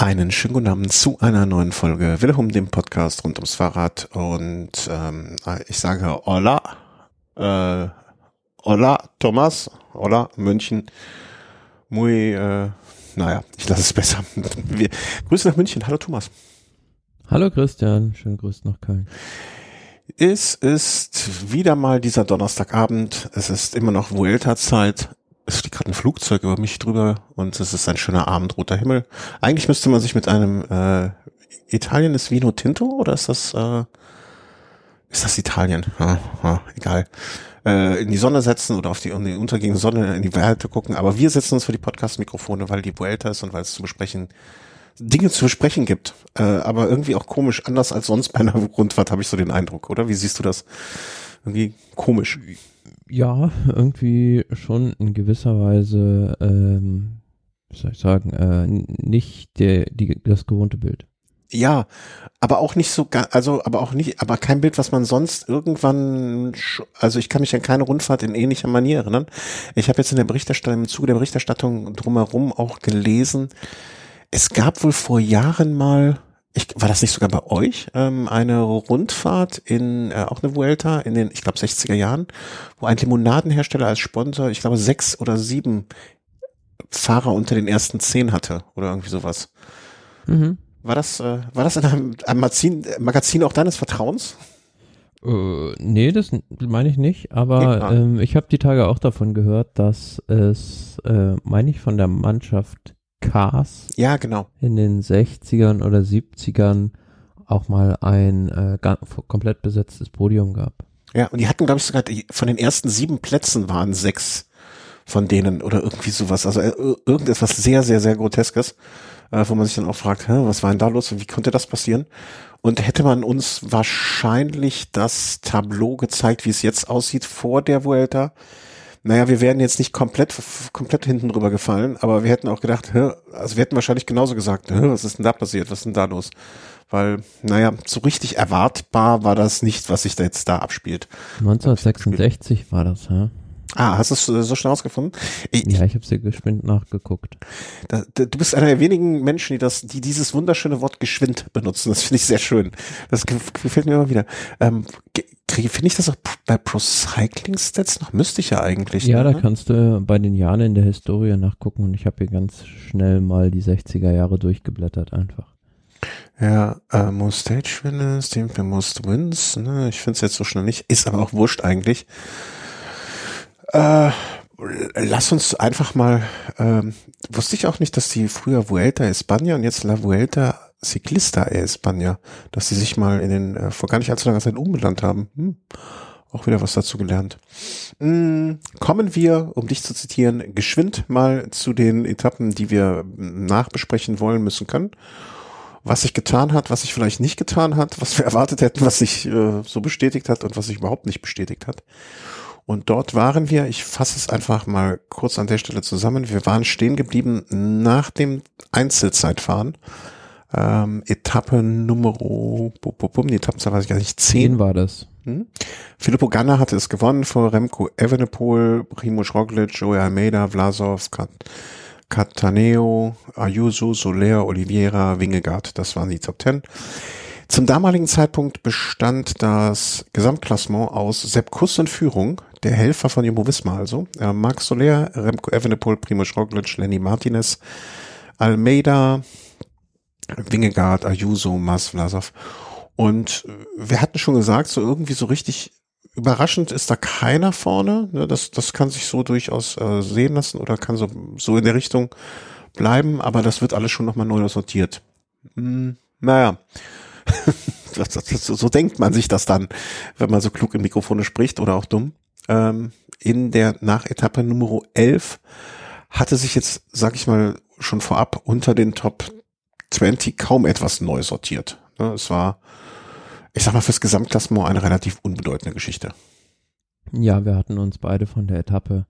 Einen schönen guten Abend zu einer neuen Folge Wilhelm, dem Podcast rund ums Fahrrad. Und ähm, ich sage Hola, äh, Hola Thomas, Hola München. Muy, äh, naja, ich lasse es besser. Wir, Grüße nach München. Hallo Thomas. Hallo Christian, schönen Grüße nach Köln. Es ist wieder mal dieser Donnerstagabend. Es ist immer noch Vuelta-Zeit es fliegt gerade ein Flugzeug über mich drüber und es ist ein schöner abendroter Himmel. Eigentlich müsste man sich mit einem äh, Italien ist Vino Tinto oder ist das äh, ist das Italien? Ha, ha, egal. Äh, in die Sonne setzen oder auf die, in die untergehende Sonne in die Weite gucken. Aber wir setzen uns für die Podcast-Mikrofone, weil die Vuelta ist und weil es zu besprechen Dinge zu besprechen gibt. Äh, aber irgendwie auch komisch, anders als sonst bei einer Rundfahrt, habe ich so den Eindruck, oder? Wie siehst du das? Irgendwie komisch ja, irgendwie schon in gewisser Weise, ähm, wie soll ich sagen, äh, nicht der, die, das gewohnte Bild. Ja, aber auch nicht so, also aber auch nicht, aber kein Bild, was man sonst irgendwann, also ich kann mich an keine Rundfahrt in ähnlicher Manier erinnern. Ich habe jetzt in der Berichterstattung, im Zuge der Berichterstattung drumherum auch gelesen, es gab wohl vor Jahren mal ich, war das nicht sogar bei euch ähm, eine Rundfahrt in äh, auch eine Vuelta in den ich glaube 60er Jahren, wo ein Limonadenhersteller als Sponsor, ich glaube sechs oder sieben Fahrer unter den ersten zehn hatte oder irgendwie sowas. Mhm. War das äh, war das in einem, einem Magazin, Magazin auch deines Vertrauens? Uh, nee, das meine ich nicht, aber okay, ähm, ich habe die Tage auch davon gehört, dass es, äh, meine ich, von der Mannschaft Cars. Ja, genau. In den 60ern oder 70ern auch mal ein äh, komplett besetztes Podium gab. Ja, und die hatten, glaube ich, sogar von den ersten sieben Plätzen waren sechs von denen oder irgendwie sowas. Also äh, irgendetwas sehr, sehr, sehr Groteskes, äh, wo man sich dann auch fragt, hä, was war denn da los und wie konnte das passieren? Und hätte man uns wahrscheinlich das Tableau gezeigt, wie es jetzt aussieht vor der Vuelta, naja, wir wären jetzt nicht komplett, komplett hinten drüber gefallen, aber wir hätten auch gedacht, hä, also wir hätten wahrscheinlich genauso gesagt, hä, was ist denn da passiert, was ist denn da los? Weil, naja, so richtig erwartbar war das nicht, was sich da jetzt da abspielt. 1966 war das, ja. Ah, hast du es so schnell ausgefunden? Ich, ja, ich habe sehr geschwind nachgeguckt. Da, da, du bist einer der wenigen Menschen, die das, die dieses wunderschöne Wort geschwind benutzen. Das finde ich sehr schön. Das gefällt mir immer wieder. Ähm, finde ich das auch bei Pro Cycling Stats noch? Müsste ich ja eigentlich. Ja, ne? da kannst du bei den Jahren in der Historie nachgucken und ich habe hier ganz schnell mal die 60er Jahre durchgeblättert einfach. Ja, äh, Most Stage Winners, Team für Most Wins, ne? Ich finde es jetzt so schnell nicht. Ist aber auch wurscht eigentlich. Äh, lass uns einfach mal, ähm, wusste ich auch nicht, dass die früher Vuelta España und jetzt La Vuelta Ciclista España, dass sie sich mal in den, äh, vor gar nicht allzu langer Zeit umbenannt haben. Hm. Auch wieder was dazu gelernt. Hm, kommen wir, um dich zu zitieren, geschwind mal zu den Etappen, die wir nachbesprechen wollen müssen können. Was sich getan hat, was sich vielleicht nicht getan hat, was wir erwartet hätten, was sich äh, so bestätigt hat und was sich überhaupt nicht bestätigt hat. Und dort waren wir, ich fasse es einfach mal kurz an der Stelle zusammen, wir waren stehen geblieben nach dem Einzelzeitfahren. Ähm, Etappe Nummer, bum, bum, bum, die Etappenzahl weiß ich gar nicht, zehn war das. Hm? Filippo Ganna hatte es gewonnen vor Remco Evenepoel, Primo Roglic, Joey Almeida, Vlasov, Kat Cataneo, Ayuso, Soler, Oliveira, Wingegaard. Das waren die Top Ten. Zum damaligen Zeitpunkt bestand das Gesamtklassement aus Sepp Kuss in Führung, der Helfer von Jumbo Visma also, äh, Marc Soler, Remco Evenepoel, Primoz Roglic, Lenny Martinez, Almeida, Wingegaard, Ayuso, Mas Vlasov. Und wir hatten schon gesagt, so irgendwie so richtig überraschend ist da keiner vorne. Ne? Das, das kann sich so durchaus äh, sehen lassen oder kann so, so in der Richtung bleiben, aber das wird alles schon nochmal neu sortiert. Hm, naja, so, denkt man sich das dann, wenn man so klug in Mikrofone spricht oder auch dumm. Ähm, in der Nachetappe Nummer 11 hatte sich jetzt, sag ich mal, schon vorab unter den Top 20 kaum etwas neu sortiert. Ne, es war, ich sag mal, fürs Gesamtklassement eine relativ unbedeutende Geschichte. Ja, wir hatten uns beide von der Etappe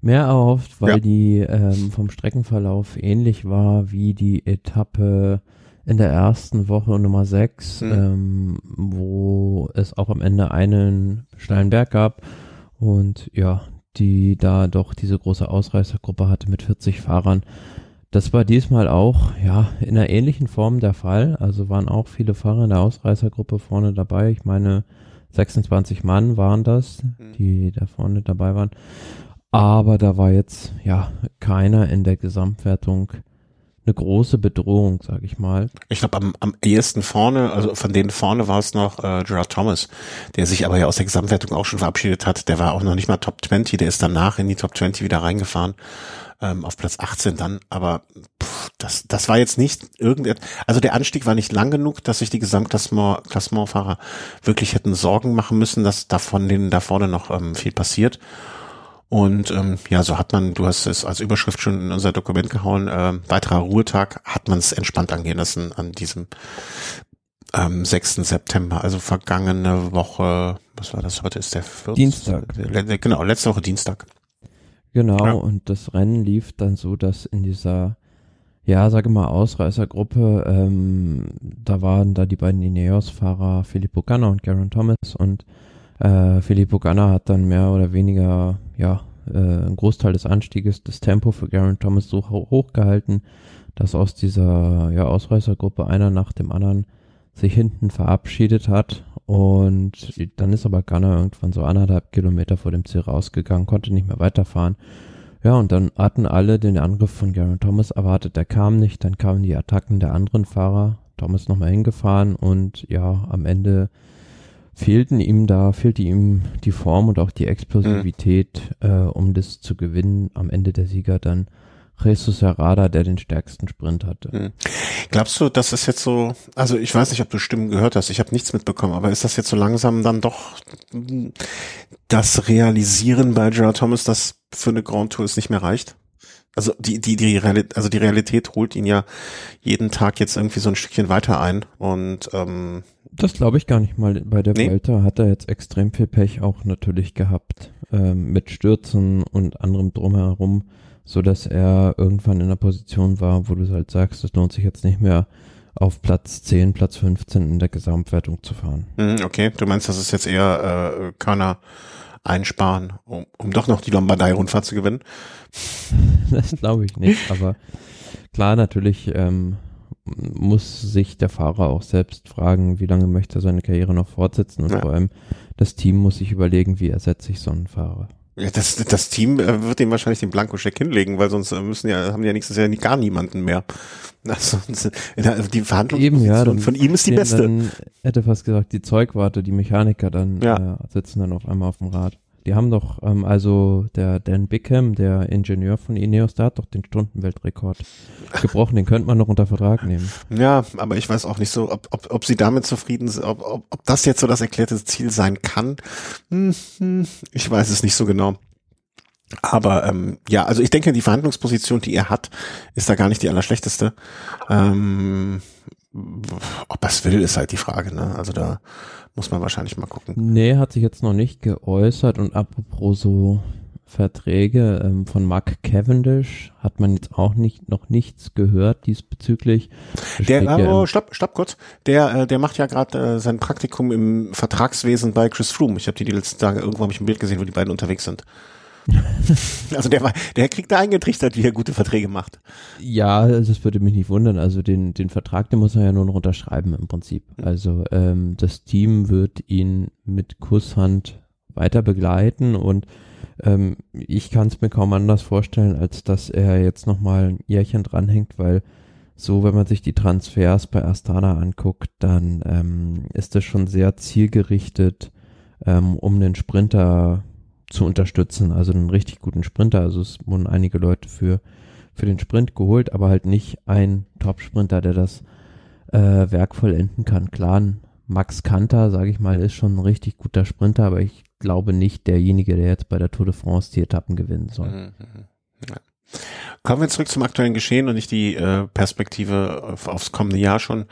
mehr erhofft, weil ja. die ähm, vom Streckenverlauf ähnlich war wie die Etappe in der ersten Woche Nummer 6, mhm. ähm, wo es auch am Ende einen steilen Berg gab und ja, die da doch diese große Ausreißergruppe hatte mit 40 Fahrern. Das war diesmal auch, ja, in einer ähnlichen Form der Fall. Also waren auch viele Fahrer in der Ausreißergruppe vorne dabei. Ich meine, 26 Mann waren das, mhm. die da vorne dabei waren. Aber da war jetzt, ja, keiner in der Gesamtwertung eine große Bedrohung, sag ich mal. Ich glaube, am, am ehesten vorne, also von denen vorne war es noch äh, Gerard Thomas, der sich aber ja aus der Gesamtwertung auch schon verabschiedet hat. Der war auch noch nicht mal Top 20, der ist danach in die Top 20 wieder reingefahren, ähm, auf Platz 18 dann. Aber pff, das, das war jetzt nicht irgendetwas, also der Anstieg war nicht lang genug, dass sich die Gesamtklassementfahrer wirklich hätten Sorgen machen müssen, dass da von denen da vorne noch ähm, viel passiert. Und ähm, ja, so hat man, du hast es als Überschrift schon in unser Dokument gehauen, äh, weiterer Ruhetag, hat man es entspannt angehen lassen an diesem ähm, 6. September, also vergangene Woche, was war das, heute ist der 14. Dienstag. Genau, letzte Woche Dienstag. Genau, ja. und das Rennen lief dann so, dass in dieser, ja, sage mal, Ausreißergruppe, ähm, da waren da die beiden Ineos-Fahrer Filippo Ganna und Garen Thomas und äh, Filippo Ganna hat dann mehr oder weniger, ja, äh, einen Großteil des Anstieges, das Tempo für Garen Thomas so ho hochgehalten, dass aus dieser ja, Ausreißergruppe einer nach dem anderen sich hinten verabschiedet hat und dann ist aber Gunner irgendwann so anderthalb Kilometer vor dem Ziel rausgegangen, konnte nicht mehr weiterfahren. Ja, und dann hatten alle den Angriff von Garen Thomas erwartet, der kam nicht, dann kamen die Attacken der anderen Fahrer, Thomas nochmal hingefahren und ja, am Ende fehlten ihm da, fehlte ihm die Form und auch die Explosivität, mhm. äh, um das zu gewinnen. Am Ende der Sieger dann Jesus Herrada, der den stärksten Sprint hatte. Mhm. Glaubst du, das ist jetzt so, also ich weiß nicht, ob du Stimmen gehört hast, ich habe nichts mitbekommen, aber ist das jetzt so langsam dann doch das Realisieren bei Gerard Thomas, dass für eine Grand Tour es nicht mehr reicht? Also die, die, die Realität, also die Realität holt ihn ja jeden Tag jetzt irgendwie so ein Stückchen weiter ein und ähm, das glaube ich gar nicht mal. Bei der nee. Vuelta hat er jetzt extrem viel Pech auch natürlich gehabt ähm, mit Stürzen und anderem drumherum, so dass er irgendwann in einer Position war, wo du halt sagst, es lohnt sich jetzt nicht mehr auf Platz 10, Platz 15 in der Gesamtwertung zu fahren. Mhm, okay, du meinst, das ist jetzt eher äh, Körner einsparen, um, um doch noch die Lombardei-Rundfahrt zu gewinnen? das glaube ich nicht, aber klar, natürlich ähm, muss sich der Fahrer auch selbst fragen, wie lange möchte er seine Karriere noch fortsetzen und ja. vor allem das Team muss sich überlegen, wie ersetze ich so einen Fahrer. Ja, das, das Team äh, wird ihm wahrscheinlich den Blankoscheck hinlegen, weil sonst äh, müssen ja, haben ja nächstes Jahr gar niemanden mehr. Also, die Verhandlung Eben, ja, dann, von ihm ist die beste. Dann, hätte fast gesagt, die Zeugwarte, die Mechaniker dann ja. äh, sitzen dann auf einmal auf dem Rad. Die haben doch, ähm, also der Dan Bickham, der Ingenieur von Ineos, der hat doch den Stundenweltrekord gebrochen. Den könnte man noch unter Vertrag nehmen. Ja, aber ich weiß auch nicht so, ob, ob, ob sie damit zufrieden sind, ob, ob, ob das jetzt so das erklärte Ziel sein kann. Hm, hm, ich weiß es nicht so genau. Aber ähm, ja, also ich denke, die Verhandlungsposition, die er hat, ist da gar nicht die allerschlechteste. Ähm, ob er es will, ist halt die Frage. Ne? Also da muss man wahrscheinlich mal gucken. Nee, hat sich jetzt noch nicht geäußert und apropos so Verträge ähm, von Mark Cavendish hat man jetzt auch nicht noch nichts gehört diesbezüglich. Der, ja oh, stopp, stopp kurz. Der, äh, der macht ja gerade äh, sein Praktikum im Vertragswesen bei Chris Froome. Ich habe die die letzten Tage irgendwo habe ich ein Bild gesehen, wo die beiden unterwegs sind. also der war, der kriegt da eingetrichtert, wie er gute Verträge macht. Ja, also das würde mich nicht wundern. Also den, den Vertrag, den muss er ja nur noch unterschreiben im Prinzip. Hm. Also ähm, das Team wird ihn mit Kusshand weiter begleiten und ähm, ich kann es mir kaum anders vorstellen, als dass er jetzt nochmal ein Jährchen dranhängt, weil so, wenn man sich die Transfers bei Astana anguckt, dann ähm, ist das schon sehr zielgerichtet, ähm, um den Sprinter zu unterstützen. Also einen richtig guten Sprinter. Also es wurden einige Leute für, für den Sprint geholt, aber halt nicht ein Top-Sprinter, der das äh, Werk vollenden kann. Klar, Max Kanter, sage ich mal, ist schon ein richtig guter Sprinter, aber ich glaube nicht derjenige, der jetzt bei der Tour de France die Etappen gewinnen soll. Mhm, mhm. Ja. Kommen wir zurück zum aktuellen Geschehen und nicht die äh, Perspektive auf, aufs kommende Jahr schon.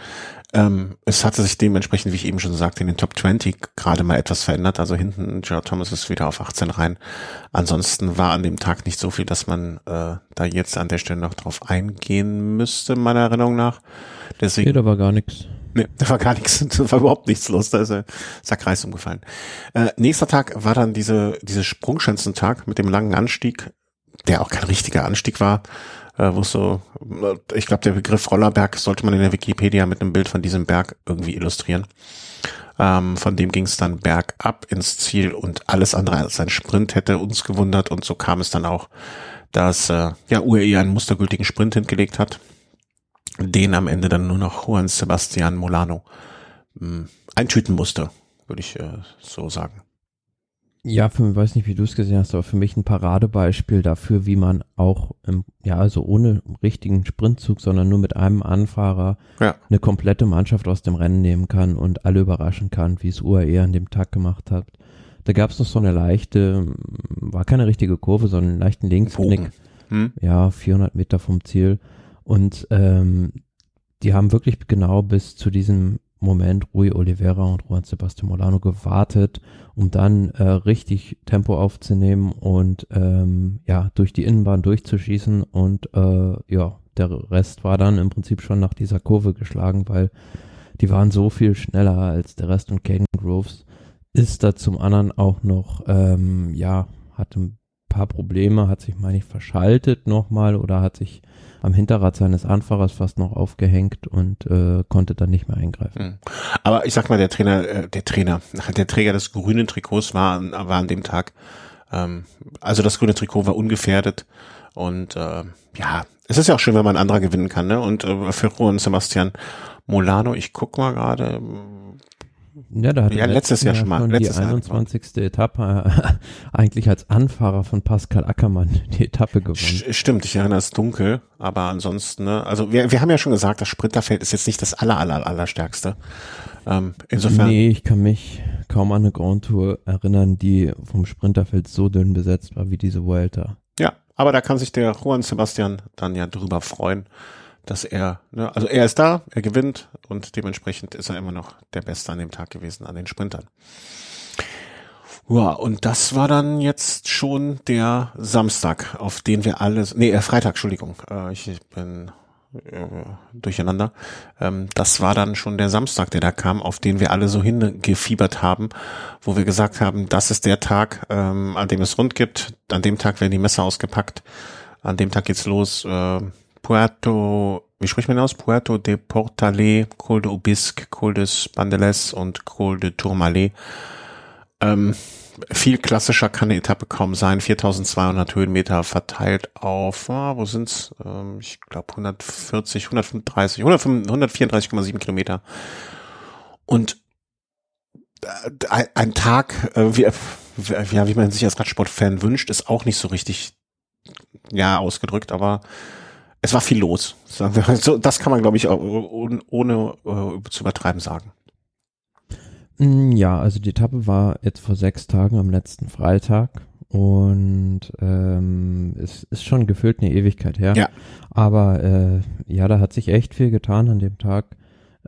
Ähm, es hatte sich dementsprechend, wie ich eben schon sagte, in den Top 20 gerade mal etwas verändert. Also hinten Gerard Thomas ist wieder auf 18 rein. Ansonsten war an dem Tag nicht so viel, dass man äh, da jetzt an der Stelle noch drauf eingehen müsste, meiner Erinnerung nach. Deswegen, nee, da war gar nichts. Nee, da war gar nichts, da war überhaupt nichts los, da ist, ist der Kreis umgefallen. Äh, nächster Tag war dann diese, diese Sprungschanzentag mit dem langen Anstieg der auch kein richtiger Anstieg war. äh, wo so, ich glaube, der Begriff Rollerberg sollte man in der Wikipedia mit einem Bild von diesem Berg irgendwie illustrieren. Ähm, von dem ging es dann bergab ins Ziel und alles andere als ein Sprint hätte uns gewundert und so kam es dann auch, dass äh, ja UAE einen mustergültigen Sprint hingelegt hat, den am Ende dann nur noch Juan Sebastian Molano mh, hm, eintüten musste, würde ich äh, so sagen. Ja, für mich weiß nicht, wie du es gesehen hast, aber für mich ein Paradebeispiel dafür, wie man auch, im, ja, also ohne richtigen Sprintzug, sondern nur mit einem Anfahrer ja. eine komplette Mannschaft aus dem Rennen nehmen kann und alle überraschen kann, wie es UAE an dem Tag gemacht hat. Da gab es noch so eine leichte, war keine richtige Kurve, sondern einen leichten Linksknick. Hm? Ja, 400 Meter vom Ziel. Und ähm, die haben wirklich genau bis zu diesem Moment Rui Oliveira und Juan Sebastian Molano gewartet, um dann äh, richtig Tempo aufzunehmen und ähm, ja, durch die Innenbahn durchzuschießen und äh, ja, der Rest war dann im Prinzip schon nach dieser Kurve geschlagen, weil die waren so viel schneller als der Rest und Caden Groves ist da zum anderen auch noch, ähm, ja, hatte ein paar Probleme, hat sich, meine ich, verschaltet nochmal oder hat sich am Hinterrad seines Anfahrers fast noch aufgehängt und äh, konnte dann nicht mehr eingreifen. Hm. Aber ich sag mal, der Trainer, äh, der Trainer, der Träger des grünen Trikots war, war an dem Tag, ähm, also das grüne Trikot war ungefährdet und äh, ja, es ist ja auch schön, wenn man anderer gewinnen kann, ne? Und äh, für Juan Sebastian Molano, ich guck mal gerade, ja, da hat ja, letztes Jahr schon mal. Letztes die 21. Jahr Etappe äh, eigentlich als Anfahrer von Pascal Ackermann die Etappe gewonnen. Stimmt, ich erinnere es dunkel, aber ansonsten, ne, also wir, wir haben ja schon gesagt, das Sprinterfeld ist jetzt nicht das aller, aller, allerstärkste. Ähm, insofern. Nee, ich kann mich kaum an eine Grand Tour erinnern, die vom Sprinterfeld so dünn besetzt war wie diese Vuelta. Ja, aber da kann sich der Juan Sebastian dann ja drüber freuen dass er, ne, also er ist da, er gewinnt und dementsprechend ist er immer noch der Beste an dem Tag gewesen, an den Sprintern. Ja, und das war dann jetzt schon der Samstag, auf den wir alles, nee, äh, Freitag, Entschuldigung, äh, ich bin äh, durcheinander. Ähm, das war dann schon der Samstag, der da kam, auf den wir alle so hingefiebert haben, wo wir gesagt haben, das ist der Tag, ähm, an dem es rund gibt, an dem Tag werden die Messer ausgepackt, an dem Tag geht's los, äh, Puerto, wie spricht man aus? Puerto de Portale, Col de Ubisque, Col des Bandeles und Col de Tourmalet. Ähm, viel klassischer kann eine Etappe kaum sein. 4200 Höhenmeter verteilt auf, ah, wo sind's? Ähm, ich glaube 140, 135, 134,7 Kilometer. Und äh, ein Tag, äh, wie, ja, wie man sich als Radsportfan wünscht, ist auch nicht so richtig, ja, ausgedrückt, aber es war viel los. So, das kann man, glaube ich, ohne, ohne äh, zu übertreiben sagen. Mm, ja, also die Etappe war jetzt vor sechs Tagen am letzten Freitag und ähm, es ist schon gefühlt eine Ewigkeit her. Ja. Aber äh, ja, da hat sich echt viel getan an dem Tag.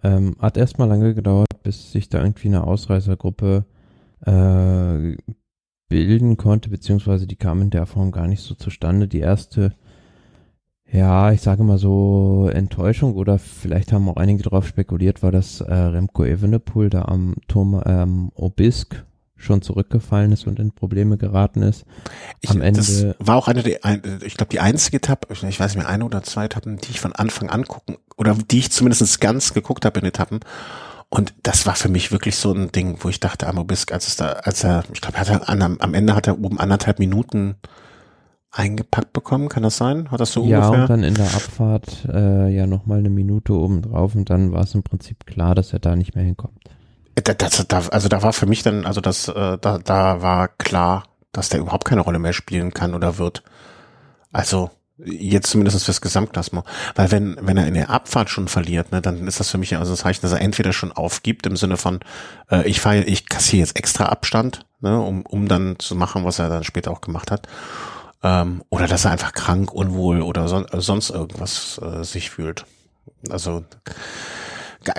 Ähm, hat erstmal lange gedauert, bis sich da irgendwie eine Ausreißergruppe äh, bilden konnte, beziehungsweise die kam in der Form gar nicht so zustande. Die erste ja, ich sage mal so Enttäuschung oder vielleicht haben auch einige darauf spekuliert, war, dass äh, Remco Evenepoel da am Turm ähm, Obisk schon zurückgefallen ist und in Probleme geraten ist. Ich, am Ende das war auch eine der, ich glaube die einzige Etappe, ich weiß nicht mehr, eine oder zwei Etappen, die ich von Anfang an gucken oder die ich zumindest ganz geguckt habe in Etappen. Und das war für mich wirklich so ein Ding, wo ich dachte, am Obisk, als es da, als er, ich glaube, er hat am, am Ende hat er oben anderthalb Minuten eingepackt bekommen, kann das sein? Hat das so ja, ungefähr? Ja, und dann in der Abfahrt äh, ja nochmal eine Minute oben drauf und dann war es im Prinzip klar, dass er da nicht mehr hinkommt. Äh, das, das, also da war für mich dann, also das, äh, da, da war klar, dass der überhaupt keine Rolle mehr spielen kann oder wird. Also jetzt zumindest fürs Gesamtklassement. Weil wenn, wenn er in der Abfahrt schon verliert, ne, dann ist das für mich also das Zeichen, dass er entweder schon aufgibt im Sinne von, äh, ich fahre, ich kassiere jetzt extra Abstand, ne, um, um dann zu machen, was er dann später auch gemacht hat ähm, oder dass er einfach krank, unwohl oder son sonst irgendwas äh, sich fühlt. Also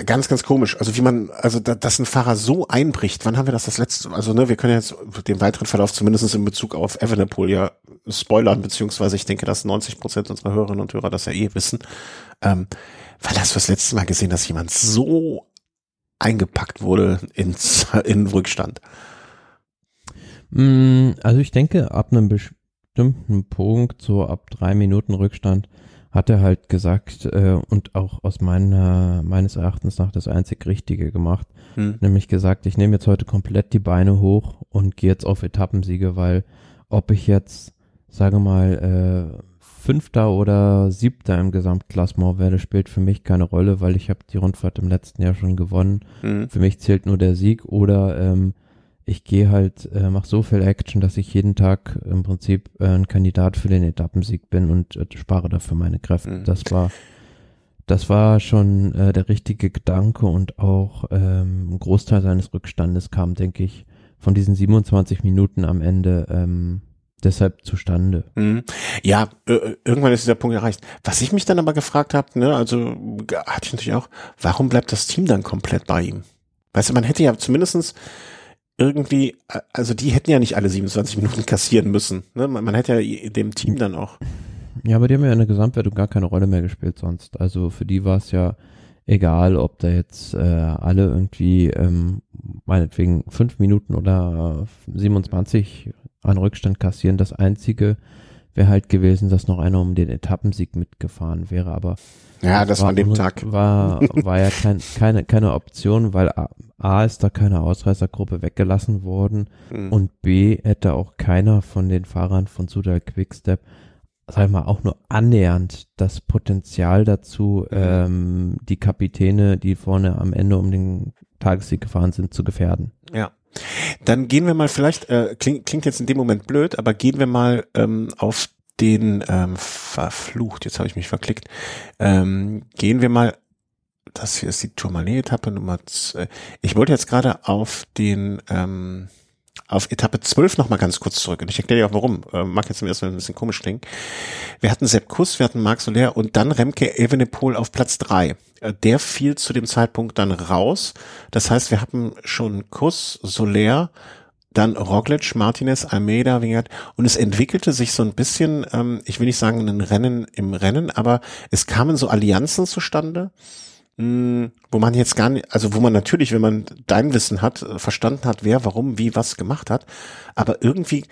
ganz, ganz komisch. Also wie man, also da, dass ein Fahrer so einbricht. Wann haben wir das das letzte? Also ne, wir können jetzt den weiteren Verlauf zumindest in Bezug auf Evenepoel ja spoilern, beziehungsweise ich denke, dass 90 Prozent unserer Hörerinnen und Hörer das ja eh wissen. Ähm, weil das das letzte Mal gesehen, dass jemand so eingepackt wurde ins in Rückstand. Mm, also ich denke, ab einem bestimmten Punkt, so ab drei Minuten Rückstand, hat er halt gesagt äh, und auch aus meiner meines Erachtens nach das einzig Richtige gemacht, hm. nämlich gesagt, ich nehme jetzt heute komplett die Beine hoch und gehe jetzt auf Etappensiege, weil ob ich jetzt sage mal äh, Fünfter oder Siebter im Gesamtklassement werde, spielt für mich keine Rolle, weil ich habe die Rundfahrt im letzten Jahr schon gewonnen. Mhm. Für mich zählt nur der Sieg oder ähm, ich gehe halt, äh, mache so viel Action, dass ich jeden Tag im Prinzip äh, ein Kandidat für den Etappensieg bin und äh, spare dafür meine Kräfte. Mhm. Das war das war schon äh, der richtige Gedanke und auch ähm, ein Großteil seines Rückstandes kam, denke ich, von diesen 27 Minuten am Ende ähm, deshalb zustande. Mhm. Ja, irgendwann ist dieser Punkt erreicht. Was ich mich dann aber gefragt habe, ne, also hatte ich natürlich auch, warum bleibt das Team dann komplett bei ihm? Weißt du, man hätte ja zumindestens irgendwie, also die hätten ja nicht alle 27 Minuten kassieren müssen. Ne? Man, man hätte ja dem Team dann auch. Ja, aber die haben ja in der Gesamtwertung gar keine Rolle mehr gespielt sonst. Also für die war es ja egal, ob da jetzt äh, alle irgendwie ähm, meinetwegen fünf Minuten oder 27 an Rückstand kassieren. Das Einzige wäre halt gewesen, dass noch einer um den Etappensieg mitgefahren wäre, aber ja, das war an dem Tag. War, war ja kein, keine, keine Option, weil A, ist da keine Ausreißergruppe weggelassen worden mhm. und B hätte auch keiner von den Fahrern von Sudal Quickstep, sag ich mal, auch nur annähernd das Potenzial dazu, mhm. ähm, die Kapitäne, die vorne am Ende um den Tagessieg gefahren sind, zu gefährden. Ja. Dann gehen wir mal vielleicht, äh, klingt, klingt jetzt in dem Moment blöd, aber gehen wir mal ähm, auf den ähm, verflucht, jetzt habe ich mich verklickt. Ähm, gehen wir mal, das hier ist die Tourmalet-Etappe Nummer zwei. Ich wollte jetzt gerade auf den ähm, auf Etappe 12 noch mal ganz kurz zurück. Und ich erkläre dir auch warum. Äh, mag jetzt erstmal ein bisschen komisch klingen. Wir hatten Sepp Kuss, wir hatten Marc Soler und dann Remke Evenepoel auf Platz drei. Äh, der fiel zu dem Zeitpunkt dann raus. Das heißt, wir hatten schon Kuss, Soler, dann Roglic, Martinez, Almeida, Wingert und es entwickelte sich so ein bisschen, ähm, ich will nicht sagen ein Rennen im Rennen, aber es kamen so Allianzen zustande hm, wo man jetzt gar nicht, also wo man natürlich, wenn man dein Wissen hat, verstanden hat, wer, warum, wie, was gemacht hat, aber irgendwie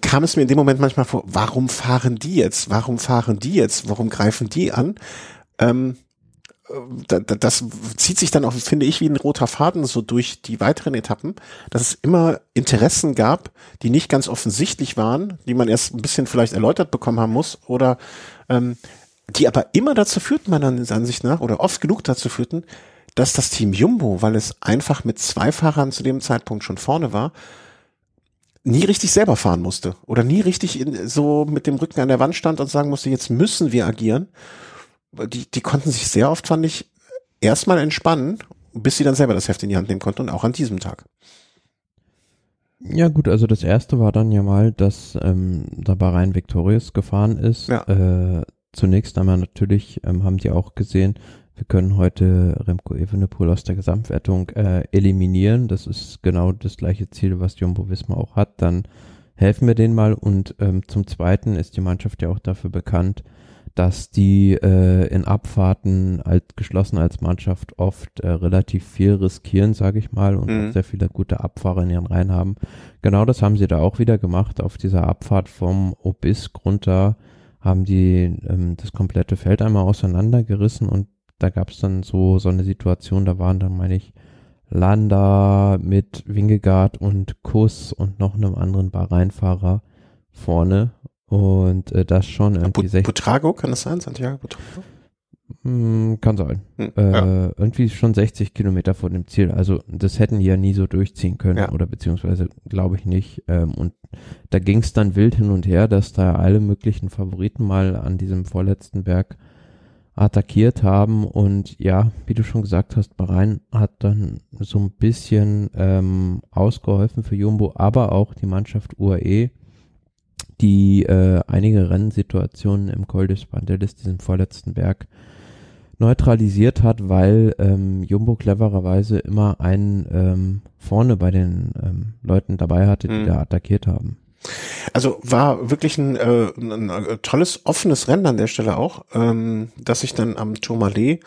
kam es mir in dem Moment manchmal vor, warum fahren die jetzt? Warum fahren die jetzt? Warum greifen die an? Ähm, äh, das zieht sich dann auch, finde ich, wie ein roter Faden so durch die weiteren Etappen, dass es immer Interessen gab, die nicht ganz offensichtlich waren, die man erst ein bisschen vielleicht erläutert bekommen haben muss oder ähm, die aber immer dazu führten, meiner Ansicht nach, oder oft genug dazu führten, dass das Team Jumbo, weil es einfach mit zwei Fahrern zu dem Zeitpunkt schon vorne war, nie richtig selber fahren musste oder nie richtig in, so mit dem Rücken an der Wand stand und sagen musste, jetzt müssen wir agieren. Die, die konnten sich sehr oft, fand ich, erstmal entspannen, bis sie dann selber das Heft in die Hand nehmen konnten und auch an diesem Tag. Ja gut, also das erste war dann ja mal, dass ähm, da Bahrain Victorious gefahren ist. Ja. Äh, zunächst einmal natürlich ähm, haben die auch gesehen, wir können heute Remco Evenepoel aus der Gesamtwertung äh, eliminieren. Das ist genau das gleiche Ziel, was Jumbo Visma auch hat. Dann helfen wir denen mal. Und ähm, zum Zweiten ist die Mannschaft ja auch dafür bekannt, dass die äh, in Abfahrten als geschlossen als Mannschaft oft äh, relativ viel riskieren, sage ich mal, und mhm. sehr viele gute Abfahrer in ihren Reihen haben. Genau das haben sie da auch wieder gemacht auf dieser Abfahrt vom Obisk runter haben die ähm, das komplette Feld einmal auseinandergerissen und da gab es dann so so eine Situation, da waren dann, meine ich, Landa mit Wingegaard und Kuss und noch einem anderen Bahrain-Fahrer vorne und äh, das schon irgendwie But Butrago, kann das sein? Santiago Butrago? Hm, kann sein. Hm, äh, ja. Irgendwie schon 60 Kilometer vor dem Ziel. Also das hätten die ja nie so durchziehen können ja. oder beziehungsweise glaube ich nicht. Ähm, und da ging es dann wild hin und her, dass da alle möglichen Favoriten mal an diesem vorletzten Berg attackiert haben und ja, wie du schon gesagt hast, Bahrain hat dann so ein bisschen ähm, ausgeholfen für Jumbo, aber auch die Mannschaft UAE, die äh, einige Rennsituationen im Col de Spandelis, diesem vorletzten Berg, neutralisiert hat, weil ähm, Jumbo clevererweise immer einen ähm, vorne bei den ähm, Leuten dabei hatte, die mhm. da attackiert haben. Also war wirklich ein, äh, ein, ein, tolles, offenes Rennen an der Stelle auch, ähm, dass sich dann am Tourmalet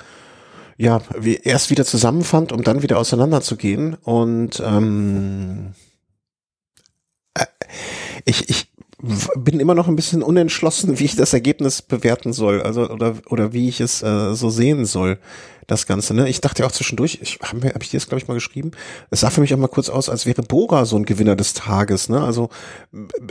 ja wie, erst wieder zusammenfand, um dann wieder auseinanderzugehen. Und ähm, äh, ich, ich bin immer noch ein bisschen unentschlossen, wie ich das Ergebnis bewerten soll, also oder oder wie ich es äh, so sehen soll, das Ganze. Ne? Ich dachte ja auch zwischendurch, ich habe hab ich dir das glaube ich mal geschrieben. Es sah für mich auch mal kurz aus, als wäre Bora so ein Gewinner des Tages. Ne? Also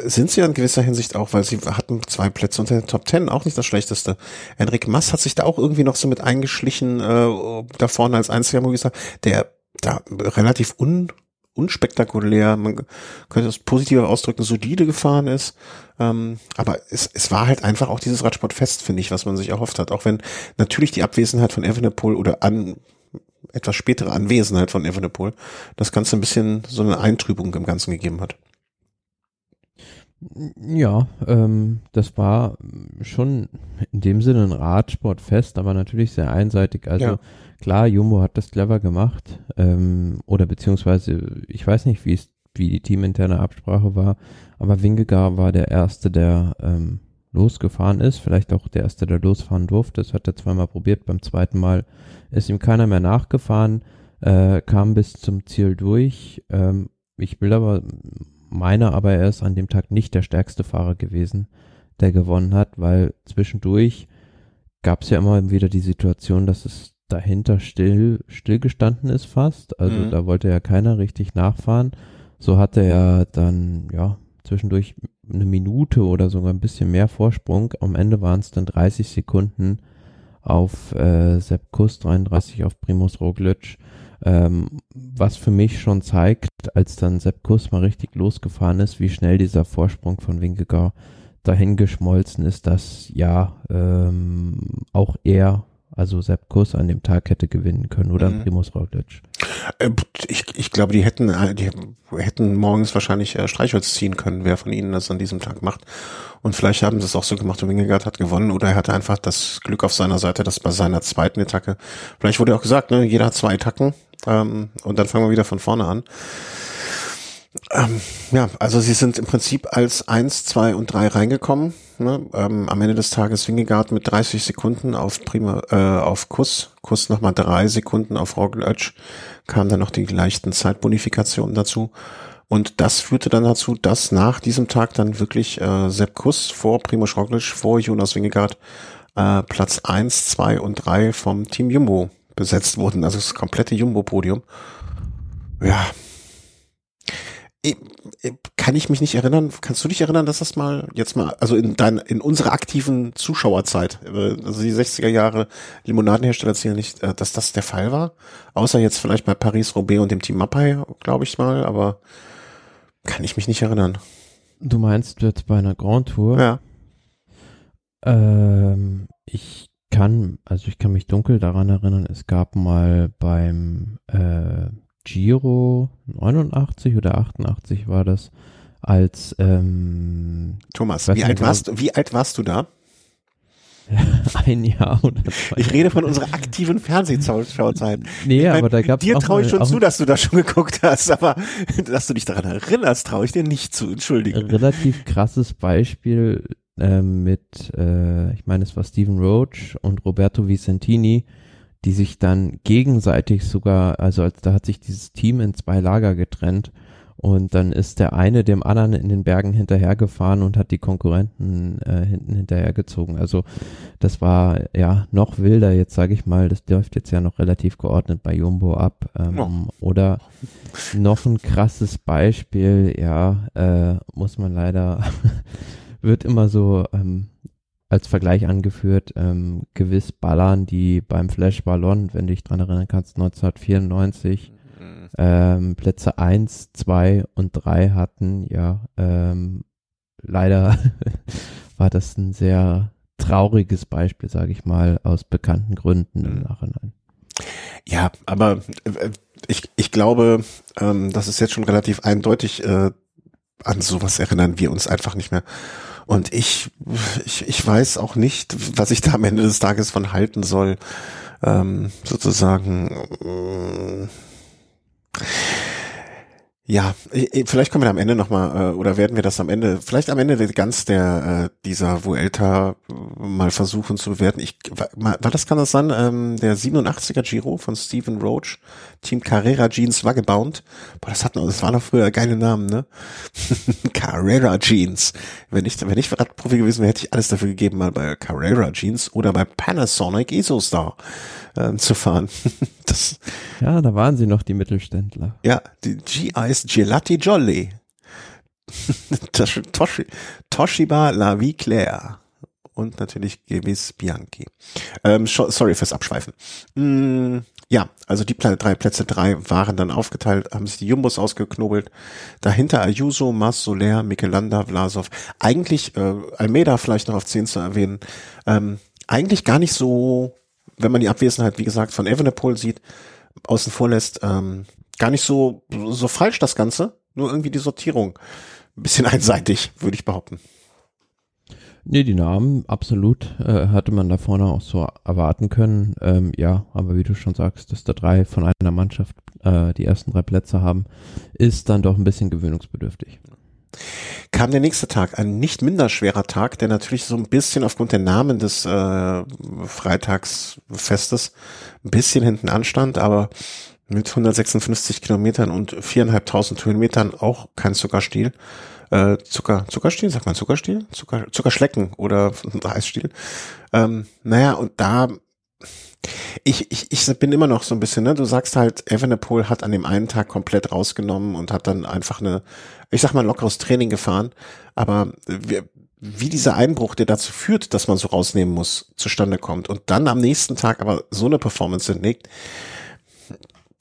sind sie ja in gewisser Hinsicht auch, weil sie hatten zwei Plätze unter den Top Ten, auch nicht das Schlechteste. Enric Mass hat sich da auch irgendwie noch so mit eingeschlichen äh, da vorne als einziger Movistar, der da relativ un unspektakulär, man könnte es positiver ausdrücken, solide gefahren ist. Ähm, aber es, es war halt einfach auch dieses Radsportfest, finde ich, was man sich erhofft hat. Auch wenn natürlich die Abwesenheit von Evenepoel oder an etwas spätere Anwesenheit von Evenepoel das Ganze ein bisschen so eine Eintrübung im Ganzen gegeben hat. Ja, ähm, das war schon in dem Sinne ein Radsportfest, aber natürlich sehr einseitig. Also ja. Klar, Jumbo hat das clever gemacht, ähm, oder beziehungsweise ich weiß nicht, wie es wie die teaminterne Absprache war, aber Wingegar war der erste, der ähm, losgefahren ist, vielleicht auch der erste, der losfahren durfte. Das hat er zweimal probiert. Beim zweiten Mal ist ihm keiner mehr nachgefahren, äh, kam bis zum Ziel durch. Ähm, ich will aber meine aber, er ist an dem Tag nicht der stärkste Fahrer gewesen, der gewonnen hat, weil zwischendurch gab es ja immer wieder die Situation, dass es dahinter still stillgestanden ist fast. Also mhm. da wollte ja keiner richtig nachfahren. So hatte er dann ja zwischendurch eine Minute oder sogar ein bisschen mehr Vorsprung. Am Ende waren es dann 30 Sekunden auf äh, Sepp Kuss, 33 auf Primus Roglic. Ähm, was für mich schon zeigt, als dann Sepp Kuss mal richtig losgefahren ist, wie schnell dieser Vorsprung von Winkegar dahin geschmolzen ist, dass ja ähm, auch er, also Sepp Kuss an dem Tag hätte gewinnen können oder mhm. Primus Roglic. Äh, ich, ich glaube, die hätten, äh, die hätten morgens wahrscheinlich äh, Streichholz ziehen können, wer von ihnen das an diesem Tag macht. Und vielleicht haben sie es auch so gemacht und Wingegaard hat gewonnen oder er hatte einfach das Glück auf seiner Seite, dass bei seiner zweiten Attacke, vielleicht wurde auch gesagt, ne, jeder hat zwei Attacken, ähm, und dann fangen wir wieder von vorne an. Ähm, ja, also sie sind im Prinzip als eins, zwei und drei reingekommen. Ne? Ähm, am Ende des Tages Wingegaard mit 30 Sekunden auf Prima, äh, auf Kuss, Kuss nochmal drei Sekunden auf Roglic, kam dann noch die leichten Zeitbonifikationen dazu. Und das führte dann dazu, dass nach diesem Tag dann wirklich äh, Sepp Kuss vor Primoz Roglic, vor Jonas Wingegaard äh, Platz eins, zwei und drei vom Team Jumbo besetzt wurden, also das komplette Jumbo-Podium. Ja. Kann ich mich nicht erinnern, kannst du dich erinnern, dass das mal, jetzt mal, also in dein, in unserer aktiven Zuschauerzeit, äh, also die 60er Jahre Limonadenhersteller zählen nicht, äh, dass das der Fall war? Außer jetzt vielleicht bei Paris-Roubaix und dem Team Mapai, glaube ich mal, aber kann ich mich nicht erinnern. Du meinst jetzt bei einer Grand Tour? Ja. Ähm, ich kann, also ich kann mich dunkel daran erinnern, es gab mal beim äh, Giro 89 oder 88 war das, als ähm, Thomas, wie alt, warst, du, wie alt warst du da? ein Jahr oder zwei. Ich rede von unserer aktiven Fernsehschauzeit. Nee, ich mein, aber da gab Dir traue ich schon zu, dass du da schon geguckt hast, aber dass du dich daran erinnerst, traue ich dir nicht zu, entschuldige. Relativ krasses Beispiel äh, mit, äh, ich meine, es war Stephen Roach und Roberto Vicentini, die sich dann gegenseitig sogar, also als, da hat sich dieses Team in zwei Lager getrennt und dann ist der eine dem anderen in den Bergen hinterhergefahren und hat die Konkurrenten äh, hinten hinterhergezogen. Also das war ja noch wilder, jetzt sage ich mal, das läuft jetzt ja noch relativ geordnet bei Jumbo ab. Ähm, oh. Oder noch ein krasses Beispiel, ja, äh, muss man leider wird immer so ähm, als Vergleich angeführt, ähm, gewiss Ballern, die beim Flash Ballon, wenn du dich dran erinnern kannst, 1994 mhm. ähm, Plätze eins, zwei und drei hatten, ja, ähm, leider war das ein sehr trauriges Beispiel, sage ich mal, aus bekannten Gründen im mhm. Nachhinein. Ja, aber äh, ich, ich glaube, ähm, das ist jetzt schon relativ eindeutig, äh, an sowas erinnern wir uns einfach nicht mehr. Und ich, ich, ich weiß auch nicht, was ich da am Ende des Tages von halten soll. Ähm, sozusagen. Äh, Ja, vielleicht kommen wir am Ende nochmal, äh, oder werden wir das am Ende, vielleicht am Ende ganz der äh, dieser Vuelta mal versuchen zu bewerten. Ich, war, war das, kann das sein, ähm, der 87er Giro von Stephen Roach, Team Carrera Jeans Vagabond. Boah, das hatten, das waren doch früher geile Namen, ne? Carrera Jeans. Wenn ich, wenn ich Radprofi gewesen wäre, hätte ich alles dafür gegeben, mal bei Carrera Jeans oder bei Panasonic ISOstar äh, zu fahren. das, ja, da waren sie noch die Mittelständler. Ja, die GIs Gelati Jolly. Toshi, Toshiba La Vie Claire. Und natürlich gewiss Bianchi. Ähm, sorry fürs Abschweifen. Mm, ja, also die drei Plätze drei waren dann aufgeteilt, haben sich die Jumbos ausgeknobelt. Dahinter Ayuso, Mas Soler, Michelanda, Vlasov. Eigentlich äh, Almeida vielleicht noch auf zehn zu erwähnen. Ähm, eigentlich gar nicht so wenn man die Abwesenheit, wie gesagt, von Evenepoel sieht, außen vor lässt, ähm, gar nicht so, so falsch das Ganze, nur irgendwie die Sortierung. Ein bisschen einseitig, würde ich behaupten. Nee, die Namen, absolut, äh, hatte man da vorne auch so erwarten können. Ähm, ja, aber wie du schon sagst, dass da drei von einer Mannschaft äh, die ersten drei Plätze haben, ist dann doch ein bisschen gewöhnungsbedürftig kam der nächste Tag, ein nicht minder schwerer Tag, der natürlich so ein bisschen aufgrund der Namen des äh, Freitagsfestes ein bisschen hinten anstand, aber mit 156 Kilometern und viereinhalbtausend Höhenmetern auch kein Zuckerstiel. Äh, Zucker, Zuckerstiel, sagt man Zuckerstiel? Zucker, Zuckerschlecken oder Eisstiel. Ähm, naja, und da ich, ich, ich bin immer noch so ein bisschen, ne? Du sagst halt, Evenepoel hat an dem einen Tag komplett rausgenommen und hat dann einfach eine, ich sag mal, lockeres Training gefahren. Aber wie, wie dieser Einbruch, der dazu führt, dass man so rausnehmen muss, zustande kommt und dann am nächsten Tag aber so eine Performance hinlegt,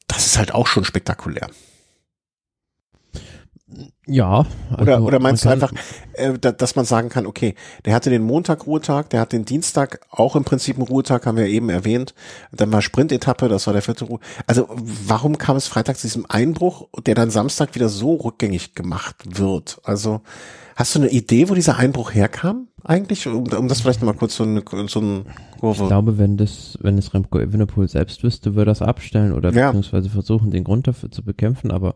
das ist halt auch schon spektakulär. Ja. Also oder, oder meinst du einfach, äh, da, dass man sagen kann, okay, der hatte den Montag Ruhetag, der hat den Dienstag auch im Prinzip einen Ruhetag, haben wir eben erwähnt. Dann war Sprintetappe, das war der vierte Ruhe. Also warum kam es Freitag zu diesem Einbruch, der dann Samstag wieder so rückgängig gemacht wird? Also hast du eine Idee, wo dieser Einbruch herkam eigentlich? Um, um das vielleicht mal kurz so eine, so ein Kurve. Ich glaube, wenn das, wenn es Remco Evenepoel selbst wüsste, würde das abstellen oder ja. beziehungsweise versuchen, den Grund dafür zu bekämpfen, aber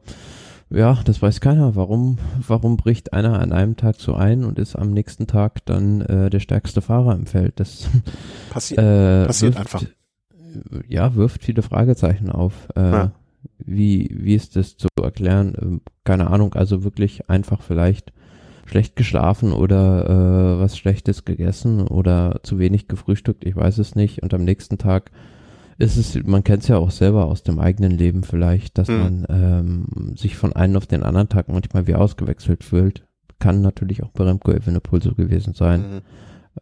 ja, das weiß keiner. Warum, warum bricht einer an einem Tag so ein und ist am nächsten Tag dann äh, der stärkste Fahrer im Feld? Das Passi äh, passiert wirft, einfach. Ja, wirft viele Fragezeichen auf. Äh, ja. Wie, wie ist das zu erklären? Ähm, keine Ahnung, also wirklich einfach vielleicht schlecht geschlafen oder äh, was Schlechtes gegessen oder zu wenig gefrühstückt, ich weiß es nicht. Und am nächsten Tag ist es, man kennt es ja auch selber aus dem eigenen Leben vielleicht, dass mhm. man ähm, sich von einem auf den anderen Tag manchmal wie ausgewechselt fühlt. Kann natürlich auch bei Remco Evenepoel so gewesen sein mhm.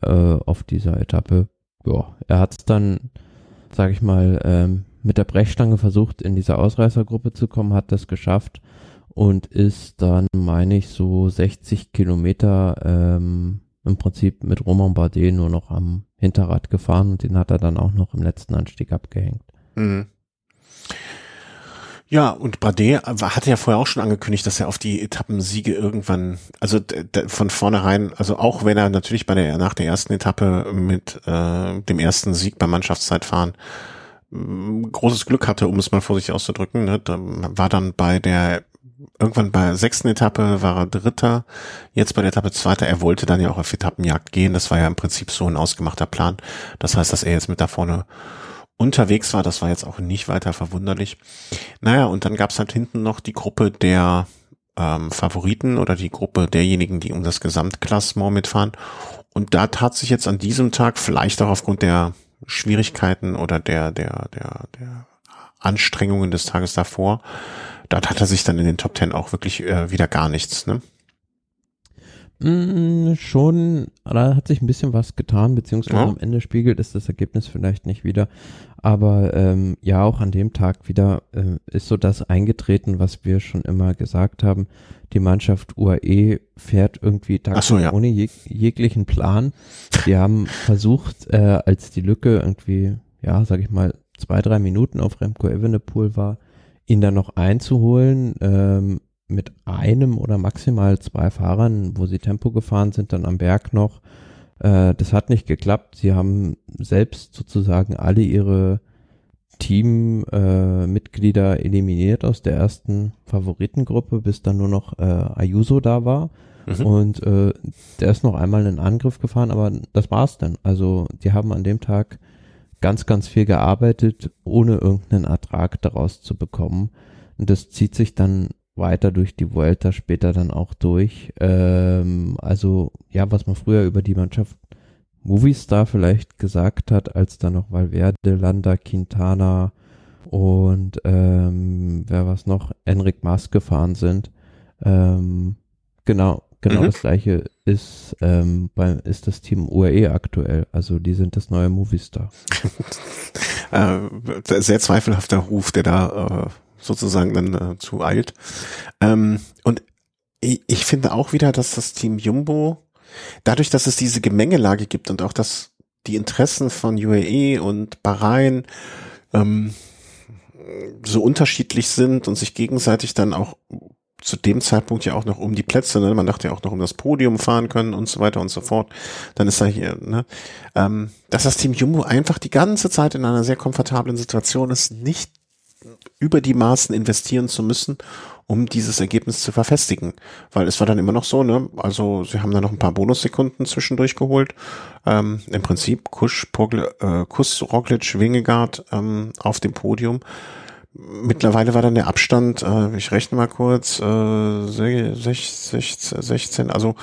äh, auf dieser Etappe. Ja, er hat es dann, sage ich mal, ähm, mit der Brechstange versucht, in diese Ausreißergruppe zu kommen, hat das geschafft und ist dann, meine ich, so 60 Kilometer ähm, im Prinzip mit Roman Bardet nur noch am Hinterrad gefahren und den hat er dann auch noch im letzten Anstieg abgehängt. Mhm. Ja, und Bardet hatte ja vorher auch schon angekündigt, dass er auf die Etappensiege irgendwann, also von vornherein, also auch wenn er natürlich bei der nach der ersten Etappe mit äh, dem ersten Sieg beim Mannschaftszeitfahren großes Glück hatte, um es mal vorsichtig auszudrücken, ne, war dann bei der irgendwann bei der sechsten Etappe war er Dritter, jetzt bei der Etappe Zweiter. Er wollte dann ja auch auf Etappenjagd gehen. Das war ja im Prinzip so ein ausgemachter Plan. Das heißt, dass er jetzt mit da vorne unterwegs war, das war jetzt auch nicht weiter verwunderlich. Naja, und dann gab's halt hinten noch die Gruppe der ähm, Favoriten oder die Gruppe derjenigen, die um das Gesamtklassement mitfahren. Und da tat sich jetzt an diesem Tag vielleicht auch aufgrund der Schwierigkeiten oder der, der, der, der Anstrengungen des Tages davor dort hat er sich dann in den Top Ten auch wirklich äh, wieder gar nichts, ne? Mm, schon, da hat sich ein bisschen was getan, beziehungsweise ja. am Ende spiegelt es das Ergebnis vielleicht nicht wieder. Aber ähm, ja, auch an dem Tag wieder äh, ist so das eingetreten, was wir schon immer gesagt haben. Die Mannschaft UAE fährt irgendwie so, ja. ohne jeg jeglichen Plan. Die haben versucht, äh, als die Lücke irgendwie, ja, sag ich mal, zwei, drei Minuten auf Remco Evenepoel war, ihn dann noch einzuholen ähm, mit einem oder maximal zwei Fahrern, wo sie Tempo gefahren sind, dann am Berg noch. Äh, das hat nicht geklappt. Sie haben selbst sozusagen alle ihre Teammitglieder äh, eliminiert aus der ersten Favoritengruppe, bis dann nur noch äh, Ayuso da war. Mhm. Und äh, der ist noch einmal einen Angriff gefahren, aber das war's dann. Also die haben an dem Tag ganz, ganz viel gearbeitet, ohne irgendeinen Ertrag daraus zu bekommen. Und das zieht sich dann weiter durch die Vuelta später dann auch durch. Ähm, also ja, was man früher über die Mannschaft Movistar vielleicht gesagt hat, als da noch Valverde, Landa, Quintana und ähm, wer was noch, Enric Mas gefahren sind. Ähm, genau, genau mhm. das gleiche ist, ähm, bei, ist das Team UAE aktuell. Also die sind das neue Movistar. äh, sehr zweifelhafter Ruf, der da äh, sozusagen dann äh, zu eilt. Ähm, und ich, ich finde auch wieder, dass das Team Jumbo, dadurch, dass es diese Gemengelage gibt und auch, dass die Interessen von UAE und Bahrain ähm, so unterschiedlich sind und sich gegenseitig dann auch zu dem Zeitpunkt ja auch noch um die Plätze, ne? man dachte ja auch noch um das Podium fahren können und so weiter und so fort. Dann ist da hier, ne? ähm, dass das Team Jumbo einfach die ganze Zeit in einer sehr komfortablen Situation ist, nicht über die Maßen investieren zu müssen, um dieses Ergebnis zu verfestigen. Weil es war dann immer noch so, ne? Also sie haben da noch ein paar Bonussekunden zwischendurch geholt. Ähm, Im Prinzip Kusch, Pogl, äh, Kuss, Roglic, Wingegaard ähm, auf dem Podium. Mittlerweile war dann der Abstand, äh, ich rechne mal kurz, äh, 16, 16, also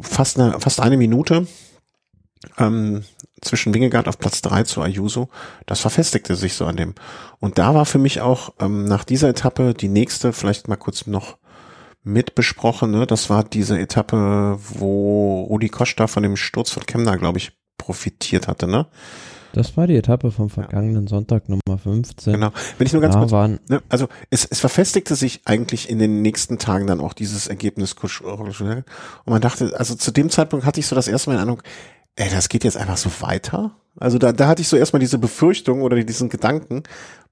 fast eine, fast eine Minute ähm, zwischen Wingegaard auf Platz drei zu Ayuso, das verfestigte sich so an dem. Und da war für mich auch ähm, nach dieser Etappe die nächste, vielleicht mal kurz noch mit besprochen, ne? das war diese Etappe, wo Rudi Costa von dem Sturz von Kemner, glaube ich, profitiert hatte, ne? Das war die Etappe vom vergangenen. Sonntag Nummer 15. Genau. Wenn ich nur ganz da kurz, waren, ne, also es, es verfestigte sich eigentlich in den nächsten Tagen dann auch dieses Ergebnis und man dachte, also zu dem Zeitpunkt hatte ich so das erste Mal in Ahnung, ey, das geht jetzt einfach so weiter. Also da, da hatte ich so erstmal diese Befürchtung oder diesen Gedanken,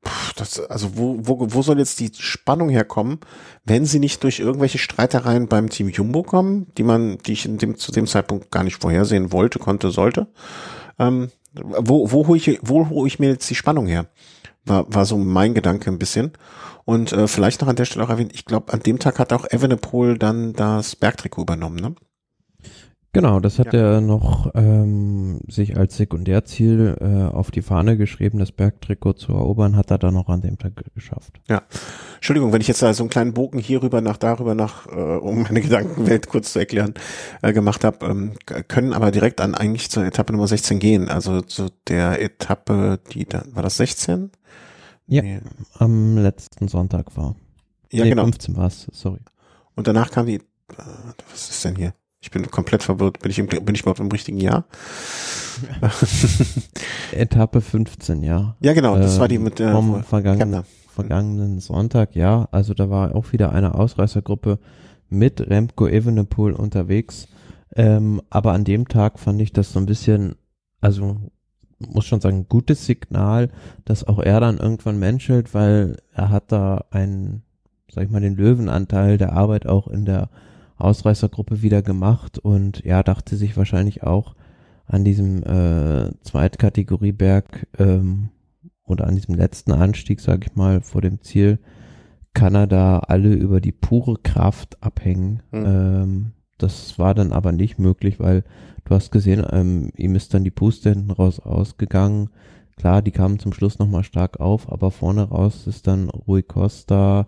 pff, das, also wo, wo, wo soll jetzt die Spannung herkommen, wenn sie nicht durch irgendwelche Streitereien beim Team Jumbo kommen, die man, die ich in dem, zu dem Zeitpunkt gar nicht vorhersehen wollte, konnte, sollte. Ähm, wo, wo hole ich, wo hole ich mir jetzt die Spannung her? War, war so mein Gedanke ein bisschen. Und äh, vielleicht noch an der Stelle auch erwähnt, ich glaube, an dem Tag hat auch Evenepoel dann das Bergtrikot übernommen, ne? Genau, das hat ja. er noch ähm, sich als Sekundärziel äh, auf die Fahne geschrieben, das Bergtrikot zu erobern, hat er dann noch an dem Tag geschafft. Ja, Entschuldigung, wenn ich jetzt da so einen kleinen Bogen hierüber nach darüber nach, äh, um meine Gedankenwelt kurz zu erklären, äh, gemacht habe, ähm, können aber direkt an eigentlich zur Etappe Nummer 16 gehen, also zu der Etappe, die da, war das 16? Ja, nee. am letzten Sonntag war. Ja, nee, genau. 15 war es, sorry. Und danach kam die, äh, was ist denn hier? Ich bin komplett verwirrt. Bin ich, im, bin ich überhaupt im richtigen Jahr? Etappe 15, ja. Ja, genau. Das äh, war die mit äh, vom vergangenen, vergangenen Sonntag, ja. Also da war auch wieder eine Ausreißergruppe mit Remco Evenepoel unterwegs. Ähm, aber an dem Tag fand ich das so ein bisschen, also muss schon sagen, gutes Signal, dass auch er dann irgendwann menschelt, weil er hat da einen, sag ich mal, den Löwenanteil der Arbeit auch in der Ausreißergruppe wieder gemacht und ja, dachte sich wahrscheinlich auch an diesem äh, Zweitkategorieberg ähm, oder an diesem letzten Anstieg, sag ich mal, vor dem Ziel, kann er da alle über die pure Kraft abhängen. Mhm. Ähm, das war dann aber nicht möglich, weil du hast gesehen, ähm, ihm ist dann die Puste hinten raus ausgegangen. Klar, die kamen zum Schluss nochmal stark auf, aber vorne raus ist dann Rui Costa,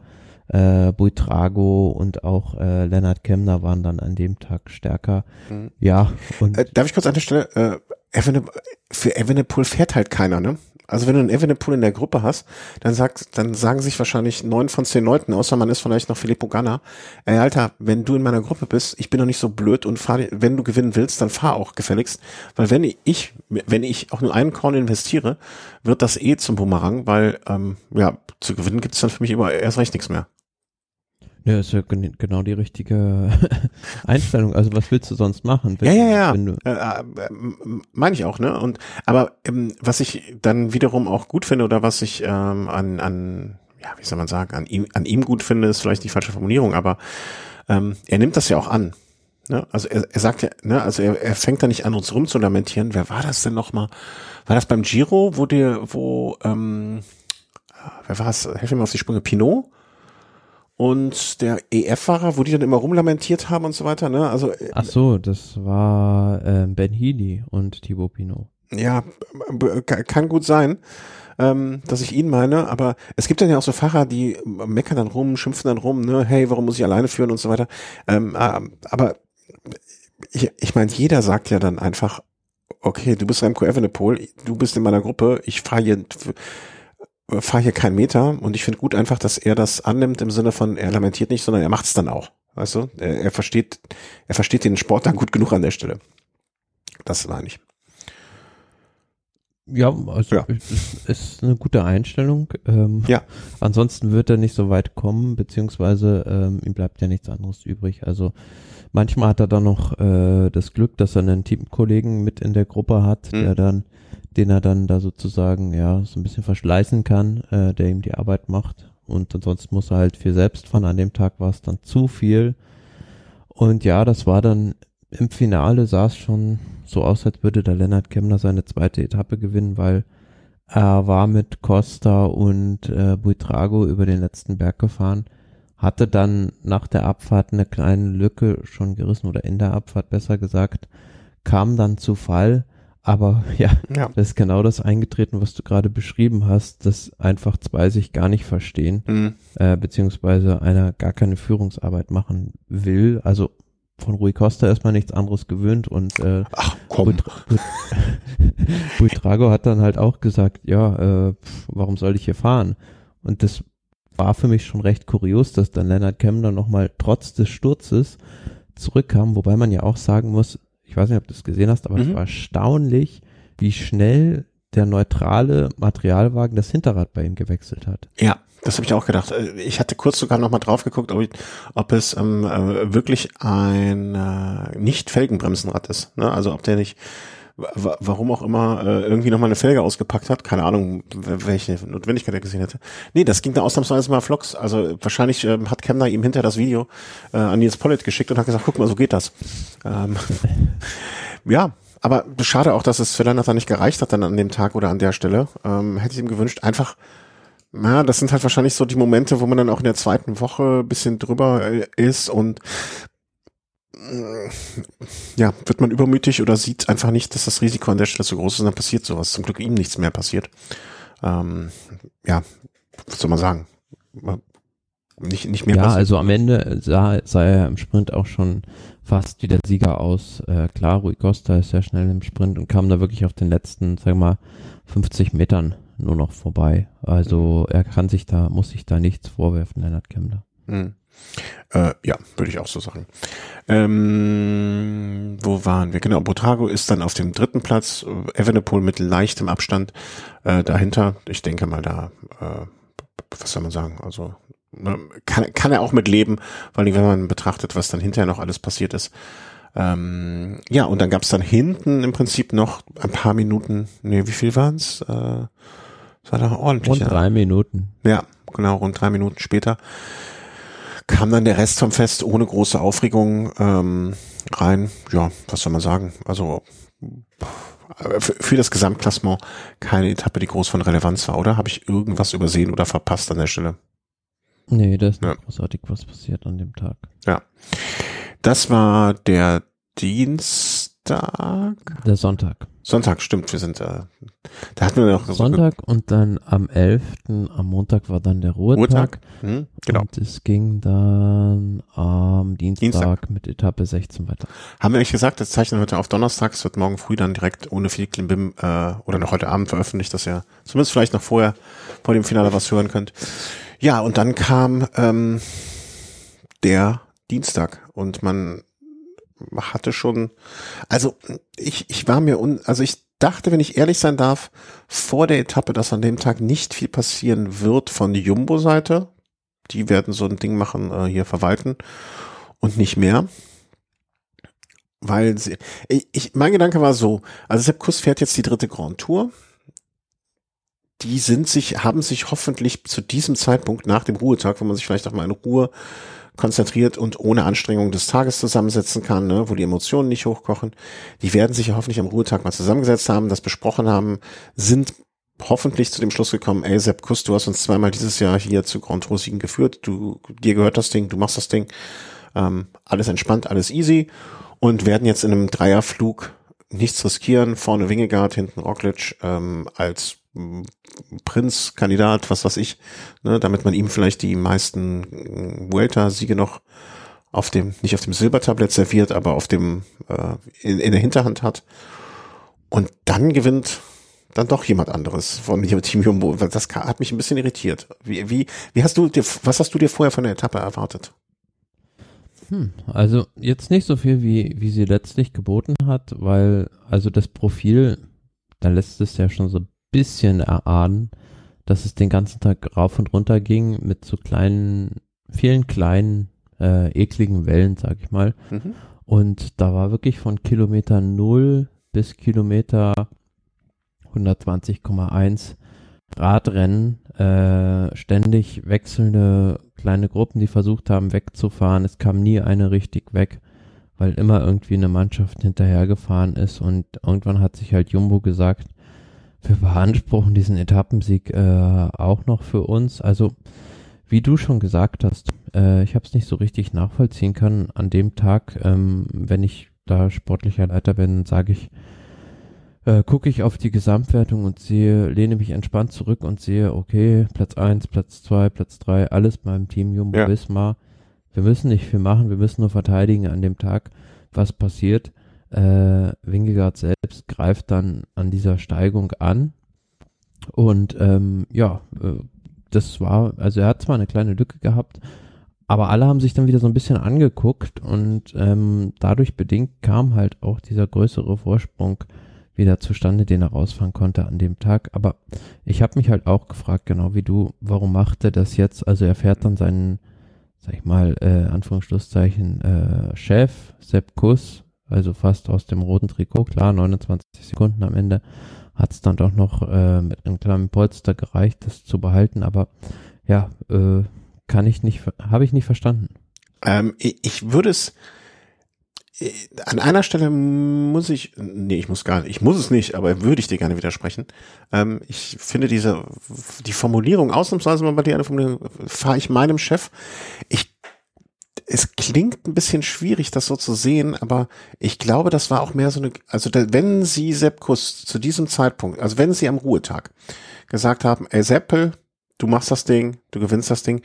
äh, Buitrago und auch äh, Lennart Kemner waren dann an dem Tag stärker. Mhm. Ja. Und äh, darf ich kurz an der Stelle, äh, Evene, für Evenepoel fährt halt keiner, ne? Also wenn du einen Evenepoel in der Gruppe hast, dann sagt, dann sagen sich wahrscheinlich neun von zehn Leuten, außer man ist vielleicht noch Filippo Ganna, ey Alter, wenn du in meiner Gruppe bist, ich bin doch nicht so blöd und fahr, wenn du gewinnen willst, dann fahr auch gefälligst, weil wenn ich, wenn ich auch nur einen Korn investiere, wird das eh zum Bumerang, weil ähm, ja zu gewinnen gibt's dann für mich immer erst recht nichts mehr. Ja, ist ja genau die richtige Einstellung. Also was willst du sonst machen? Wenn, ja, ja, ja. Äh, äh, Meine ich auch, ne? Und aber ähm, was ich dann wiederum auch gut finde oder was ich ähm, an, an, ja, wie soll man sagen, an ihm, an ihm gut finde, ist vielleicht die falsche Formulierung, aber ähm, er nimmt das ja auch an. Ne? Also er, er sagt ja, ne, also er, er fängt da nicht an, uns rumzulamentieren. Wer war das denn nochmal? War das beim Giro, wo der, wo ähm, wer war es? Helf mir mal auf die Sprünge. Pinot? Und der EF-Fahrer, wo die dann immer rumlamentiert haben und so weiter, ne? Also. Äh, Ach so, das war äh, Ben Healy und Thibaut Pinot. Ja, kann gut sein ähm, dass ich ihn meine, aber es gibt dann ja auch so Fahrer, die meckern dann rum, schimpfen dann rum, ne, hey, warum muss ich alleine führen und so weiter. Ähm, äh, aber ich, ich meine, jeder sagt ja dann einfach, okay, du bist Remco Evenepoel, du bist in meiner Gruppe, ich fahre hier fahre hier keinen Meter und ich finde gut einfach, dass er das annimmt im Sinne von, er lamentiert nicht, sondern er macht es dann auch. Weißt du? Er, er versteht, er versteht den Sport dann gut genug an der Stelle. Das meine ich. Ja, also ja. Ist, ist eine gute Einstellung. Ähm, ja. Ansonsten wird er nicht so weit kommen, beziehungsweise ähm, ihm bleibt ja nichts anderes übrig. Also manchmal hat er dann noch äh, das Glück, dass er einen Teamkollegen mit in der Gruppe hat, mhm. der dann, den er dann da sozusagen ja so ein bisschen verschleißen kann, äh, der ihm die Arbeit macht. Und ansonsten muss er halt viel selbst fahren. An dem Tag war es dann zu viel. Und ja, das war dann im Finale sah es schon so aus, als würde der Lennart Kemner seine zweite Etappe gewinnen, weil er war mit Costa und äh, Buitrago über den letzten Berg gefahren, hatte dann nach der Abfahrt eine kleine Lücke schon gerissen oder in der Abfahrt besser gesagt, kam dann zu Fall, aber ja, ja. das ist genau das eingetreten, was du gerade beschrieben hast, dass einfach zwei sich gar nicht verstehen, mhm. äh, beziehungsweise einer gar keine Führungsarbeit machen will, also von Rui Costa erstmal nichts anderes gewöhnt und äh, Ach. Buitrago hat dann halt auch gesagt, ja, äh, warum soll ich hier fahren? Und das war für mich schon recht kurios, dass dann Leonard Kemner nochmal trotz des Sturzes zurückkam, wobei man ja auch sagen muss, ich weiß nicht, ob du es gesehen hast, aber es mhm. war erstaunlich, wie schnell der neutrale Materialwagen das Hinterrad bei ihm gewechselt hat. Ja, das habe ich auch gedacht. Äh, ich hatte kurz sogar noch mal drauf geguckt, ob, ich, ob es ähm, äh, wirklich ein äh, nicht Felgenbremsenrad ist. Ne? Also ob der nicht warum auch immer äh, irgendwie noch mal eine Felge ausgepackt hat. Keine Ahnung, welche Notwendigkeit er gesehen hätte. Nee, das ging da ausnahmsweise mal Vlogs. Also wahrscheinlich ähm, hat Kemner ihm hinter das Video äh, an Nils Pollitt geschickt und hat gesagt, guck mal, so geht das. Ähm, ja, aber schade auch, dass es für Lennart nicht gereicht hat dann an dem Tag oder an der Stelle. Ähm, hätte ich ihm gewünscht, einfach ja, das sind halt wahrscheinlich so die Momente, wo man dann auch in der zweiten Woche bisschen drüber äh, ist und ja, wird man übermütig oder sieht einfach nicht, dass das Risiko an der Stelle so groß ist dann passiert sowas. Zum Glück ihm nichts mehr passiert. Ähm, ja, was soll man sagen? Nicht, nicht mehr Ja, passiert. also am Ende sah, sah er im Sprint auch schon fast wie der Sieger aus. Äh, klar, Rui Costa ist sehr schnell im Sprint und kam da wirklich auf den letzten, sagen wir mal, 50 Metern nur noch vorbei. Also er kann sich da, muss sich da nichts vorwerfen, Leonard Kemmler. Mhm. Äh, ja, würde ich auch so sagen. Ähm, wo waren wir? Genau, Botrago ist dann auf dem dritten Platz, Evenepoel mit leichtem Abstand äh, dahinter. Ich denke mal da, äh, was soll man sagen, also kann, kann er auch mit leben, vor allem wenn man betrachtet, was dann hinterher noch alles passiert ist. Ähm, ja, und dann gab es dann hinten im Prinzip noch ein paar Minuten, nee, wie viel waren's? Äh, das war doch ordentlich. Rund drei Minuten. Ja, genau, rund drei Minuten später kam dann der Rest vom Fest ohne große Aufregung ähm, rein. Ja, was soll man sagen? Also für, für das Gesamtklassement keine Etappe, die groß von Relevanz war, oder? Habe ich irgendwas übersehen oder verpasst an der Stelle? Nee, da ist ja. nicht großartig was passiert an dem Tag. Ja. Das war der Dienstag. Der Sonntag. Sonntag, stimmt, wir sind da. Äh, da hatten wir noch Sonntag so und dann am 11. am Montag war dann der Ruhetag. Ruhetag? Hm, genau. Und es ging dann am Dienstag, Dienstag, mit Etappe 16 weiter. Haben wir euch gesagt, das zeichnen heute auf Donnerstag, es wird morgen früh dann direkt ohne viel Klimbim äh, oder noch heute Abend veröffentlicht, dass ihr zumindest vielleicht noch vorher vor dem Finale was hören könnt. Ja, und dann kam ähm, der Dienstag und man hatte schon, also ich, ich war mir un, also ich dachte, wenn ich ehrlich sein darf, vor der Etappe, dass an dem Tag nicht viel passieren wird von Jumbo-Seite. Die werden so ein Ding machen, äh, hier verwalten und nicht mehr. Weil sie, ich, ich, mein Gedanke war so, also Sepp Kuss fährt jetzt die dritte Grand Tour. Die sind sich, haben sich hoffentlich zu diesem Zeitpunkt nach dem Ruhetag, wenn man sich vielleicht auch mal in Ruhe konzentriert und ohne Anstrengung des Tages zusammensetzen kann, ne, wo die Emotionen nicht hochkochen. Die werden sich ja hoffentlich am Ruhetag mal zusammengesetzt haben, das besprochen haben, sind hoffentlich zu dem Schluss gekommen, ey Sepp Kuss, du hast uns zweimal dieses Jahr hier zu Grand Tour Siegen geführt, du, dir gehört das Ding, du machst das Ding, ähm, alles entspannt, alles easy und werden jetzt in einem Dreierflug nichts riskieren, vorne Wingegaard, hinten Roglic ähm, als Prinz-Kandidat, was weiß ich, ne, damit man ihm vielleicht die meisten äh, Vuelta-Siege noch auf dem, nicht auf dem Silbertablett serviert, aber auf dem, äh, in, in der Hinterhand hat. Und dann gewinnt dann doch jemand anderes von Team Jumbo. Das hat mich ein bisschen irritiert. Wie, wie, wie hast du dir, was hast du dir vorher von der Etappe erwartet? Hm, also jetzt nicht so viel, wie, wie sie letztlich geboten hat, weil also das Profil, da lässt es ja schon so ein bisschen erahnen, dass es den ganzen Tag rauf und runter ging mit so kleinen, vielen kleinen, äh, ekligen Wellen, sag ich mal. Mhm. Und da war wirklich von Kilometer null bis Kilometer 120,1 Radrennen, äh, ständig wechselnde kleine Gruppen, die versucht haben wegzufahren. Es kam nie eine richtig weg, weil immer irgendwie eine Mannschaft hinterhergefahren ist und irgendwann hat sich halt Jumbo gesagt, wir beanspruchen diesen Etappensieg äh, auch noch für uns. Also wie du schon gesagt hast, äh, ich habe es nicht so richtig nachvollziehen können an dem Tag, ähm, wenn ich da sportlicher Leiter bin, sage ich, äh, gucke ich auf die Gesamtwertung und sehe, lehne mich entspannt zurück und sehe, okay, Platz eins, Platz zwei, Platz drei, alles beim Team Jumbo ja. Visma. Wir müssen nicht viel machen, wir müssen nur verteidigen an dem Tag, was passiert. Äh, Wingegaard selbst greift dann an dieser Steigung an und ähm, ja, äh, das war, also er hat zwar eine kleine Lücke gehabt, aber alle haben sich dann wieder so ein bisschen angeguckt und ähm, dadurch bedingt kam halt auch dieser größere Vorsprung wieder zustande, den er rausfahren konnte an dem Tag. Aber ich habe mich halt auch gefragt, genau wie du, warum macht er das jetzt? Also er fährt dann seinen, sag ich mal, äh, Anführungsschlusszeichen, äh, Chef, Sepp Kuss, also fast aus dem roten Trikot, klar, 29 Sekunden am Ende hat es dann doch noch äh, mit einem kleinen Polster gereicht, das zu behalten, aber ja, äh, kann ich nicht, habe ich nicht verstanden. Ähm, ich, würde es, an einer Stelle muss ich, nee, ich muss gar nicht, ich muss es nicht, aber würde ich dir gerne widersprechen. Ähm, ich finde diese, die Formulierung, ausnahmsweise mal bei dir eine Formulierung, fahre ich meinem Chef. Ich, es klingt ein bisschen schwierig, das so zu sehen, aber ich glaube, das war auch mehr so eine, also da, wenn sie Sepp Kuss zu diesem Zeitpunkt, also wenn sie am Ruhetag gesagt haben, ey Seppel, du machst das Ding, du gewinnst das Ding,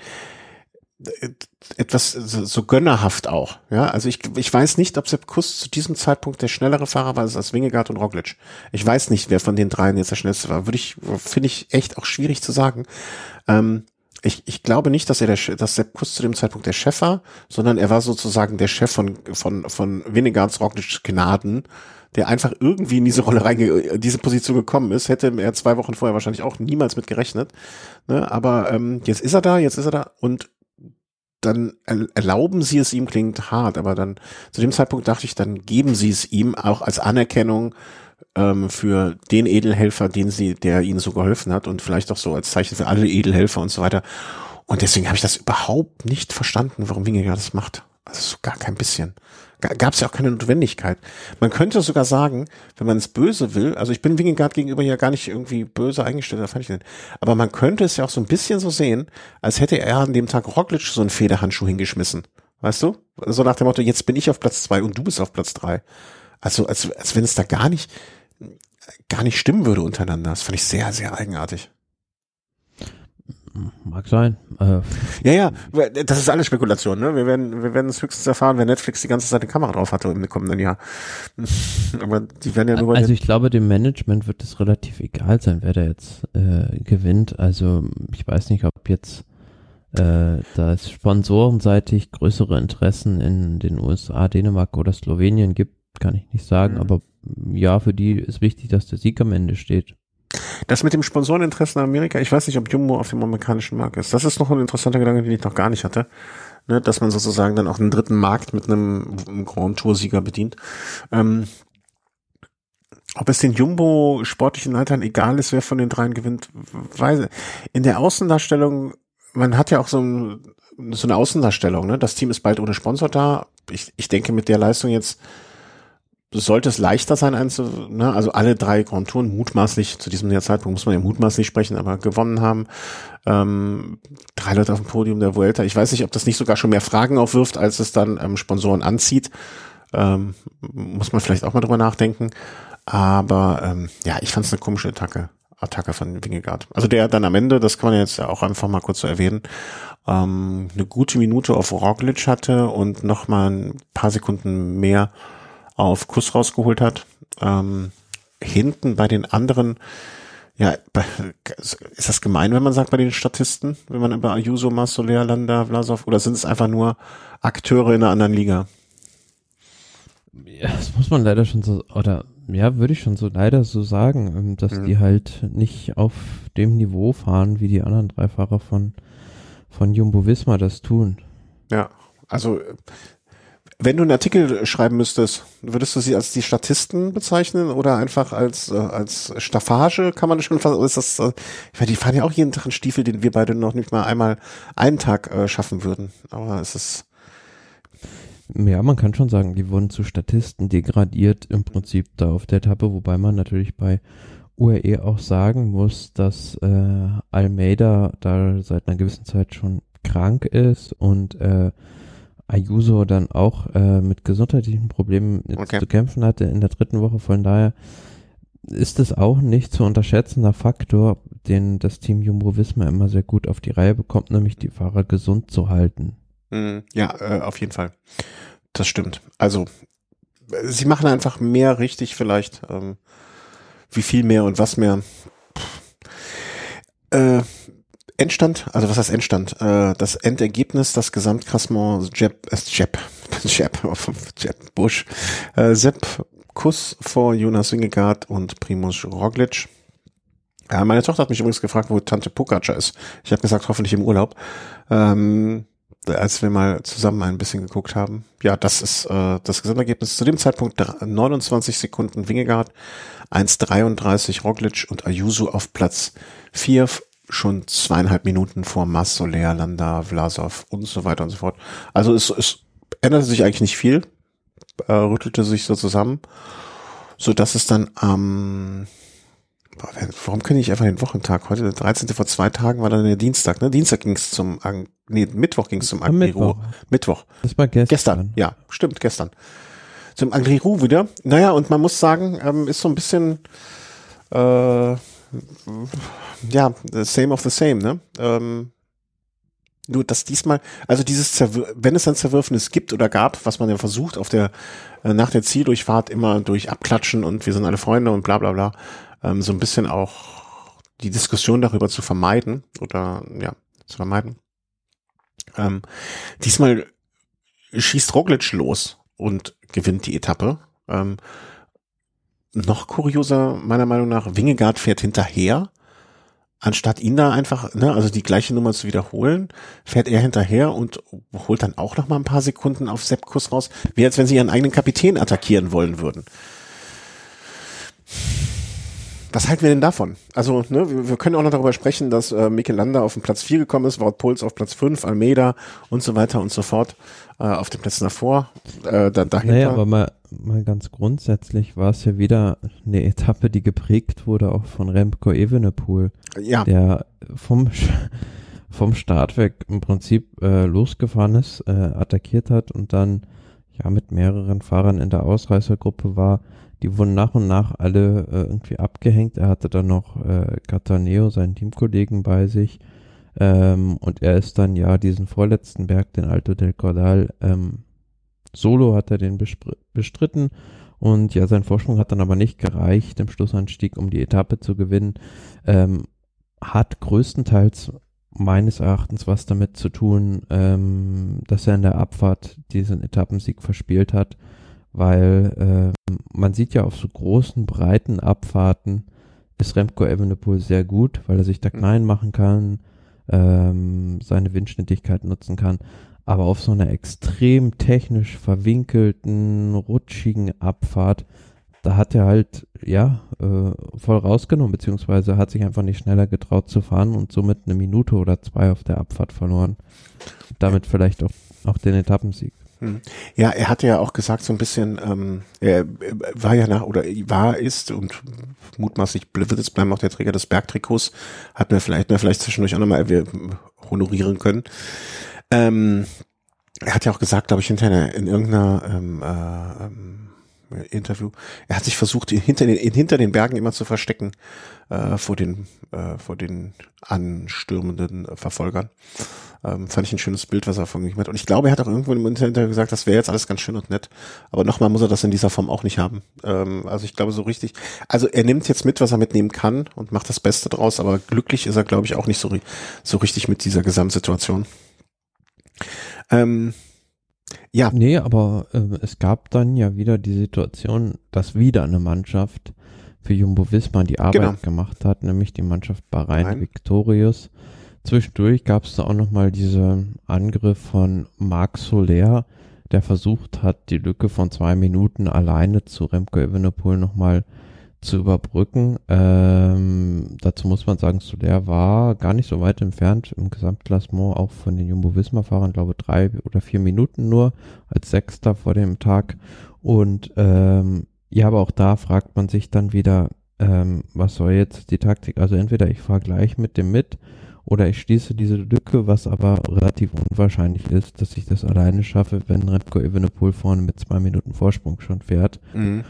etwas so, so gönnerhaft auch. Ja, also ich, ich weiß nicht, ob Sepp Kuss zu diesem Zeitpunkt der schnellere Fahrer war als Wingegaard und Roglic. Ich weiß nicht, wer von den dreien jetzt der schnellste war. Würde ich, finde ich echt auch schwierig zu sagen. Ähm, ich, ich glaube nicht, dass er der, dass Sepp Kuss zu dem Zeitpunkt der Chef war, sondern er war sozusagen der Chef von, von, von Winnegards Roglic Gnaden, der einfach irgendwie in diese Rolle reinge, diese Position gekommen ist, hätte er zwei Wochen vorher wahrscheinlich auch niemals mit gerechnet. Ne? Aber ähm, jetzt ist er da, jetzt ist er da und dann erlauben sie es ihm, klingt hart, aber dann zu dem Zeitpunkt dachte ich, dann geben sie es ihm auch als Anerkennung ähm, für den Edelhelfer, den sie, der ihnen so geholfen hat und vielleicht auch so als Zeichen für alle Edelhelfer und so weiter. Und deswegen habe ich das überhaupt nicht verstanden, warum Wingegaard das macht. Also so gar kein bisschen gab es ja auch keine Notwendigkeit. Man könnte sogar sagen, wenn man es böse will, also ich bin Wingegaard gegenüber ja gar nicht irgendwie böse eingestellt, fand ich nicht. aber man könnte es ja auch so ein bisschen so sehen, als hätte er an dem Tag Roglic so einen Federhandschuh hingeschmissen. Weißt du? So nach dem Motto, jetzt bin ich auf Platz zwei und du bist auf Platz drei. Also als, als wenn es da gar nicht, gar nicht stimmen würde untereinander. Das fand ich sehr, sehr eigenartig. Mag sein. Äh, ja, ja, das ist alles Spekulation. Ne? Wir werden, wir werden es höchstens erfahren, wenn Netflix die ganze Zeit eine Kamera drauf hatte im kommenden Jahr. Aber die werden ja nur. Also ich glaube, dem Management wird es relativ egal sein, wer da jetzt äh, gewinnt. Also ich weiß nicht, ob jetzt äh, da es sponsorenseitig größere Interessen in den USA, Dänemark oder Slowenien gibt, kann ich nicht sagen. Mhm. Aber ja, für die ist wichtig, dass der Sieg am Ende steht. Das mit dem Sponsoreninteresse in Amerika, ich weiß nicht, ob Jumbo auf dem amerikanischen Markt ist. Das ist noch ein interessanter Gedanke, den ich noch gar nicht hatte. Ne, dass man sozusagen dann auch einen dritten Markt mit einem, einem Grand Tour-Sieger bedient. Ähm, ob es den Jumbo sportlichen Leitern egal ist, wer von den dreien gewinnt, weiß in der Außendarstellung, man hat ja auch so, ein, so eine Außendarstellung, ne? Das Team ist bald ohne Sponsor da. Ich, ich denke, mit der Leistung jetzt sollte es leichter sein, einzu, ne, also alle drei Grand Touren mutmaßlich, zu diesem Zeitpunkt muss man ja mutmaßlich sprechen, aber gewonnen haben. Ähm, drei Leute auf dem Podium der Vuelta. Ich weiß nicht, ob das nicht sogar schon mehr Fragen aufwirft, als es dann ähm, Sponsoren anzieht. Ähm, muss man vielleicht auch mal drüber nachdenken. Aber ähm, ja, ich fand es eine komische Attacke. Attacke von Wingegaard. Also der dann am Ende, das kann man jetzt auch einfach mal kurz so erwähnen, ähm, eine gute Minute auf Roglic hatte und noch mal ein paar Sekunden mehr auf Kuss rausgeholt hat. Ähm, hinten bei den anderen, ja, ist das gemein, wenn man sagt bei den Statisten, wenn man über Ayuso, Masolea, Landa, Vlasov, oder sind es einfach nur Akteure in einer anderen Liga? Ja, das muss man leider schon so, oder ja, würde ich schon so leider so sagen, ähm, dass mhm. die halt nicht auf dem Niveau fahren, wie die anderen drei Fahrer von, von Jumbo Visma das tun. Ja, also wenn du einen Artikel schreiben müsstest, würdest du sie als die Statisten bezeichnen oder einfach als äh, als Staffage? Kann man das schon ist das? Äh, ich meine, die fahren ja auch jeden Tag einen Stiefel, den wir beide noch nicht mal einmal einen Tag äh, schaffen würden. Aber es ist ja, man kann schon sagen, die wurden zu Statisten degradiert im Prinzip da auf der Etappe, wobei man natürlich bei UAE auch sagen muss, dass äh, Almeida da seit einer gewissen Zeit schon krank ist und äh, Ayuso dann auch äh, mit gesundheitlichen Problemen okay. zu kämpfen hatte in der dritten Woche. Von daher ist es auch nicht zu unterschätzender Faktor, den das Team Jumbo Visma immer sehr gut auf die Reihe bekommt, nämlich die Fahrer gesund zu halten. Mhm. Ja, äh, auf jeden Fall. Das stimmt. Also sie machen einfach mehr richtig vielleicht. Ähm, wie viel mehr und was mehr. Äh, Endstand, also was heißt Endstand? Äh, das Endergebnis, das Gesamtklassement Jeb, äh, Jeb, Jeb, Jeb Bush, äh, Sepp Kuss vor Jonas Wingegaard und Primus Roglic. Ja, meine Tochter hat mich übrigens gefragt, wo Tante Pukatscha ist. Ich habe gesagt, hoffentlich im Urlaub. Ähm, als wir mal zusammen ein bisschen geguckt haben. Ja, das ist äh, das Gesamtergebnis. Zu dem Zeitpunkt 29 Sekunden Wingegaard, 1,33 Roglic und Ayuso auf Platz 4 schon zweieinhalb Minuten vor Massoler, Landa, Vlasov und so weiter und so fort. Also es, es änderte sich eigentlich nicht viel, äh, rüttelte sich so zusammen, so dass es dann am Warum kenne ich einfach den Wochentag? Heute der 13. vor zwei Tagen war dann der Dienstag, ne? Dienstag ging es zum, nee, Mittwoch ging es zum Agriru. Mittwoch. Das war gestern. Gestern, ja, stimmt, gestern. Zum Agriru wieder. Naja, und man muss sagen, ähm, ist so ein bisschen, äh, ja, same of the same, ne? Ähm, nur, dass diesmal, also dieses, Zerwür wenn es ein Zerwürfnis gibt oder gab, was man ja versucht auf der, äh, nach der Zieldurchfahrt immer durch Abklatschen und wir sind alle Freunde und bla bla bla, ähm, so ein bisschen auch die Diskussion darüber zu vermeiden oder, ja, zu vermeiden. Ähm, diesmal schießt Roglic los und gewinnt die Etappe. Ähm, noch kurioser, meiner Meinung nach, Wingegaard fährt hinterher. Anstatt ihn da einfach, ne, also die gleiche Nummer zu wiederholen, fährt er hinterher und holt dann auch noch mal ein paar Sekunden auf Seppkus raus, wie als wenn sie ihren eigenen Kapitän attackieren wollen würden. Was halten wir denn davon? Also, ne, wir, können auch noch darüber sprechen, dass äh, Mikel Landa auf den Platz 4 gekommen ist, Wout Puls auf Platz 5, Almeida und so weiter und so fort äh, auf den Plätzen davor. Äh, da, dahinter. Naja, aber mal, mal ganz grundsätzlich war es ja wieder eine Etappe, die geprägt wurde auch von Remco Evenepoel, ja. der vom vom Start weg im Prinzip äh, losgefahren ist, äh, attackiert hat und dann ja mit mehreren Fahrern in der Ausreißergruppe war die wurden nach und nach alle äh, irgendwie abgehängt. Er hatte dann noch äh, Cataneo, seinen Teamkollegen, bei sich. Ähm, und er ist dann ja diesen vorletzten Berg, den Alto del Cordal, ähm, solo hat er den bestritten. Und ja, sein Vorsprung hat dann aber nicht gereicht im Schlussanstieg, um die Etappe zu gewinnen. Ähm, hat größtenteils meines Erachtens was damit zu tun, ähm, dass er in der Abfahrt diesen Etappensieg verspielt hat weil äh, man sieht ja auf so großen, breiten Abfahrten ist Remco Evenepoel sehr gut, weil er sich da mhm. klein machen kann, ähm, seine Windschnittigkeit nutzen kann. Aber auf so einer extrem technisch verwinkelten, rutschigen Abfahrt, da hat er halt, ja, äh, voll rausgenommen, beziehungsweise hat sich einfach nicht schneller getraut zu fahren und somit eine Minute oder zwei auf der Abfahrt verloren. Damit vielleicht auch, auch den Etappensieg. Hm. Ja, er hatte ja auch gesagt, so ein bisschen, ähm, er war ja nach, oder war, ist und mutmaßlich wird es bleiben auch der Träger des Bergtrikots, hat mir vielleicht, mir vielleicht zwischendurch auch nochmal honorieren können. Ähm, er hat ja auch gesagt, glaube ich, hinter in irgendeiner ähm, äh, ähm, Interview. Er hat sich versucht, hinter den, hinter den Bergen immer zu verstecken äh, vor den äh, vor den anstürmenden Verfolgern. Ähm, fand ich ein schönes Bild, was er von mir hat. Und ich glaube, er hat auch irgendwo im Internet gesagt, das wäre jetzt alles ganz schön und nett. Aber nochmal muss er das in dieser Form auch nicht haben. Ähm, also ich glaube so richtig. Also er nimmt jetzt mit, was er mitnehmen kann und macht das Beste draus. Aber glücklich ist er, glaube ich, auch nicht so so richtig mit dieser Gesamtsituation. Ähm, ja. Nee, aber äh, es gab dann ja wieder die Situation, dass wieder eine Mannschaft für Jumbo Wismar die Arbeit genau. gemacht hat, nämlich die Mannschaft Bahrain Nein. Victorious. Zwischendurch gab es da auch nochmal diese Angriff von Marc Soler, der versucht hat, die Lücke von zwei Minuten alleine zu Remco Evenepoel nochmal zu überbrücken. Ähm, dazu muss man sagen, Soler war gar nicht so weit entfernt im Gesamtklassement, auch von den Jumbo-Visma-Fahrern, glaube drei oder vier Minuten nur als Sechster vor dem Tag. Und ähm, ja, aber auch da fragt man sich dann wieder, ähm, was soll jetzt die Taktik? Also entweder ich fahre gleich mit dem mit oder ich schließe diese Lücke, was aber relativ unwahrscheinlich ist, dass ich das alleine schaffe, wenn Remco Evenepoel vorne mit zwei Minuten Vorsprung schon fährt. Mhm.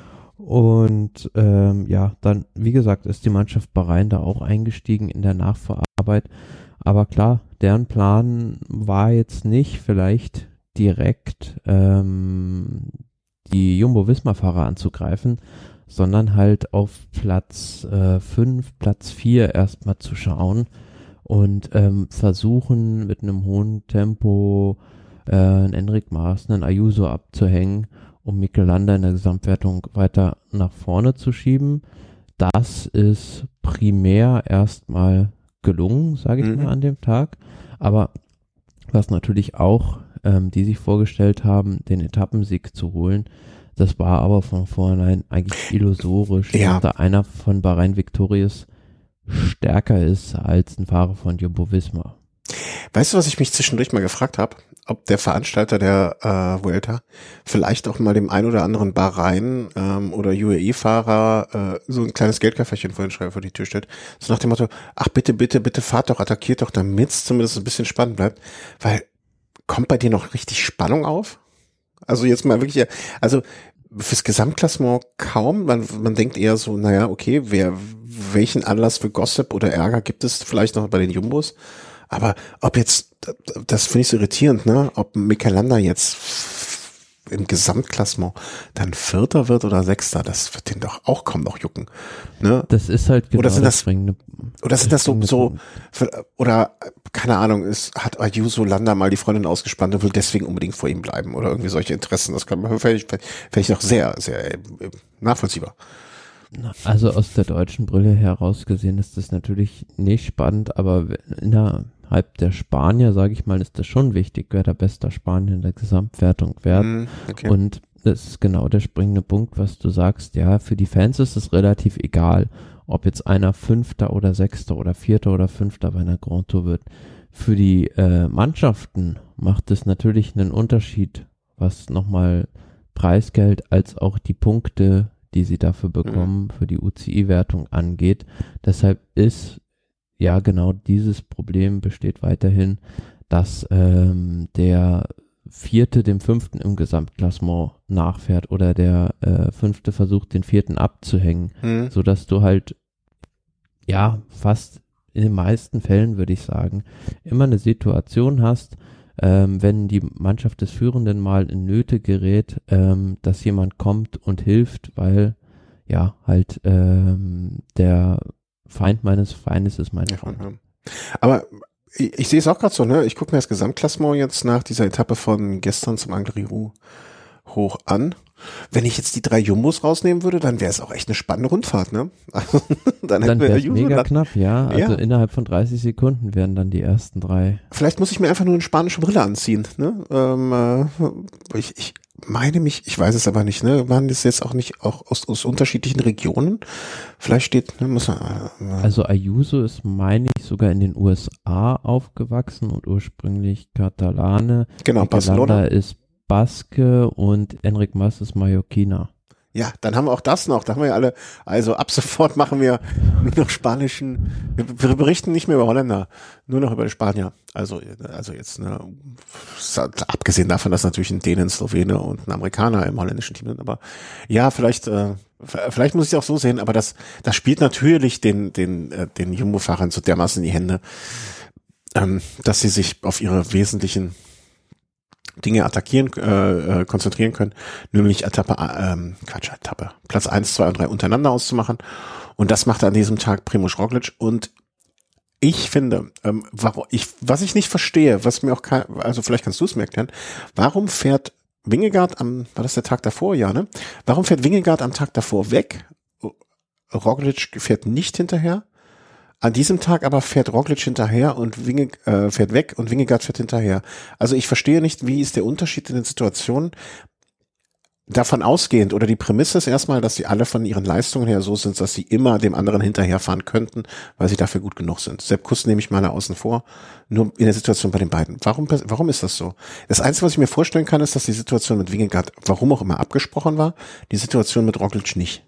Und ähm, ja, dann, wie gesagt, ist die Mannschaft Bahrain da auch eingestiegen in der Nachverarbeit. Aber klar, deren Plan war jetzt nicht vielleicht direkt ähm, die Jumbo-Visma-Fahrer anzugreifen, sondern halt auf Platz 5, äh, Platz 4 erstmal zu schauen und ähm, versuchen mit einem hohen Tempo äh, einen Enric Maas, einen Ayuso abzuhängen um Michelanda in der Gesamtwertung weiter nach vorne zu schieben. Das ist primär erstmal gelungen, sage ich mhm. mal, an dem Tag. Aber was natürlich auch ähm, die sich vorgestellt haben, den Etappensieg zu holen, das war aber von vornherein eigentlich illusorisch, ja. dass da einer von Bahrain Victorious stärker ist als ein Fahrer von Jumbo Visma. Weißt du, was ich mich zwischendurch mal gefragt habe? Ob der Veranstalter der äh, Vuelta vielleicht auch mal dem ein oder anderen Bahrain ähm, oder UAE-Fahrer äh, so ein kleines Geldköfferchen vor, den vor die Tür stellt. So nach dem Motto, ach bitte, bitte, bitte fahrt doch, attackiert doch, damit es zumindest ein bisschen spannend bleibt. Weil kommt bei dir noch richtig Spannung auf? Also jetzt mal wirklich, also fürs Gesamtklassement kaum. Man, man denkt eher so, naja, okay, wer, welchen Anlass für Gossip oder Ärger gibt es vielleicht noch bei den Jumbos? Aber ob jetzt, das finde ich so irritierend, ne? Ob Michelanda jetzt im Gesamtklassement dann Vierter wird oder Sechster, das wird den doch auch kaum noch jucken. Ne? Das ist halt genau oder sind das, das oder sind das so, so oder keine Ahnung, ist, hat Ayuso Landa mal die Freundin ausgespannt und will deswegen unbedingt vor ihm bleiben oder irgendwie solche Interessen. Das kann man vielleicht, vielleicht auch sehr, sehr äh, nachvollziehbar. Also aus der deutschen Brille heraus gesehen ist das natürlich nicht spannend, aber in der innerhalb der Spanier, sage ich mal, ist das schon wichtig, wer der beste Spanier in der Gesamtwertung wird. Mm, okay. Und das ist genau der springende Punkt, was du sagst. Ja, für die Fans ist es relativ egal, ob jetzt einer Fünfter oder Sechster oder Vierter oder Fünfter bei einer Grand Tour wird. Für die äh, Mannschaften macht es natürlich einen Unterschied, was nochmal Preisgeld als auch die Punkte, die sie dafür bekommen, mhm. für die UCI-Wertung angeht. Deshalb ist ja, genau dieses Problem besteht weiterhin, dass ähm, der Vierte dem Fünften im Gesamtklassement nachfährt oder der äh, Fünfte versucht, den Vierten abzuhängen, mhm. so dass du halt, ja, fast in den meisten Fällen, würde ich sagen, immer eine Situation hast, ähm, wenn die Mannschaft des Führenden mal in Nöte gerät, ähm, dass jemand kommt und hilft, weil ja halt ähm, der Feind meines Feindes ist mein Freund. Ja, Aber ich, ich sehe es auch gerade so, ne? Ich gucke mir das Gesamtklassement jetzt nach dieser Etappe von gestern zum Angliru hoch an. Wenn ich jetzt die drei Jumbos rausnehmen würde, dann wäre es auch echt eine spannende Rundfahrt, ne? Also, dann dann wäre es mega Land. knapp, ja. Also ja. innerhalb von 30 Sekunden wären dann die ersten drei. Vielleicht muss ich mir einfach nur eine spanische Brille anziehen, ne? Ähm, äh, ich, ich meine mich, ich weiß es aber nicht, ne? Waren das jetzt auch nicht auch aus, aus unterschiedlichen Regionen? Vielleicht steht, ne, muss man, äh, Also Ayuso ist, meine ich, sogar in den USA aufgewachsen und ursprünglich Katalane. Genau, Barcelona ist Baske und Enric Mas ist Mallorquiner. Ja, dann haben wir auch das noch. Da haben wir ja alle, also ab sofort machen wir nur noch spanischen, wir berichten nicht mehr über Holländer, nur noch über Spanier. Also, also jetzt, ne, abgesehen davon, dass natürlich ein Dänen, Slowene und ein Amerikaner im holländischen Team sind, aber ja, vielleicht, äh, vielleicht muss ich es auch so sehen, aber das, das spielt natürlich den, den, äh, den Jumbo-Fahrern so dermaßen in die Hände, ähm, dass sie sich auf ihre wesentlichen Dinge attackieren, äh, äh, konzentrieren können, nämlich Etappe, äh, ähm, Quatsch, Etappe, Platz eins, zwei und drei untereinander auszumachen. Und das macht er an diesem Tag Primoz Roglic. Und ich finde, ähm, warum, ich, was ich nicht verstehe, was mir auch kein, also vielleicht kannst du es mir erklären, warum fährt Wingegaard am, war das der Tag davor, ja, ne? Warum fährt Wingegaard am Tag davor weg? Roglic fährt nicht hinterher. An diesem Tag aber fährt Roglic hinterher und Winge, äh, fährt weg und Wingegaard fährt hinterher. Also ich verstehe nicht, wie ist der Unterschied in den Situationen davon ausgehend oder die Prämisse ist erstmal, dass sie alle von ihren Leistungen her so sind, dass sie immer dem anderen hinterherfahren könnten, weil sie dafür gut genug sind. Sepp Kuss nehme ich mal außen vor, nur in der Situation bei den beiden. Warum, warum ist das so? Das Einzige, was ich mir vorstellen kann, ist, dass die Situation mit Wingegaard, warum auch immer, abgesprochen war, die Situation mit Roglic nicht.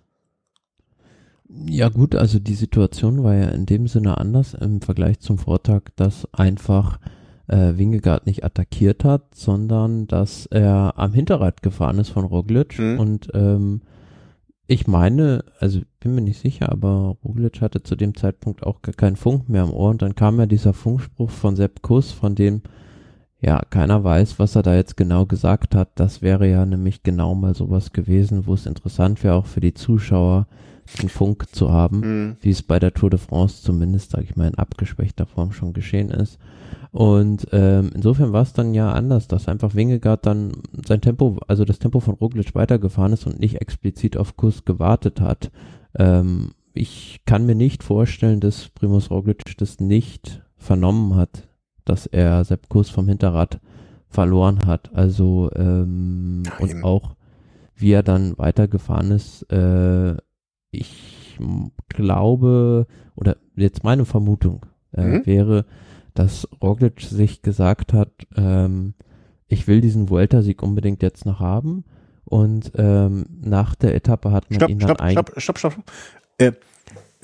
Ja gut, also die Situation war ja in dem Sinne anders im Vergleich zum Vortag, dass einfach äh, Wingegaard nicht attackiert hat, sondern dass er am Hinterrad gefahren ist von Roglic mhm. und ähm, ich meine, also bin mir nicht sicher, aber Roglic hatte zu dem Zeitpunkt auch gar keinen Funk mehr im Ohr und dann kam ja dieser Funkspruch von Sepp Kuss, von dem ja keiner weiß, was er da jetzt genau gesagt hat. Das wäre ja nämlich genau mal sowas gewesen, wo es interessant wäre auch für die Zuschauer, einen Funk zu haben, mhm. wie es bei der Tour de France zumindest, sage ich mal, in abgeschwächter Form schon geschehen ist. Und ähm, insofern war es dann ja anders, dass einfach Wingegaard dann sein Tempo, also das Tempo von Roglic weitergefahren ist und nicht explizit auf Kuss gewartet hat. Ähm, ich kann mir nicht vorstellen, dass Primus Roglic das nicht vernommen hat, dass er Sepp Kuss vom Hinterrad verloren hat. Also ähm, und auch wie er dann weitergefahren ist, äh, ich glaube, oder jetzt meine Vermutung äh, mhm. wäre, dass Roglic sich gesagt hat, ähm, ich will diesen Vuelta-Sieg unbedingt jetzt noch haben. Und ähm, nach der Etappe hat man stopp, ihn dann stopp, stopp, stopp, stopp, stopp. Äh,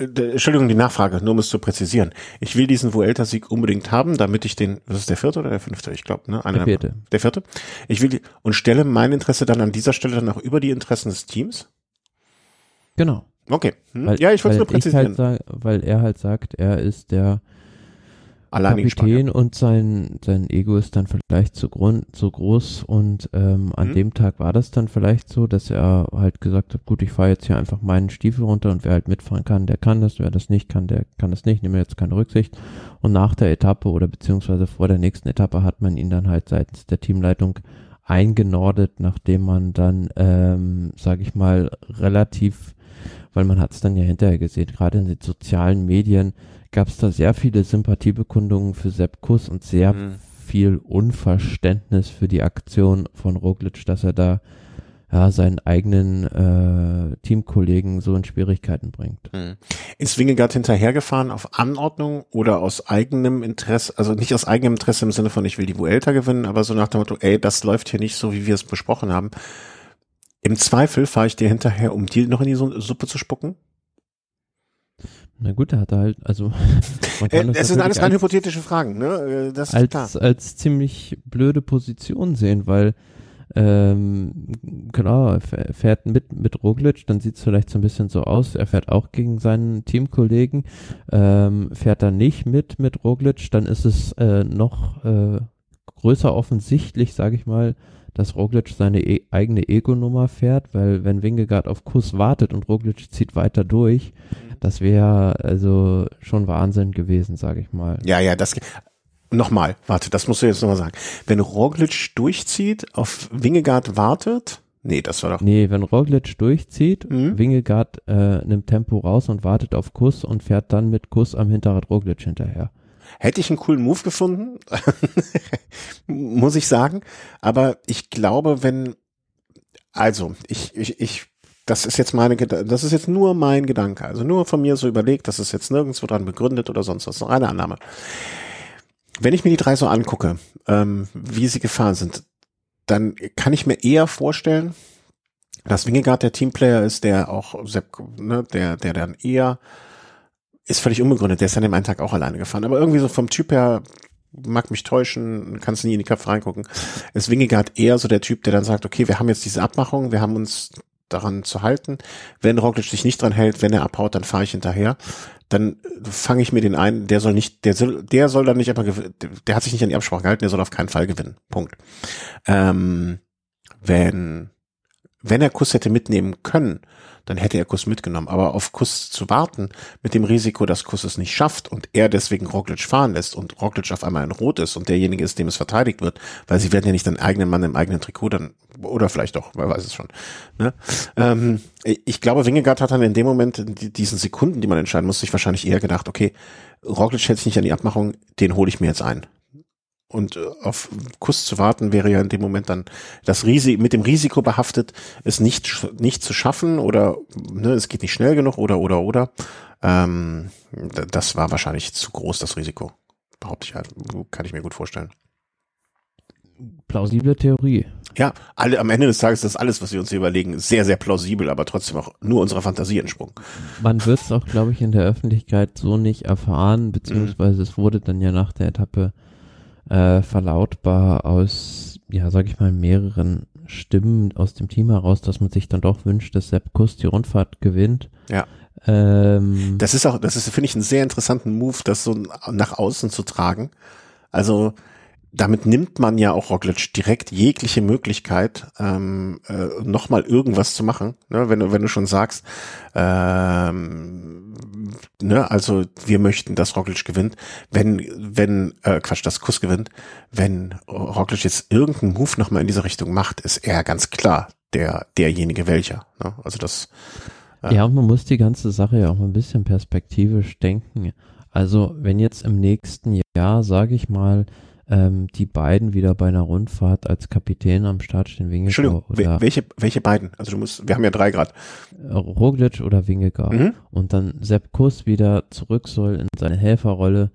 äh, Entschuldigung, die Nachfrage, nur um es zu präzisieren. Ich will diesen Vuelta-Sieg unbedingt haben, damit ich den, was ist der vierte oder der fünfte? Ich glaube, ne? Einer der vierte. Der vierte. Ich will die, und stelle mein Interesse dann an dieser Stelle dann auch über die Interessen des Teams. Genau. Okay. Hm. Weil, ja, ich wollte es nur präzisieren. Halt sag, weil er halt sagt, er ist der Kapitän und sein, sein Ego ist dann vielleicht zu, grund, zu groß und ähm, an mhm. dem Tag war das dann vielleicht so, dass er halt gesagt hat, gut, ich fahre jetzt hier einfach meinen Stiefel runter und wer halt mitfahren kann, der kann das, wer das nicht kann, der kann das nicht, nehme jetzt keine Rücksicht. Und nach der Etappe oder beziehungsweise vor der nächsten Etappe hat man ihn dann halt seitens der Teamleitung eingenordet, nachdem man dann, ähm, sage ich mal, relativ weil man hat es dann ja hinterher gesehen, gerade in den sozialen Medien gab es da sehr viele Sympathiebekundungen für Sepp Kuss und sehr mhm. viel Unverständnis für die Aktion von Roglic, dass er da ja, seinen eigenen äh, Teamkollegen so in Schwierigkeiten bringt. Mhm. Ist Wingegaard hinterhergefahren auf Anordnung oder aus eigenem Interesse, also nicht aus eigenem Interesse im Sinne von ich will die Vuelta gewinnen, aber so nach dem Motto, ey, das läuft hier nicht so, wie wir es besprochen haben. Im Zweifel fahre ich dir hinterher, um dir noch in die Suppe zu spucken? Na gut, er hat halt, also. Äh, es sind alles rein hypothetische Fragen, ne? Äh, das als, klar. als ziemlich blöde Position sehen, weil ähm, er fährt mit, mit Roglic, dann sieht es vielleicht so ein bisschen so aus, er fährt auch gegen seinen Teamkollegen, ähm, fährt dann nicht mit mit Roglic, dann ist es äh, noch äh, größer offensichtlich, sage ich mal, dass Roglic seine e eigene Ego-Nummer fährt, weil wenn Wingegaard auf Kuss wartet und Roglic zieht weiter durch, mhm. das wäre also schon Wahnsinn gewesen, sage ich mal. Ja, ja, das nochmal, warte, das musst du jetzt nochmal sagen. Wenn Roglic durchzieht, auf Wingegaard wartet, nee, das war doch. Nee, wenn Roglic durchzieht, mhm. Wingegaard äh, nimmt Tempo raus und wartet auf Kuss und fährt dann mit Kuss am Hinterrad Roglic hinterher. Hätte ich einen coolen Move gefunden, muss ich sagen. Aber ich glaube, wenn, also, ich, ich, ich, das ist jetzt meine, das ist jetzt nur mein Gedanke. Also nur von mir so überlegt, das ist jetzt nirgendwo dran begründet oder sonst was. Noch eine Annahme. Wenn ich mir die drei so angucke, ähm, wie sie gefahren sind, dann kann ich mir eher vorstellen, dass Wingegaard der Teamplayer ist, der auch, ne, der, der dann eher, ist völlig unbegründet, der ist an dem einen Tag auch alleine gefahren, aber irgendwie so vom Typ her, mag mich täuschen, kannst nie in die Köpfe reingucken, ist Wingegaard eher so der Typ, der dann sagt, okay, wir haben jetzt diese Abmachung, wir haben uns daran zu halten. Wenn Roglic sich nicht dran hält, wenn er abhaut, dann fahre ich hinterher. Dann fange ich mir den ein, der soll nicht, der soll, der soll dann nicht einfach, der hat sich nicht an die Absprache gehalten, der soll auf keinen Fall gewinnen. Punkt. Ähm, wenn wenn er Kuss hätte mitnehmen können, dann hätte er Kuss mitgenommen. Aber auf Kuss zu warten, mit dem Risiko, dass Kuss es nicht schafft und er deswegen Roglic fahren lässt und Roglic auf einmal in Rot ist und derjenige ist, dem es verteidigt wird, weil sie werden ja nicht den eigenen Mann im eigenen Trikot dann, oder vielleicht doch, wer weiß es schon. Ne? Ähm, ich glaube, Wingegaard hat dann in dem Moment, in diesen Sekunden, die man entscheiden muss, sich wahrscheinlich eher gedacht, okay, Roglic hält sich nicht an die Abmachung, den hole ich mir jetzt ein. Und äh, auf Kuss zu warten wäre ja in dem Moment dann das Risiko, mit dem Risiko behaftet, es nicht, nicht zu schaffen oder ne, es geht nicht schnell genug oder oder oder. Ähm, das war wahrscheinlich zu groß, das Risiko. Behaupte ich, halt, kann ich mir gut vorstellen. Plausible Theorie. Ja, alle, am Ende des Tages ist das alles, was wir uns hier überlegen, sehr, sehr plausibel, aber trotzdem auch nur unserer Fantasie entsprungen. Man wird es auch, glaube ich, in der Öffentlichkeit so nicht erfahren, beziehungsweise mhm. es wurde dann ja nach der Etappe äh, verlautbar aus, ja, sag ich mal, mehreren Stimmen aus dem Team heraus, dass man sich dann doch wünscht, dass Sepp Kuss die Rundfahrt gewinnt. Ja. Ähm, das ist auch, das ist, finde ich, einen sehr interessanten Move, das so nach außen zu tragen. Also damit nimmt man ja auch Roglic direkt jegliche Möglichkeit, ähm, äh, nochmal irgendwas zu machen. Ne? Wenn du, wenn du schon sagst, ähm, ne, also wir möchten, dass Roglic gewinnt, wenn, wenn, äh, Quatsch, das Kuss gewinnt, wenn Roglic jetzt irgendeinen Move nochmal in diese Richtung macht, ist er ganz klar der, derjenige welcher. Ne? Also das. Äh, ja, und man muss die ganze Sache ja auch mal ein bisschen perspektivisch denken. Also wenn jetzt im nächsten Jahr, sage ich mal, ähm, die beiden wieder bei einer Rundfahrt als Kapitän am Start stehen, Wingegaard Entschuldigung, welche, welche beiden? Also du musst, wir haben ja drei Grad. Roglic oder Wingegaard. Mhm. Und dann Sepp Kuss wieder zurück soll in seine Helferrolle.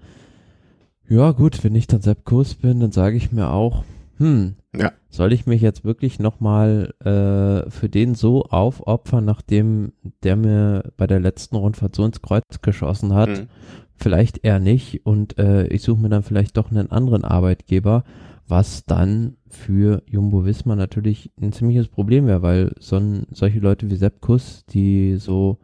Ja gut, wenn ich dann Sepp Kuss bin, dann sage ich mir auch, hm, ja. soll ich mich jetzt wirklich nochmal äh, für den so aufopfern, nachdem der mir bei der letzten Rundfahrt so ins Kreuz geschossen hat? Mhm vielleicht eher nicht und äh, ich suche mir dann vielleicht doch einen anderen Arbeitgeber, was dann für Jumbo Wismar natürlich ein ziemliches Problem wäre, weil so ein, solche Leute wie Sepp Kuss, die so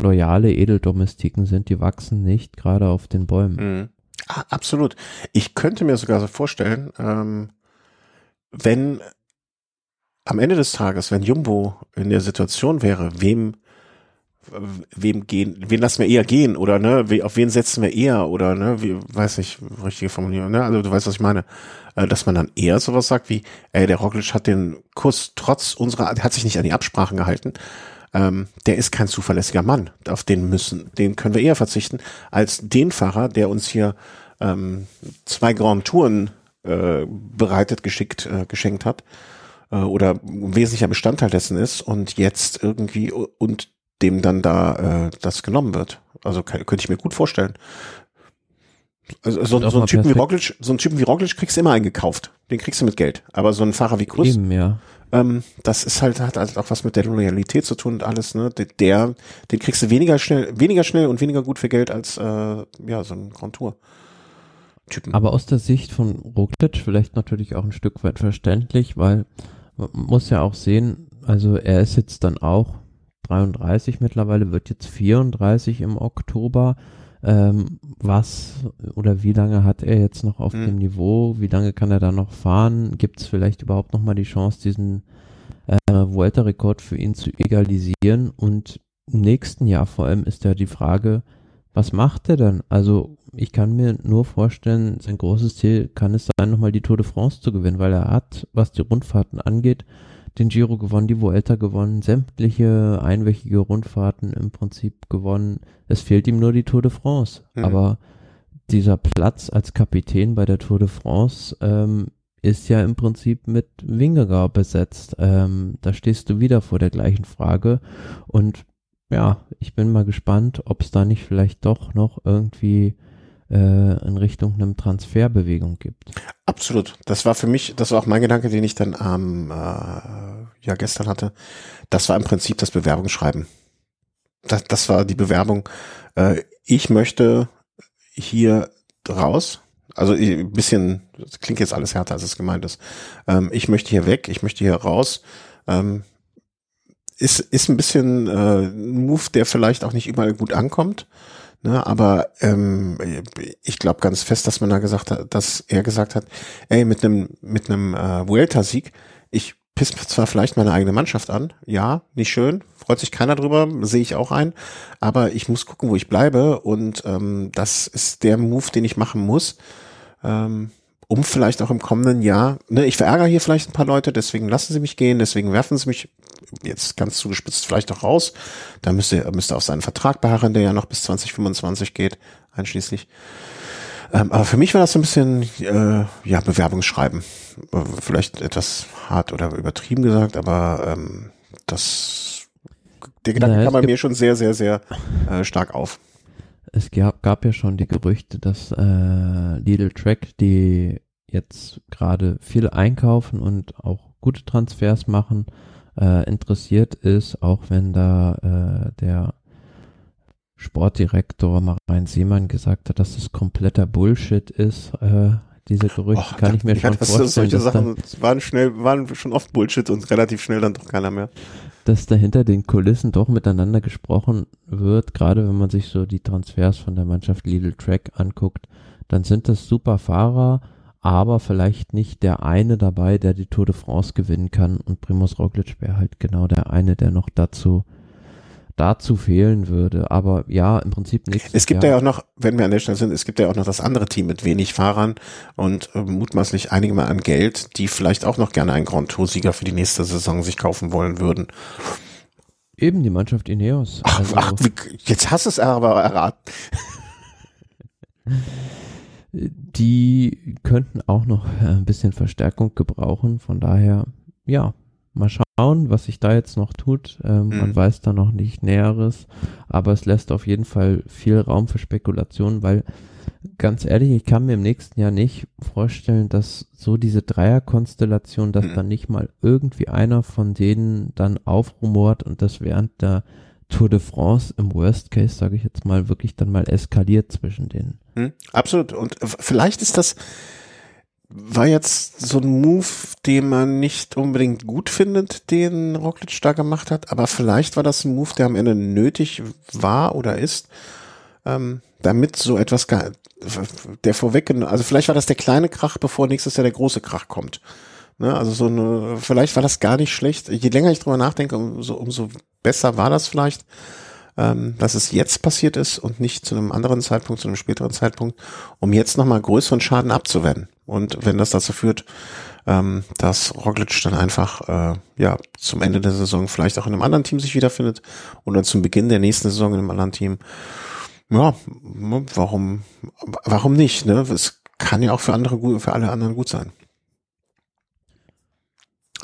loyale Edeldomestiken sind, die wachsen nicht gerade auf den Bäumen. Mhm. Ah, absolut. Ich könnte mir sogar so vorstellen, ähm, wenn am Ende des Tages, wenn Jumbo in der Situation wäre, wem wem gehen, wen lassen wir eher gehen oder ne, auf wen setzen wir eher oder ne, wie, weiß nicht, richtige Formulierung, ne, also du weißt, was ich meine, äh, dass man dann eher sowas sagt wie, ey, der Roglic hat den Kuss trotz unserer, hat sich nicht an die Absprachen gehalten, ähm, der ist kein zuverlässiger Mann, auf den müssen, den können wir eher verzichten, als den Fahrer, der uns hier ähm, zwei Grand Touren äh, bereitet, geschickt, äh, geschenkt hat äh, oder wesentlicher Bestandteil dessen ist und jetzt irgendwie und dem dann da äh, das genommen wird. Also kann, könnte ich mir gut vorstellen. Also so, so, ein Typen wie Roglic, so ein Typen wie Roglic kriegst du immer eingekauft. Den kriegst du mit Geld. Aber so ein Fahrer wie Kuss, Eben, ja. ähm, das ist halt, hat halt auch was mit der Loyalität zu tun und alles, ne? Der, den kriegst du weniger schnell, weniger schnell und weniger gut für Geld als äh, ja, so ein Grand Tour. Typen. Aber aus der Sicht von Roglic vielleicht natürlich auch ein Stück weit verständlich, weil man muss ja auch sehen, also er ist jetzt dann auch 33 mittlerweile, wird jetzt 34 im Oktober. Ähm, was oder wie lange hat er jetzt noch auf mhm. dem Niveau? Wie lange kann er da noch fahren? Gibt es vielleicht überhaupt noch mal die Chance, diesen äh, Vuelta-Rekord für ihn zu egalisieren? Und im nächsten Jahr vor allem ist ja die Frage, was macht er dann? Also ich kann mir nur vorstellen, sein großes Ziel kann es sein, nochmal die Tour de France zu gewinnen, weil er hat, was die Rundfahrten angeht, den Giro gewonnen, die Vuelta gewonnen, sämtliche einwöchige Rundfahrten im Prinzip gewonnen. Es fehlt ihm nur die Tour de France. Mhm. Aber dieser Platz als Kapitän bei der Tour de France ähm, ist ja im Prinzip mit Wingegaard besetzt. Ähm, da stehst du wieder vor der gleichen Frage. Und ja, ich bin mal gespannt, ob es da nicht vielleicht doch noch irgendwie in Richtung einem Transferbewegung gibt. Absolut. Das war für mich, das war auch mein Gedanke, den ich dann am ähm, äh, ja gestern hatte. Das war im Prinzip das Bewerbungsschreiben. Das, das war die Bewerbung. Äh, ich möchte hier raus. Also ein bisschen, das klingt jetzt alles härter, als es gemeint ist. Ähm, ich möchte hier weg, ich möchte hier raus. Ähm, ist, ist ein bisschen äh, ein Move, der vielleicht auch nicht überall gut ankommt. Ne, aber ähm, ich glaube ganz fest, dass man da gesagt hat, dass er gesagt hat, ey, mit einem mit einem äh, Vuelta-Sieg, ich piss zwar vielleicht meine eigene Mannschaft an, ja, nicht schön, freut sich keiner drüber, sehe ich auch ein, aber ich muss gucken, wo ich bleibe und ähm, das ist der Move, den ich machen muss. Ähm, um vielleicht auch im kommenden Jahr, ne, ich verärgere hier vielleicht ein paar Leute, deswegen lassen sie mich gehen, deswegen werfen sie mich jetzt ganz zugespitzt vielleicht auch raus. Da müsste er müsste auf seinen Vertrag beharren, der ja noch bis 2025 geht, einschließlich. Ähm, aber für mich war das so ein bisschen äh, ja Bewerbungsschreiben, vielleicht etwas hart oder übertrieben gesagt, aber ähm, das der Gedanke naja, kam bei mir schon sehr sehr sehr äh, stark auf es gab, gab ja schon die Gerüchte, dass äh, Lidl Track, die jetzt gerade viel einkaufen und auch gute Transfers machen, äh, interessiert ist, auch wenn da äh, der Sportdirektor Marijn Seemann gesagt hat, dass das kompletter Bullshit ist. Äh, diese Gerüchte Och, kann ich mir schon vorstellen. Solche Sachen waren schnell, waren schon oft Bullshit und relativ schnell dann doch keiner mehr dass da hinter den Kulissen doch miteinander gesprochen wird, gerade wenn man sich so die Transfers von der Mannschaft Lidl Track anguckt, dann sind das super Fahrer, aber vielleicht nicht der eine dabei, der die Tour de France gewinnen kann und Primus Roglic wäre halt genau der eine, der noch dazu dazu fehlen würde. Aber ja, im Prinzip nichts. Es gibt Jahr. ja auch noch, wenn wir an der Stelle sind, es gibt ja auch noch das andere Team mit wenig Fahrern und äh, mutmaßlich einige mal an Geld, die vielleicht auch noch gerne einen Grand Tour-Sieger für die nächste Saison sich kaufen wollen würden. Eben die Mannschaft Ineos. Ach, also, ach jetzt hast du es aber erraten. die könnten auch noch ein bisschen Verstärkung gebrauchen. Von daher, ja, Mal schauen, was sich da jetzt noch tut. Ähm, mhm. Man weiß da noch nicht Näheres, aber es lässt auf jeden Fall viel Raum für Spekulationen, weil ganz ehrlich, ich kann mir im nächsten Jahr nicht vorstellen, dass so diese Dreierkonstellation, dass mhm. dann nicht mal irgendwie einer von denen dann aufrumort und das während der Tour de France im Worst Case, sage ich jetzt mal, wirklich dann mal eskaliert zwischen denen. Mhm, absolut. Und vielleicht ist das war jetzt so ein Move, den man nicht unbedingt gut findet, den Roglic da gemacht hat, aber vielleicht war das ein Move, der am Ende nötig war oder ist, ähm, damit so etwas, der vorweg, also vielleicht war das der kleine Krach, bevor nächstes Jahr der große Krach kommt. Ne, also so eine, vielleicht war das gar nicht schlecht. Je länger ich drüber nachdenke, umso, umso besser war das vielleicht ähm, dass es jetzt passiert ist und nicht zu einem anderen Zeitpunkt, zu einem späteren Zeitpunkt, um jetzt nochmal größeren Schaden abzuwenden. Und wenn das dazu führt, ähm, dass Roglic dann einfach äh, ja zum Ende der Saison vielleicht auch in einem anderen Team sich wiederfindet oder zum Beginn der nächsten Saison in einem anderen Team, ja, warum, warum nicht? Ne? Es kann ja auch für andere für alle anderen gut sein.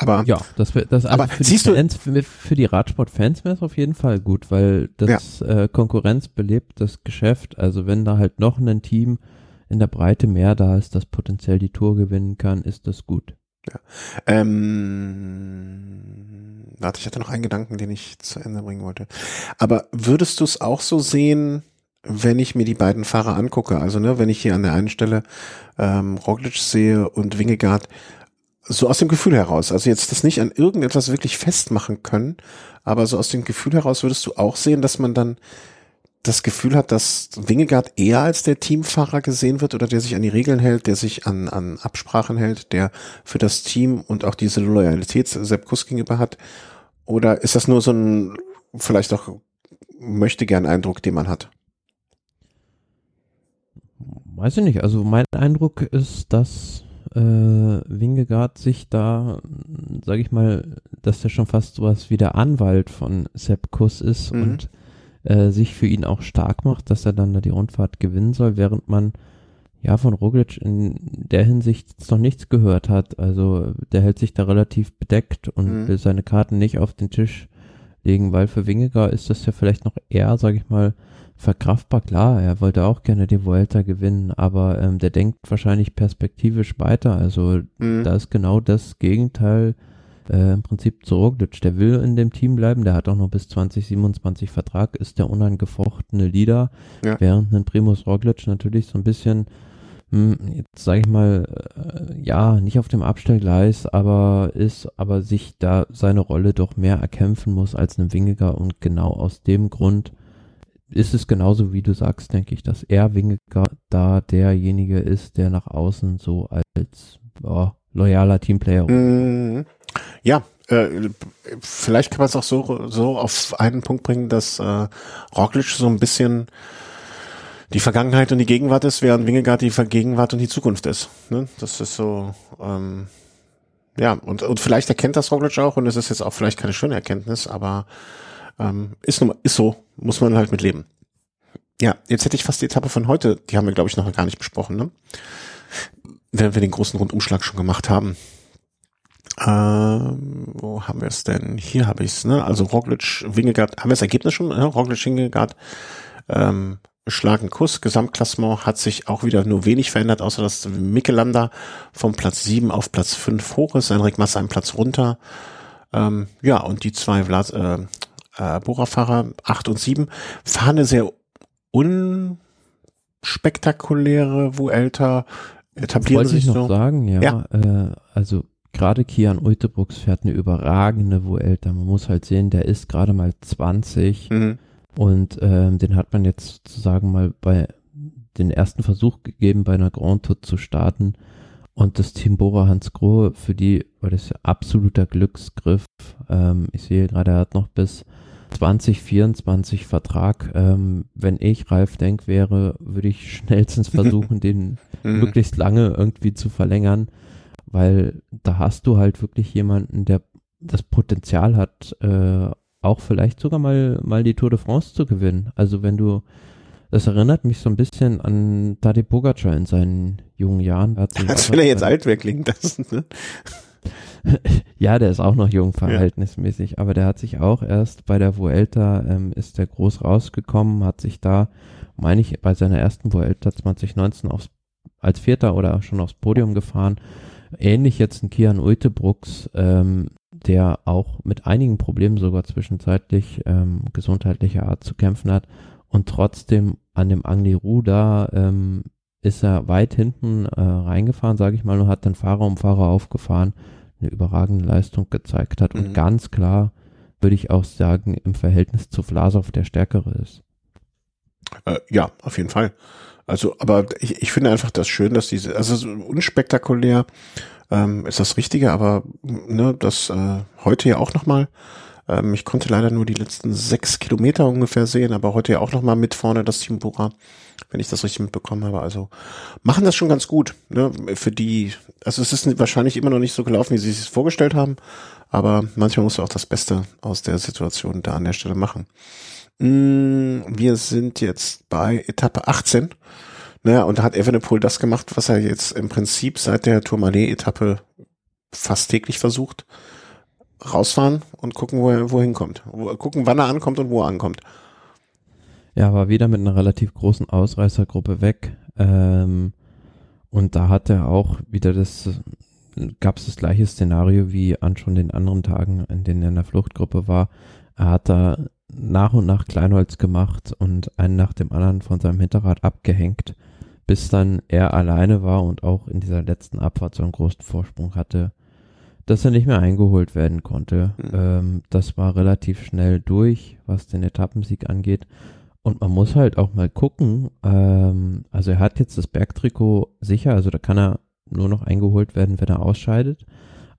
Aber ja, das, das also aber für siehst die Fans, du, für, die Radsport-Fans wäre es auf jeden Fall gut, weil das ja. äh, Konkurrenz belebt das Geschäft. Also wenn da halt noch ein Team in der Breite mehr da ist, das potenziell die Tour gewinnen kann, ist das gut. Ja. Ähm, warte, ich hatte noch einen Gedanken, den ich zu Ende bringen wollte. Aber würdest du es auch so sehen, wenn ich mir die beiden Fahrer angucke? Also ne, wenn ich hier an der einen Stelle ähm, Roglic sehe und Wingegaard, so aus dem Gefühl heraus, also jetzt das nicht an irgendetwas wirklich festmachen können, aber so aus dem Gefühl heraus würdest du auch sehen, dass man dann das Gefühl hat, dass Wingegaard eher als der Teamfahrer gesehen wird oder der sich an die Regeln hält, der sich an, an Absprachen hält, der für das Team und auch diese Loyalität Sepp Kuss gegenüber hat? Oder ist das nur so ein vielleicht auch möchte gern Eindruck, den man hat? Weiß ich nicht. Also mein Eindruck ist, dass äh, Wingegaard sich da, sage ich mal, dass der schon fast sowas wie der Anwalt von Sepp Kuss ist mhm. und äh, sich für ihn auch stark macht, dass er dann da die Rundfahrt gewinnen soll, während man ja von Roglic in der Hinsicht jetzt noch nichts gehört hat. Also der hält sich da relativ bedeckt und mhm. will seine Karten nicht auf den Tisch legen, weil für Wingegaard ist das ja vielleicht noch eher, sage ich mal, verkraftbar, klar, er wollte auch gerne die Vuelta gewinnen, aber ähm, der denkt wahrscheinlich perspektivisch weiter. Also mhm. da ist genau das Gegenteil äh, im Prinzip zu Roglic. Der will in dem Team bleiben, der hat auch noch bis 2027 Vertrag, ist der unangefochtene Leader, ja. während ein Primus Roglic natürlich so ein bisschen hm, jetzt sage ich mal, äh, ja, nicht auf dem Abstellgleis, aber ist, aber sich da seine Rolle doch mehr erkämpfen muss als ein Wingiger und genau aus dem Grund ist es genauso wie du sagst, denke ich, dass er Wingiger da derjenige ist, der nach außen so als oh, loyaler Teamplayer. Mhm. Ja, äh, vielleicht kann man es auch so, so auf einen Punkt bringen, dass äh, Roglic so ein bisschen die Vergangenheit und die Gegenwart ist, während Wingegaard die Gegenwart und die Zukunft ist. Ne? Das ist so, ähm, ja, und, und vielleicht erkennt das Roglic auch und es ist jetzt auch vielleicht keine schöne Erkenntnis, aber ähm, ist, nun, ist so, muss man halt mit leben. Ja, jetzt hätte ich fast die Etappe von heute, die haben wir, glaube ich, noch gar nicht besprochen, ne? Wenn wir den großen Rundumschlag schon gemacht haben. Ähm, wo haben wir es denn? Hier habe ich es, ne? Also Roglic, Wingegaard, haben wir das Ergebnis schon? Ne? Roglic, Wingegaard, ähm, schlagen Kuss. Gesamtklassement hat sich auch wieder nur wenig verändert, außer dass Mikkelander vom Platz 7 auf Platz 5 hoch ist, Enric Massa einen Platz runter. Ähm, ja, und die zwei Vlad, äh, äh, Bora-Fahrer 8 und 7 fahren eine sehr unspektakuläre Vuelta, etablieren Wollte sich ich noch so. sagen, ja. ja. Äh, also gerade Kian Uitebrooks fährt eine überragende Vuelta. Man muss halt sehen, der ist gerade mal 20. Mhm und ähm, den hat man jetzt sozusagen mal bei den ersten Versuch gegeben, bei einer Grand Tour zu starten. Und das Team Bora Hans Grohe, für die war das ja absoluter Glücksgriff. Ähm, ich sehe gerade, er hat noch bis 2024 Vertrag. Ähm, wenn ich Ralf Denk wäre, würde ich schnellstens versuchen, den mhm. möglichst lange irgendwie zu verlängern, weil da hast du halt wirklich jemanden, der das Potenzial hat, äh, auch vielleicht sogar mal, mal die Tour de France zu gewinnen. Also wenn du, das erinnert mich so ein bisschen an Tadej Pogacar in seinen jungen Jahren. Als wenn er jetzt alt wäre, klingt das, ne? ja, der ist auch noch jung verhältnismäßig, ja. aber der hat sich auch erst bei der Vuelta, ähm, ist der groß rausgekommen, hat sich da, meine ich, bei seiner ersten Vuelta 2019 aufs, als Vierter oder schon aufs Podium gefahren. Ähnlich jetzt ein Kian Uitebrooks, ähm, der auch mit einigen Problemen sogar zwischenzeitlich ähm, gesundheitlicher Art zu kämpfen hat und trotzdem an dem Angliru da ähm, ist er weit hinten äh, reingefahren, sage ich mal, und hat dann Fahrer um Fahrer aufgefahren, eine überragende Leistung gezeigt hat mhm. und ganz klar würde ich auch sagen, im Verhältnis zu Vlasov der stärkere ist. Äh, ja, auf jeden Fall. Also, aber ich, ich finde einfach das schön, dass diese, also so unspektakulär ähm, ist das Richtige, aber ne, das äh, heute ja auch nochmal. Ähm, ich konnte leider nur die letzten sechs Kilometer ungefähr sehen, aber heute ja auch nochmal mit vorne das Team Bora, wenn ich das richtig mitbekommen habe. Also machen das schon ganz gut. Ne? Für die, also es ist wahrscheinlich immer noch nicht so gelaufen, wie sie es vorgestellt haben, aber manchmal muss du auch das Beste aus der Situation da an der Stelle machen. Mm, wir sind jetzt bei Etappe 18 naja, und da hat Evenepoel das gemacht, was er jetzt im Prinzip seit der Tourmalet-Etappe fast täglich versucht. Rausfahren und gucken, wo er wohin kommt. Gucken, wann er ankommt und wo er ankommt. Ja, war wieder mit einer relativ großen Ausreißergruppe weg. Ähm, und da hat er auch wieder das, gab es das gleiche Szenario wie an schon den anderen Tagen, in denen er in der Fluchtgruppe war. Er hat da nach und nach Kleinholz gemacht und einen nach dem anderen von seinem Hinterrad abgehängt bis dann er alleine war und auch in dieser letzten Abfahrt so einen großen Vorsprung hatte, dass er nicht mehr eingeholt werden konnte. Mhm. Ähm, das war relativ schnell durch, was den Etappensieg angeht. Und man muss halt auch mal gucken, ähm, also er hat jetzt das Bergtrikot sicher, also da kann er nur noch eingeholt werden, wenn er ausscheidet.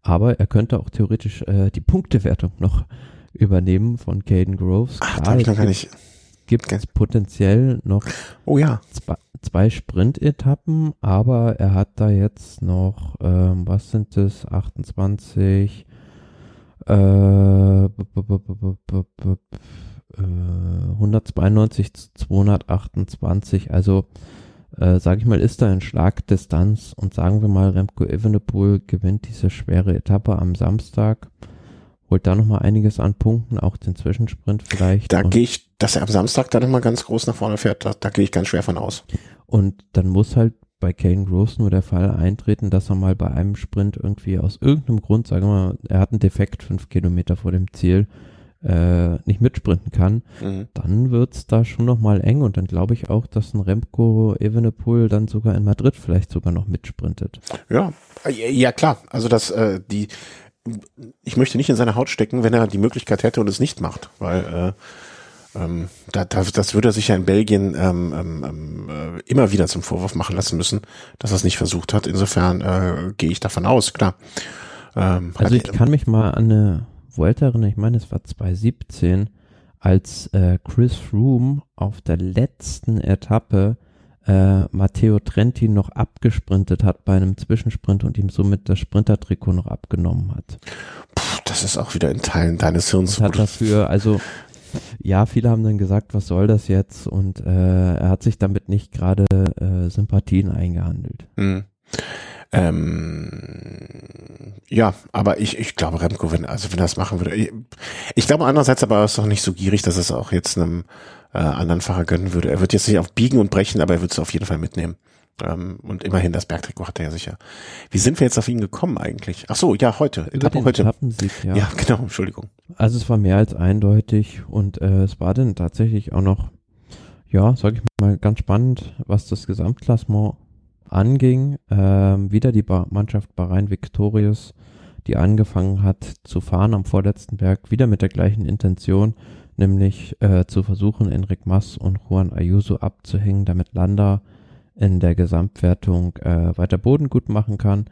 Aber er könnte auch theoretisch äh, die Punktewertung noch übernehmen von Caden Groves. Ach, Klar, da gar nicht gibt es potenziell noch oh ja. zwei, zwei Sprint-Etappen, aber er hat da jetzt noch, ähm, was sind das, 28, äh, 192 zu 228, also äh, sage ich mal, ist da in Schlagdistanz und sagen wir mal, Remco Evenepoel gewinnt diese schwere Etappe am Samstag holt da nochmal einiges an Punkten, auch den Zwischensprint vielleicht. Da gehe ich, dass er am Samstag da nochmal ganz groß nach vorne fährt, da, da gehe ich ganz schwer von aus. Und dann muss halt bei Kane Gross nur der Fall eintreten, dass er mal bei einem Sprint irgendwie aus irgendeinem Grund, sagen wir mal, er hat einen Defekt fünf Kilometer vor dem Ziel, äh, nicht mitsprinten kann, mhm. dann wird's da schon nochmal eng und dann glaube ich auch, dass ein Remco Evenepoel dann sogar in Madrid vielleicht sogar noch mitsprintet. Ja, ja klar. Also das, äh, die, ich möchte nicht in seine Haut stecken, wenn er die Möglichkeit hätte und es nicht macht, weil äh, ähm, da, da, das würde er sich ja in Belgien ähm, ähm, ähm, äh, immer wieder zum Vorwurf machen lassen müssen, dass er es nicht versucht hat. Insofern äh, gehe ich davon aus, klar. Ähm, also ich kann mich mal an eine Vuelta erinnern, ich meine, es war 2017, als äh, Chris Froome auf der letzten Etappe äh, Matteo Trenti noch abgesprintet hat bei einem Zwischensprint und ihm somit das Sprintertrikot noch abgenommen hat. Puh, das ist auch wieder in Teilen deines Hirns. Und hat dafür, also ja, viele haben dann gesagt, was soll das jetzt? Und äh, er hat sich damit nicht gerade äh, Sympathien eingehandelt. Mhm. Ähm, ja, aber ich, ich glaube, Remco, wenn, also wenn er das machen würde, ich, ich glaube andererseits aber er ist doch nicht so gierig, dass es auch jetzt einem äh, anderen Fahrer gönnen würde. Er wird jetzt nicht auf Biegen und Brechen, aber er wird es auf jeden Fall mitnehmen. Ähm, und immerhin das Bergtrikot hat er ja sicher. Wie sind wir jetzt auf ihn gekommen eigentlich? Ach so, ja, heute. Etappe heute. Etappensieg, ja. ja, genau, Entschuldigung. Also es war mehr als eindeutig und äh, es war dann tatsächlich auch noch, ja, sag ich mal, ganz spannend, was das Gesamtklassement anging. Ähm, wieder die ba Mannschaft Bahrain Victorious, die angefangen hat zu fahren am vorletzten Berg, wieder mit der gleichen Intention, nämlich äh, zu versuchen, Enric Mas und Juan Ayuso abzuhängen, damit Landa in der Gesamtwertung äh, weiter Boden gut machen kann.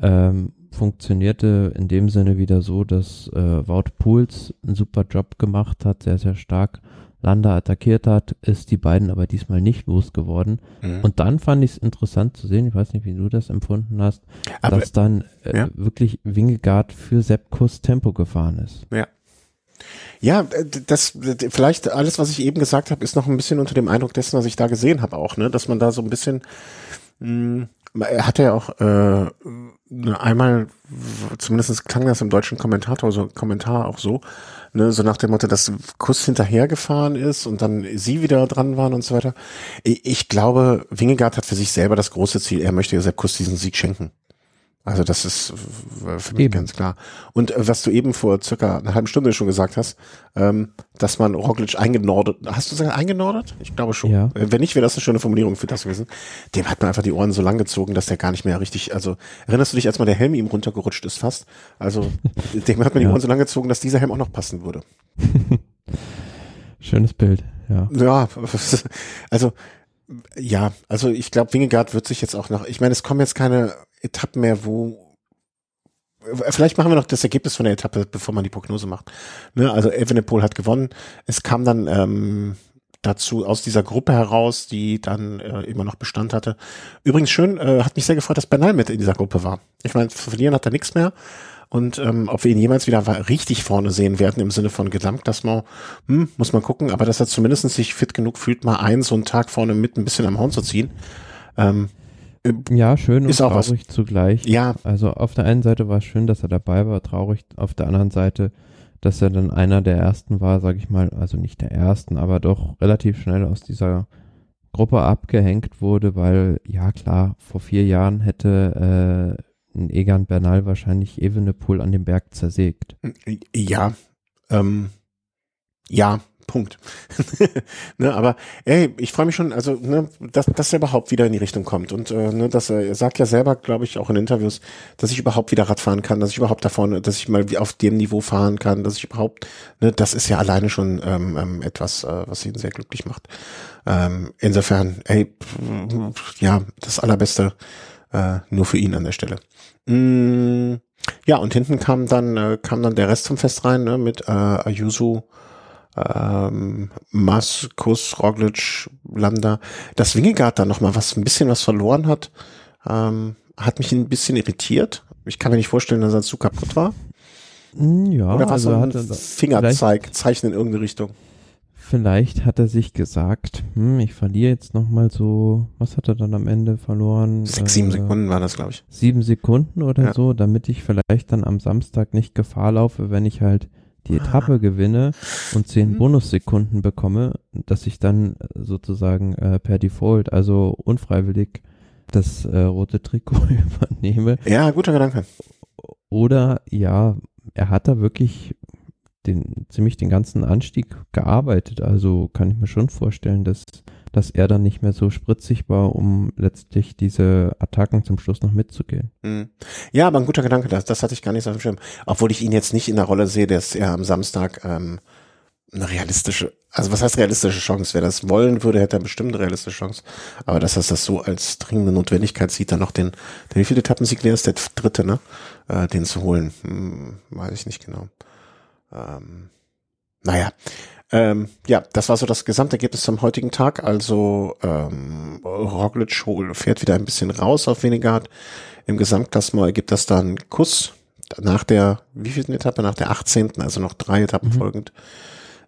Ähm, funktionierte in dem Sinne wieder so, dass äh, Wout Pools einen super Job gemacht hat, sehr, sehr stark Landa attackiert hat, ist die beiden aber diesmal nicht losgeworden. Mhm. Und dann fand ich es interessant zu sehen, ich weiß nicht, wie du das empfunden hast, aber, dass dann äh, ja. wirklich Wingegaard für Sepp Kuss Tempo gefahren ist. Ja. Ja, das vielleicht alles, was ich eben gesagt habe, ist noch ein bisschen unter dem Eindruck dessen, was ich da gesehen habe auch, ne, dass man da so ein bisschen mh, hm, er hatte ja auch äh, einmal, zumindest klang das im deutschen Kommentator, so Kommentar auch so, ne, so nach dem Motto, dass Kuss hinterhergefahren ist und dann sie wieder dran waren und so weiter. Ich glaube, Wingegaard hat für sich selber das große Ziel, er möchte ja Sepp Kuss diesen Sieg schenken. Also das ist für mich eben. ganz klar. Und äh, was du eben vor circa einer halben Stunde schon gesagt hast, ähm, dass man Roglic eingenordet, hast du gesagt eingenordet? Ich glaube schon. Ja. Äh, wenn nicht, wäre das eine schöne Formulierung für das gewesen. Dem hat man einfach die Ohren so lang gezogen, dass der gar nicht mehr richtig, also erinnerst du dich, als mal der Helm ihm runtergerutscht ist fast? Also dem hat man die ja. Ohren so lang gezogen, dass dieser Helm auch noch passen würde. Schönes Bild, ja. Ja, also ja, also ich glaube, Wingegaard wird sich jetzt auch noch, ich meine, es kommen jetzt keine Etappen mehr, wo Vielleicht machen wir noch das Ergebnis von der Etappe, bevor man die Prognose macht. Ne, also Evenepoel hat gewonnen. Es kam dann ähm, dazu aus dieser Gruppe heraus, die dann äh, immer noch Bestand hatte. Übrigens schön, äh, hat mich sehr gefreut, dass Bernal mit in dieser Gruppe war. Ich meine, verlieren hat er nichts mehr. Und ähm, ob wir ihn jemals wieder richtig vorne sehen werden im Sinne von Gesamtklassement, hm, muss man gucken. Aber dass er zumindest sich fit genug fühlt, mal einen so einen Tag vorne mit ein bisschen am Horn zu ziehen. Ähm, ja, schön und traurig was. zugleich. Ja. Also auf der einen Seite war es schön, dass er dabei war, traurig. Auf der anderen Seite, dass er dann einer der ersten war, sag ich mal, also nicht der ersten, aber doch relativ schnell aus dieser Gruppe abgehängt wurde, weil, ja klar, vor vier Jahren hätte äh, ein Egan Bernal wahrscheinlich Evenepoel an dem Berg zersägt. Ja, ähm, ja, Punkt. ne, aber ey, ich freue mich schon, also ne, dass, dass er überhaupt wieder in die Richtung kommt und äh, ne, dass er, er sagt ja selber, glaube ich, auch in Interviews, dass ich überhaupt wieder Radfahren kann, dass ich überhaupt da vorne, dass ich mal auf dem Niveau fahren kann, dass ich überhaupt, ne, das ist ja alleine schon ähm, ähm, etwas, äh, was ihn sehr glücklich macht. Ähm, insofern, ey, ja, das allerbeste äh, nur für ihn an der Stelle. Mm, ja, und hinten kam dann äh, kam dann der Rest zum Fest rein ne, mit äh, Ayuso ähm, Maskus, Roglic, Landa, dass Wingegaard da noch mal was, ein bisschen was verloren hat, ähm, hat mich ein bisschen irritiert. Ich kann mir nicht vorstellen, dass sein Zug kaputt war. Hm, ja, Oder was also so ein Fingerzeig, Zeichen in irgendeine Richtung. vielleicht hat er sich gesagt, hm, ich verliere jetzt nochmal so, was hat er dann am Ende verloren? Sechs, sieben äh, Sekunden war das, glaube ich. Sieben Sekunden oder ja. so, damit ich vielleicht dann am Samstag nicht Gefahr laufe, wenn ich halt die Etappe gewinne und zehn mhm. Bonussekunden bekomme, dass ich dann sozusagen äh, per Default, also unfreiwillig, das äh, rote Trikot übernehme. Ja, guter Gedanke. Oder ja, er hat da wirklich den, ziemlich den ganzen Anstieg gearbeitet. Also kann ich mir schon vorstellen, dass, dass er dann nicht mehr so spritzig war, um letztlich diese Attacken zum Schluss noch mitzugehen. Mhm. Ja, aber ein guter Gedanke, das, das hatte ich gar nicht so auf dem Schirm. Obwohl ich ihn jetzt nicht in der Rolle sehe, dass er am Samstag ähm, eine realistische, also was heißt realistische Chance? Wer das wollen würde, hätte er bestimmt eine realistische Chance. Aber dass er das so als dringende Notwendigkeit sieht, dann noch den, den wie viele Etappensieg der ist, der dritte, ne? Äh, den zu holen, hm, weiß ich nicht genau. Ähm, naja, ähm, ja, das war so das Gesamtergebnis zum heutigen Tag. Also ähm, Roglic fährt wieder ein bisschen raus auf Wenigard. Im Gesamtklassement ergibt das dann Kuss nach der, wie viel Etappe? Nach der 18., also noch drei Etappen mhm. folgend.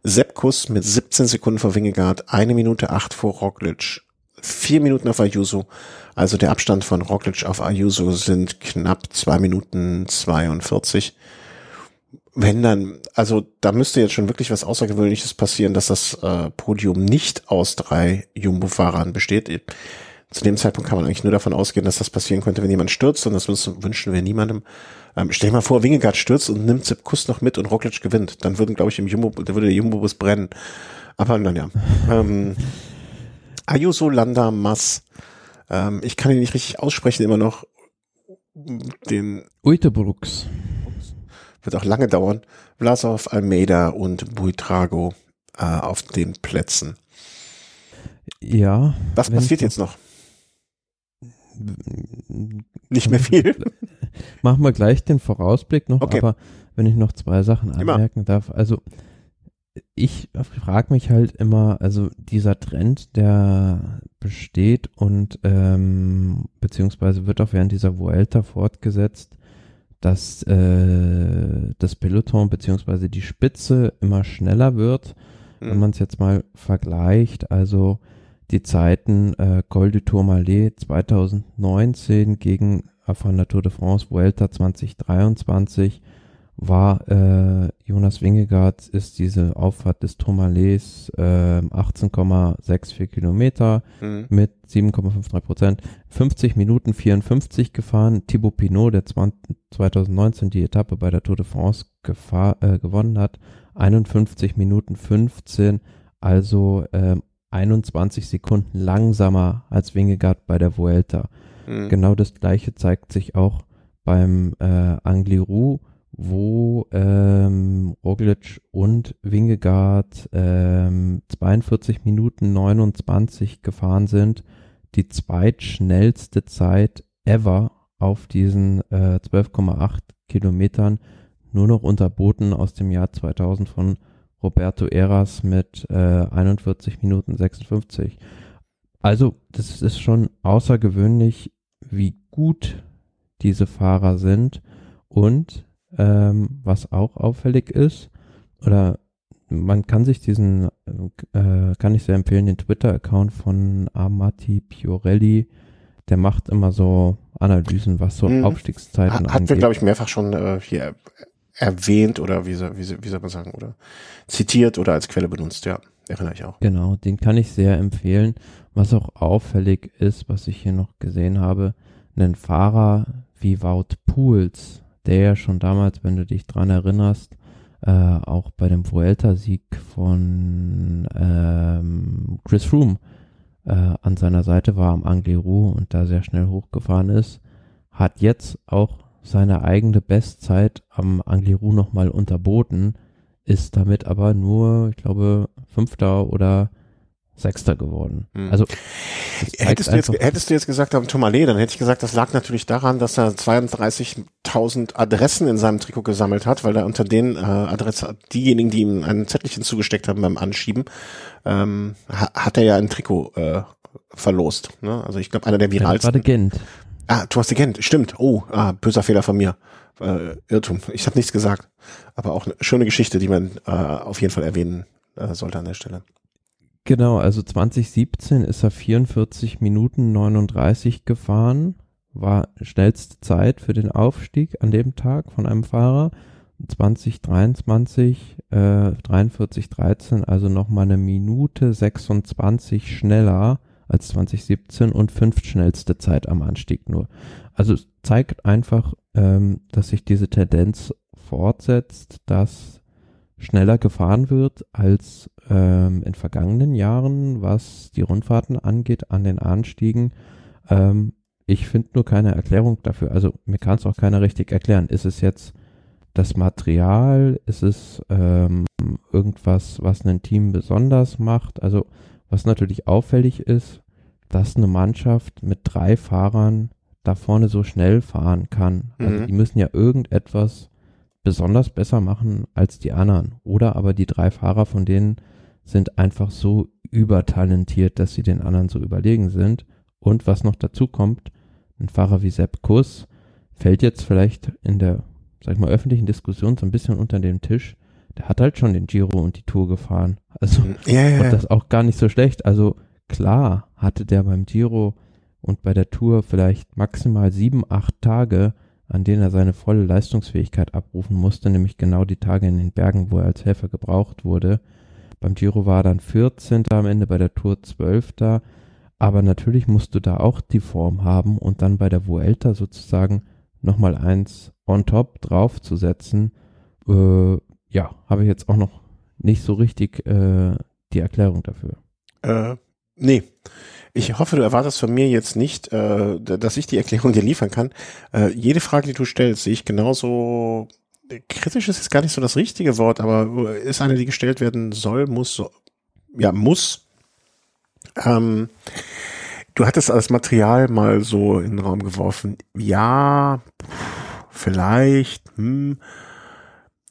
Sepp Kuss mit 17 Sekunden vor Wingegaard, eine Minute acht vor Roglic, vier Minuten auf Ayuso. Also der Abstand von Roglic auf Ayuso sind knapp zwei Minuten 42 wenn dann, also da müsste jetzt schon wirklich was Außergewöhnliches passieren, dass das äh, Podium nicht aus drei Jumbo-Fahrern besteht. Zu dem Zeitpunkt kann man eigentlich nur davon ausgehen, dass das passieren könnte, wenn jemand stürzt und das wünschen wir niemandem. Ähm, stell dir mal vor, Wingegaard stürzt und nimmt Sepp Kuss noch mit und Roglic gewinnt. Dann würden, glaube ich, im Jumbo, da würde der Jumbo-Bus brennen. Aber naja. ähm, Ayuso Landa Mass. Ähm, ich kann ihn nicht richtig aussprechen, immer noch den Uitebrooks wird auch lange dauern, Vlasov, Almeida und Buitrago äh, auf den Plätzen. Ja. Was passiert jetzt noch? Nicht mehr viel. Machen wir gleich den Vorausblick noch, okay. aber wenn ich noch zwei Sachen anmerken immer. darf. Also ich frage mich halt immer, also dieser Trend, der besteht und ähm, beziehungsweise wird auch während dieser Vuelta fortgesetzt, dass äh, das Peloton beziehungsweise die Spitze immer schneller wird, mhm. wenn man es jetzt mal vergleicht. Also die Zeiten äh, Col du Tourmalet 2019 gegen von der Tour de France Vuelta 2023 war äh, Jonas Wingegaard ist diese Auffahrt des Tourmalets äh, 18,64 Kilometer mhm. mit 7,53 Prozent, 50 Minuten 54 gefahren. Thibaut Pinot, der 20, 2019 die Etappe bei der Tour de France gefahr, äh, gewonnen hat, 51 Minuten 15, also äh, 21 Sekunden langsamer als Wingegaard bei der Vuelta. Mhm. Genau das gleiche zeigt sich auch beim äh, Angliru wo ähm, Roglic und Wingegaard ähm, 42 Minuten 29 gefahren sind. Die zweitschnellste Zeit ever auf diesen äh, 12,8 Kilometern. Nur noch unterboten aus dem Jahr 2000 von Roberto Eras mit äh, 41 Minuten 56. Also, das ist schon außergewöhnlich, wie gut diese Fahrer sind und ähm, was auch auffällig ist, oder man kann sich diesen, äh, kann ich sehr empfehlen, den Twitter-Account von Amati Piorelli, der macht immer so Analysen, was so hm. Aufstiegszeiten Hat, angeht. Hat wir, glaube ich, mehrfach schon äh, hier erwähnt oder wie, soll, wie, wie soll man sagen, oder zitiert oder als Quelle benutzt, ja, erinnere ich auch. Genau, den kann ich sehr empfehlen. Was auch auffällig ist, was ich hier noch gesehen habe, einen Fahrer wie Wout Pools, der ja schon damals, wenn du dich dran erinnerst, äh, auch bei dem Vuelta-Sieg von ähm, Chris Froome äh, an seiner Seite war am Angliru und da sehr schnell hochgefahren ist, hat jetzt auch seine eigene Bestzeit am Angliru nochmal unterboten, ist damit aber nur, ich glaube, Fünfter oder Sechster geworden. Hm. Also hättest du, jetzt, hättest du jetzt gesagt am Tourmalet, dann hätte ich gesagt, das lag natürlich daran, dass er 32.000 Adressen in seinem Trikot gesammelt hat, weil er unter den äh, Adressen, diejenigen, die ihm ein Zettelchen zugesteckt haben beim Anschieben, ähm, hat er ja ein Trikot äh, verlost. Ne? Also ich glaube, einer der viralsten. Ja, Gent. Ah, du hast die Gent, stimmt. Oh, ah, böser Fehler von mir. Äh, Irrtum. Ich habe nichts gesagt. Aber auch eine schöne Geschichte, die man äh, auf jeden Fall erwähnen äh, sollte an der Stelle. Genau, also 2017 ist er 44 Minuten 39 gefahren, war schnellste Zeit für den Aufstieg an dem Tag von einem Fahrer. 2023 äh, 43 13, also nochmal eine Minute 26 schneller als 2017 und fünf schnellste Zeit am Anstieg nur. Also zeigt einfach, ähm, dass sich diese Tendenz fortsetzt, dass schneller gefahren wird als ähm, in vergangenen Jahren, was die Rundfahrten angeht, an den Anstiegen. Ähm, ich finde nur keine Erklärung dafür. Also mir kann es auch keiner richtig erklären. Ist es jetzt das Material? Ist es ähm, irgendwas, was ein Team besonders macht? Also was natürlich auffällig ist, dass eine Mannschaft mit drei Fahrern da vorne so schnell fahren kann. Also mhm. die müssen ja irgendetwas besonders besser machen als die anderen. Oder aber die drei Fahrer von denen sind einfach so übertalentiert, dass sie den anderen so überlegen sind. Und was noch dazu kommt, ein Fahrer wie Sepp Kuss fällt jetzt vielleicht in der, sag ich mal, öffentlichen Diskussion so ein bisschen unter den Tisch. Der hat halt schon den Giro und die Tour gefahren. Also, ja. und das auch gar nicht so schlecht. Also, klar hatte der beim Giro und bei der Tour vielleicht maximal sieben, acht Tage, an denen er seine volle Leistungsfähigkeit abrufen musste, nämlich genau die Tage in den Bergen, wo er als Helfer gebraucht wurde. Beim Giro war er dann 14. am Ende, bei der Tour 12. Aber natürlich musst du da auch die Form haben und dann bei der Vuelta sozusagen nochmal eins on top draufzusetzen. Äh, ja, habe ich jetzt auch noch nicht so richtig äh, die Erklärung dafür. Äh, nee. Ich hoffe, du erwartest von mir jetzt nicht, äh, dass ich die Erklärung dir liefern kann. Äh, jede Frage, die du stellst, sehe ich genauso kritisch ist jetzt gar nicht so das richtige Wort, aber ist eine, die gestellt werden soll, muss, ja, muss. Ähm, du hattest als Material mal so in den Raum geworfen. Ja, vielleicht, hm,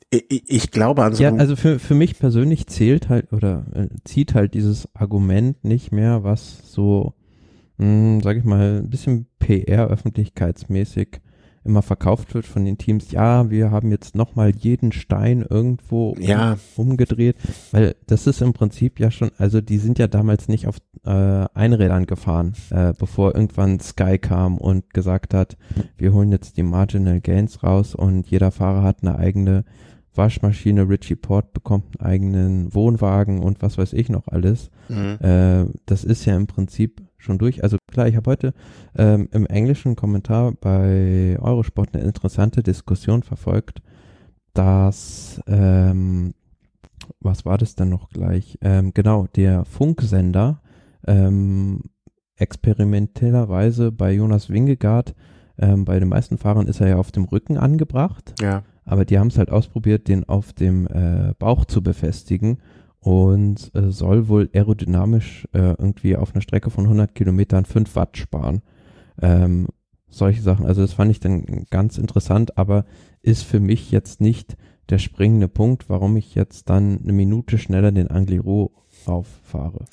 ich, ich glaube an so Ja, also für, für mich persönlich zählt halt oder äh, zieht halt dieses Argument nicht mehr, was so, mh, hm, sag ich mal, ein bisschen PR-öffentlichkeitsmäßig immer verkauft wird von den Teams, ja, wir haben jetzt nochmal jeden Stein irgendwo ja. um, umgedreht, weil das ist im Prinzip ja schon, also die sind ja damals nicht auf äh, Einrädern gefahren, äh, bevor irgendwann Sky kam und gesagt hat, wir holen jetzt die Marginal Gains raus und jeder Fahrer hat eine eigene Waschmaschine, Richie Port bekommt einen eigenen Wohnwagen und was weiß ich noch alles. Mhm. Äh, das ist ja im Prinzip schon durch. Also klar, ich habe heute ähm, im englischen Kommentar bei Eurosport eine interessante Diskussion verfolgt, dass, ähm, was war das denn noch gleich? Ähm, genau, der Funksender ähm, experimentellerweise bei Jonas Wingegaard, ähm, bei den meisten Fahrern ist er ja auf dem Rücken angebracht. Ja. Aber die haben es halt ausprobiert, den auf dem äh, Bauch zu befestigen und äh, soll wohl aerodynamisch äh, irgendwie auf einer Strecke von 100 Kilometern 5 Watt sparen. Ähm, solche Sachen. Also das fand ich dann ganz interessant, aber ist für mich jetzt nicht der springende Punkt, warum ich jetzt dann eine Minute schneller den Angliru auffahre.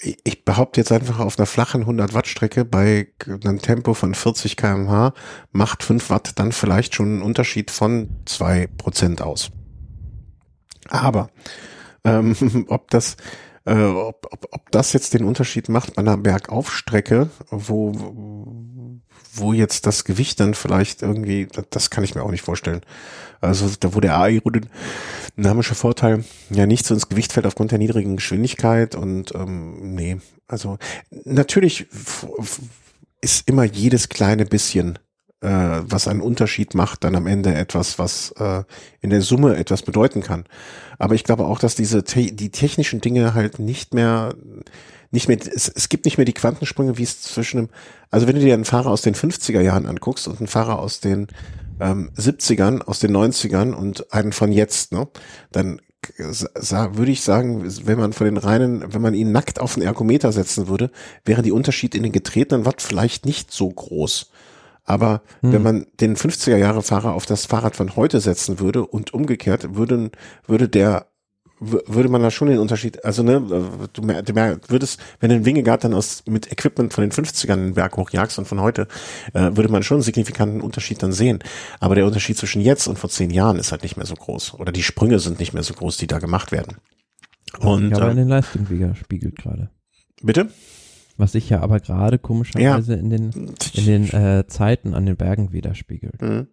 Ich behaupte jetzt einfach auf einer flachen 100 Watt Strecke bei einem Tempo von 40 kmh macht 5 Watt dann vielleicht schon einen Unterschied von 2% aus. Aber ähm, ob das äh, ob, ob, ob das jetzt den Unterschied macht bei einer Bergaufstrecke, wo wo jetzt das Gewicht dann vielleicht irgendwie, das kann ich mir auch nicht vorstellen. Also da wo der aerodynamische Vorteil ja nicht so ins Gewicht fällt aufgrund der niedrigen Geschwindigkeit und ähm, nee, also natürlich ist immer jedes kleine bisschen äh, was einen Unterschied macht, dann am Ende etwas, was äh, in der Summe etwas bedeuten kann. Aber ich glaube auch, dass diese te die technischen Dinge halt nicht mehr nicht mehr, es, es gibt nicht mehr die Quantensprünge, wie es zwischen einem, also wenn du dir einen Fahrer aus den 50er Jahren anguckst und einen Fahrer aus den ähm, 70ern, aus den 90ern und einen von jetzt, ne, dann würde ich sagen, wenn man von den reinen, wenn man ihn nackt auf den Ergometer setzen würde, wäre die Unterschied in den getretenen Watt vielleicht nicht so groß. Aber hm. wenn man den 50er Jahre Fahrer auf das Fahrrad von heute setzen würde und umgekehrt, würde, würde der würde man da schon den Unterschied, also ne, du, du würdest, wenn du den Wingegaard dann aus mit Equipment von den 50ern den Berg hochjagst und von heute, äh, würde man schon einen signifikanten Unterschied dann sehen. Aber der Unterschied zwischen jetzt und vor zehn Jahren ist halt nicht mehr so groß. Oder die Sprünge sind nicht mehr so groß, die da gemacht werden. Und, ja, aber ähm, in den Leistungen spiegelt gerade. Bitte? Was sich ja aber gerade komischerweise ja. in den, in den äh, Zeiten an den Bergen widerspiegelt. Mhm.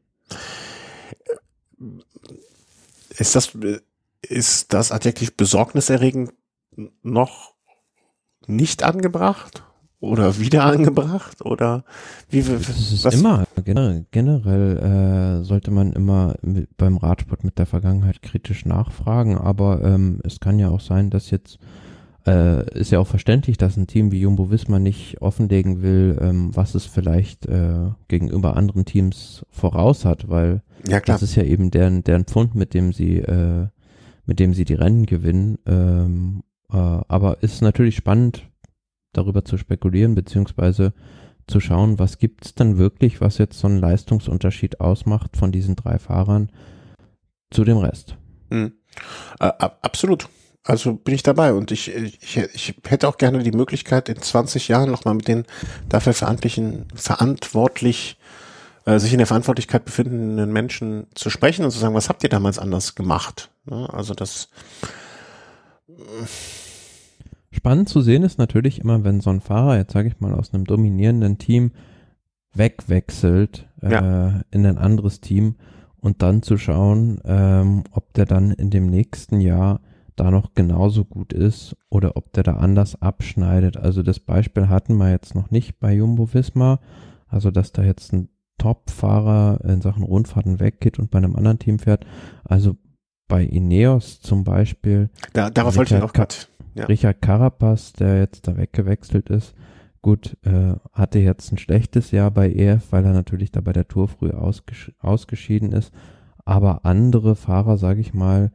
Ist das, ist das Adjektiv besorgniserregend noch nicht angebracht? Oder wieder angebracht? Oder wie, das ist was? immer, generell, generell äh, sollte man immer mit, beim Radsport mit der Vergangenheit kritisch nachfragen, aber ähm, es kann ja auch sein, dass jetzt äh, ist ja auch verständlich, dass ein Team wie Jumbo Visma nicht offenlegen will, ähm, was es vielleicht äh, gegenüber anderen Teams voraus hat, weil ja, das ist ja eben deren, deren Pfund, mit dem sie, äh, mit dem sie die Rennen gewinnen. Ähm, äh, aber ist natürlich spannend, darüber zu spekulieren, beziehungsweise zu schauen, was gibt's denn wirklich, was jetzt so einen Leistungsunterschied ausmacht von diesen drei Fahrern zu dem Rest. Mhm. Äh, absolut. Also bin ich dabei und ich, ich, ich hätte auch gerne die Möglichkeit, in 20 Jahren nochmal mit den dafür verantwortlichen, verantwortlich, äh, sich in der Verantwortlichkeit befindenden Menschen zu sprechen und zu sagen, was habt ihr damals anders gemacht? Ne? Also das. Spannend zu sehen ist natürlich immer, wenn so ein Fahrer, jetzt sage ich mal, aus einem dominierenden Team wegwechselt äh, ja. in ein anderes Team und dann zu schauen, ähm, ob der dann in dem nächsten Jahr da noch genauso gut ist oder ob der da anders abschneidet. Also das Beispiel hatten wir jetzt noch nicht bei Jumbo Visma, also dass da jetzt ein Top-Fahrer in Sachen Rundfahrten weggeht und bei einem anderen Team fährt. Also bei Ineos zum Beispiel. Da, darauf wollte ich noch gerade. Ja. Richard Carapaz, der jetzt da weggewechselt ist, gut, äh, hatte jetzt ein schlechtes Jahr bei EF, weil er natürlich da bei der Tour früh ausges ausgeschieden ist. Aber andere Fahrer, sage ich mal,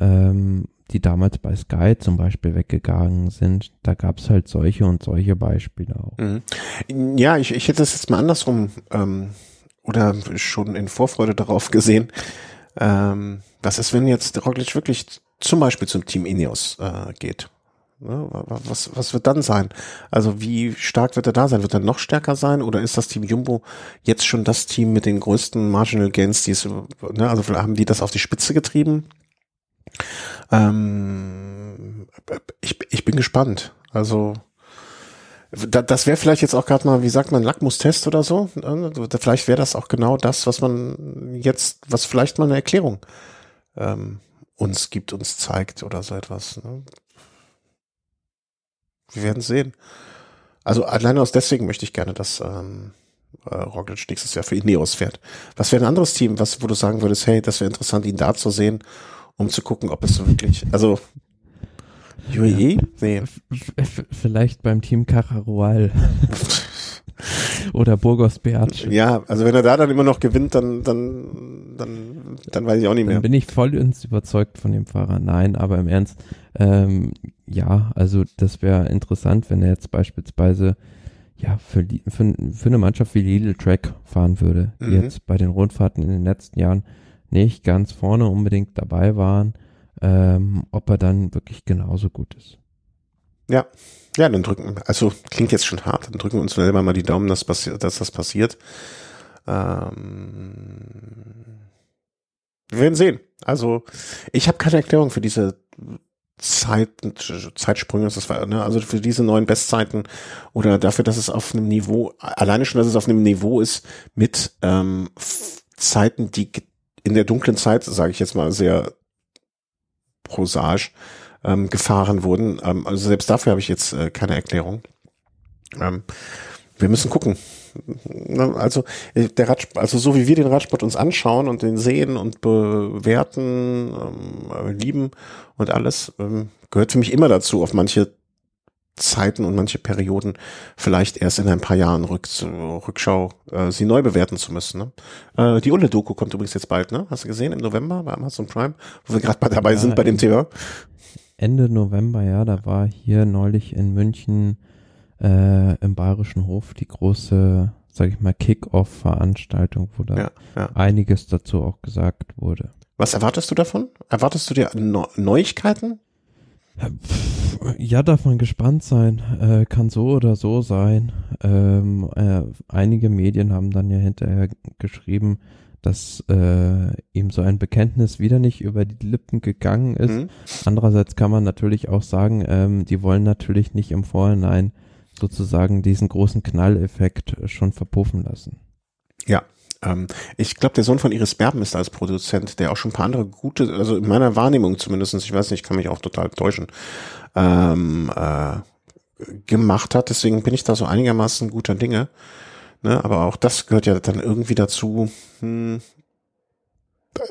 ähm, die damals bei Sky zum Beispiel weggegangen sind, da gab es halt solche und solche Beispiele auch. Mhm. Ja, ich, ich hätte das jetzt mal andersrum ähm, oder schon in Vorfreude darauf gesehen. Ähm, was ist, wenn jetzt Roglic wirklich zum Beispiel zum Team Ineos äh, geht? Ne, was, was wird dann sein? Also wie stark wird er da sein? Wird er noch stärker sein? Oder ist das Team Jumbo jetzt schon das Team mit den größten Marginal Gains, die es, ne, also haben die das auf die Spitze getrieben? Ähm, ich, ich bin gespannt. Also da, das wäre vielleicht jetzt auch gerade mal, wie sagt man, Lackmustest oder so. Vielleicht wäre das auch genau das, was man jetzt, was vielleicht mal eine Erklärung ähm, uns gibt, uns zeigt oder so etwas. Ne? Wir werden sehen. Also alleine aus deswegen möchte ich gerne, dass ähm, äh, Roglic nächstes Jahr für Ineos fährt. Was wäre ein anderes Team, was, wo du sagen würdest, hey, das wäre interessant, ihn da zu sehen um zu gucken, ob es wirklich, also UAE? Nee. Vielleicht beim Team Cajarual. Oder Burgos Beat. Ja, also wenn er da dann immer noch gewinnt, dann, dann, dann, dann weiß ich auch nicht mehr. Dann bin ich voll ins überzeugt von dem Fahrer. Nein, aber im Ernst, ähm, ja, also das wäre interessant, wenn er jetzt beispielsweise ja, für, die, für, für eine Mannschaft wie Lidl Track fahren würde, die mhm. jetzt bei den Rundfahrten in den letzten Jahren nicht ganz vorne unbedingt dabei waren, ähm, ob er dann wirklich genauso gut ist. Ja, ja, dann drücken, also klingt jetzt schon hart, dann drücken wir uns selber mal die Daumen, dass, dass das passiert. Ähm, wir werden sehen. Also ich habe keine Erklärung für diese Zeiten, Zeitsprünge, das war, ne, also für diese neuen Bestzeiten oder dafür, dass es auf einem Niveau, alleine schon, dass es auf einem Niveau ist mit ähm, Zeiten, die in der dunklen Zeit, sage ich jetzt mal sehr prosaisch, ähm, gefahren wurden. Ähm, also selbst dafür habe ich jetzt äh, keine Erklärung. Ähm, wir müssen gucken. Also äh, der Radsport, also so wie wir den Radsport uns anschauen und den sehen und bewerten, ähm, lieben und alles, ähm, gehört für mich immer dazu, auf manche Zeiten und manche Perioden vielleicht erst in ein paar Jahren Rück, Rückschau äh, sie neu bewerten zu müssen. Ne? Äh, die Ulle-Doku kommt übrigens jetzt bald, ne? Hast du gesehen? Im November bei Amazon Prime, wo wir gerade dabei ja, sind bei dem Thema. Ende November, ja, da war hier neulich in München äh, im Bayerischen Hof die große, sag ich mal, Kick-Off-Veranstaltung, wo da ja, ja. einiges dazu auch gesagt wurde. Was erwartest du davon? Erwartest du dir Neuigkeiten? Ja, darf man gespannt sein. Äh, kann so oder so sein. Ähm, äh, einige Medien haben dann ja hinterher geschrieben, dass äh, ihm so ein Bekenntnis wieder nicht über die Lippen gegangen ist. Mhm. Andererseits kann man natürlich auch sagen, ähm, die wollen natürlich nicht im Vorhinein sozusagen diesen großen Knalleffekt schon verpuffen lassen. Ja, ähm, ich glaube, der Sohn von Iris Berben ist als Produzent, der auch schon ein paar andere gute, also in meiner Wahrnehmung zumindest, ich weiß nicht, ich kann mich auch total täuschen, ähm, äh, gemacht hat. Deswegen bin ich da so einigermaßen guter Dinge. Ne? Aber auch das gehört ja dann irgendwie dazu, hm,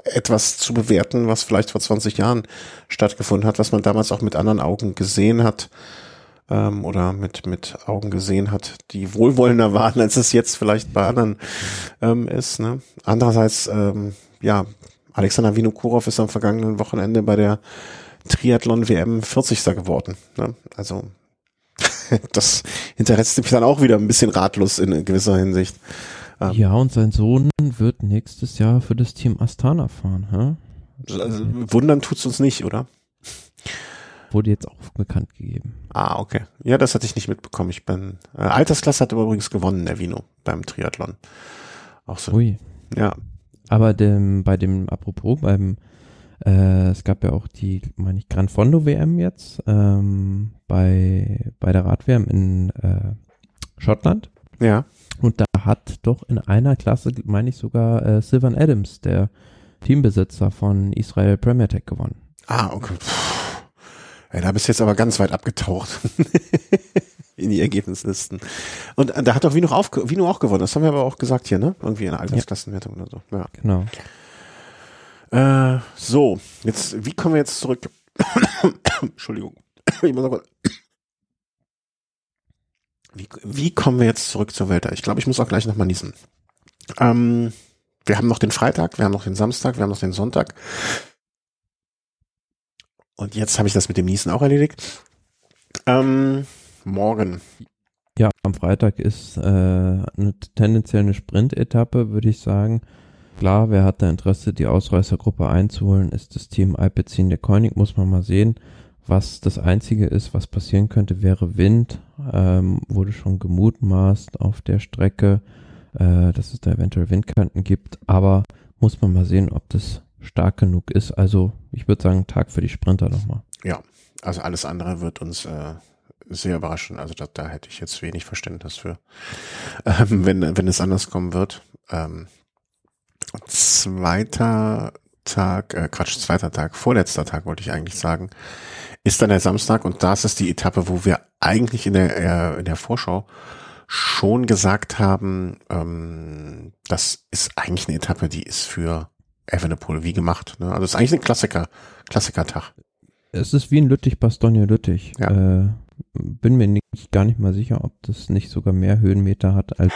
etwas zu bewerten, was vielleicht vor 20 Jahren stattgefunden hat, was man damals auch mit anderen Augen gesehen hat ähm, oder mit, mit Augen gesehen hat, die wohlwollender waren, als es jetzt vielleicht bei anderen ähm, ist. Ne? Andererseits, ähm, ja, Alexander Vinokurov ist am vergangenen Wochenende bei der Triathlon WM 40. geworden. Ne? Also das hinterlässt mich dann auch wieder ein bisschen ratlos in gewisser Hinsicht. Ähm, ja, und sein Sohn wird nächstes Jahr für das Team Astana fahren. Hä? Also, wundern tut's uns nicht, oder? Wurde jetzt auch bekannt gegeben. Ah, okay. Ja, das hatte ich nicht mitbekommen. Ich bin, äh, Altersklasse hat übrigens gewonnen, der Vino, beim Triathlon. Auch so. Ui. Ja. Aber dem, bei dem, apropos, beim, äh, es gab ja auch die, meine ich, Gran Fondo WM jetzt, ähm, bei, bei der Rad-WM in äh, Schottland. Ja. Und da hat doch in einer Klasse, meine ich sogar, äh, Sylvan Adams, der Teambesitzer von Israel Premier Tech gewonnen. Ah, okay. Puh. Ja, da bist du jetzt aber ganz weit abgetaucht in die Ergebnislisten. Und äh, da hat doch Vino, auf, Vino auch gewonnen. Das haben wir aber auch gesagt hier, ne? Irgendwie in der Altersklassenwertung ja. oder so. Ja. Genau. Äh, so, jetzt, wie kommen wir jetzt zurück? Entschuldigung. Ich muss aber wie, wie kommen wir jetzt zurück zur Welt? Ich glaube, ich muss auch gleich nochmal niesen. Ähm, wir haben noch den Freitag, wir haben noch den Samstag, wir haben noch den Sonntag. Und jetzt habe ich das mit dem Niesen auch erledigt. Ähm, morgen. Ja, am Freitag ist äh, eine tendenziell eine Sprint-Etappe, würde ich sagen. Klar, wer hat da Interesse, die Ausreißergruppe einzuholen, ist das Team Alpecin der Koenig, muss man mal sehen. Was das Einzige ist, was passieren könnte, wäre Wind. Ähm, wurde schon gemutmaßt auf der Strecke, äh, dass es da eventuell Windkanten gibt. Aber muss man mal sehen, ob das stark genug ist. Also ich würde sagen, Tag für die Sprinter nochmal. Ja, also alles andere wird uns äh, sehr überraschen. Also da, da hätte ich jetzt wenig Verständnis für, ähm, wenn, wenn es anders kommen wird. Ähm, zweiter Tag, äh, Quatsch, zweiter Tag, vorletzter Tag wollte ich eigentlich sagen, ist dann der Samstag und das ist die Etappe, wo wir eigentlich in der, äh, in der Vorschau schon gesagt haben, ähm, das ist eigentlich eine Etappe, die ist für Evenepoel wie gemacht. Ne? Also es ist eigentlich ein Klassiker, Klassikertag. Es ist wie ein Lüttich-Bastogne-Lüttich. Ja. Äh, bin mir nicht, gar nicht mal sicher, ob das nicht sogar mehr Höhenmeter hat als,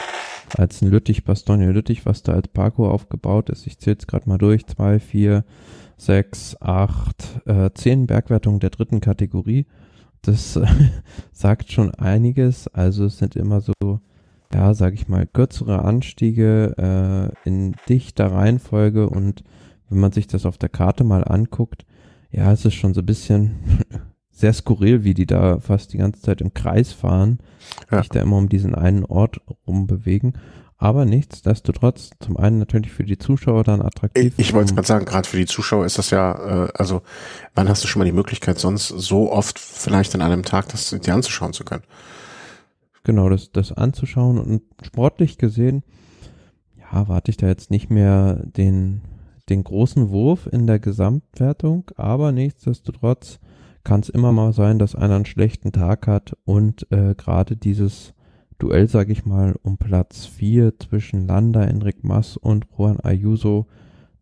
als ein Lüttich-Bastogne-Lüttich, was da als Parkour aufgebaut ist. Ich zähle es gerade mal durch. Zwei, vier, sechs, acht, äh, zehn Bergwertungen der dritten Kategorie. Das äh, sagt schon einiges. Also es sind immer so ja, sag ich mal, kürzere Anstiege äh, in dichter Reihenfolge und wenn man sich das auf der Karte mal anguckt, ja, es ist schon so ein bisschen sehr skurril, wie die da fast die ganze Zeit im Kreis fahren, ja. sich da immer um diesen einen Ort rumbewegen. Aber nichtsdestotrotz, zum einen natürlich für die Zuschauer dann attraktiv. Ich, ich wollte gerade sagen, gerade für die Zuschauer ist das ja, äh, also wann hast du schon mal die Möglichkeit, sonst so oft vielleicht an einem Tag das dir anzuschauen zu können? Genau, das, das anzuschauen und sportlich gesehen, ja, warte ich da jetzt nicht mehr den, den großen Wurf in der Gesamtwertung, aber nichtsdestotrotz kann es immer mal sein, dass einer einen schlechten Tag hat und äh, gerade dieses Duell, sag ich mal, um Platz 4 zwischen Landa, Enric Mas und Juan Ayuso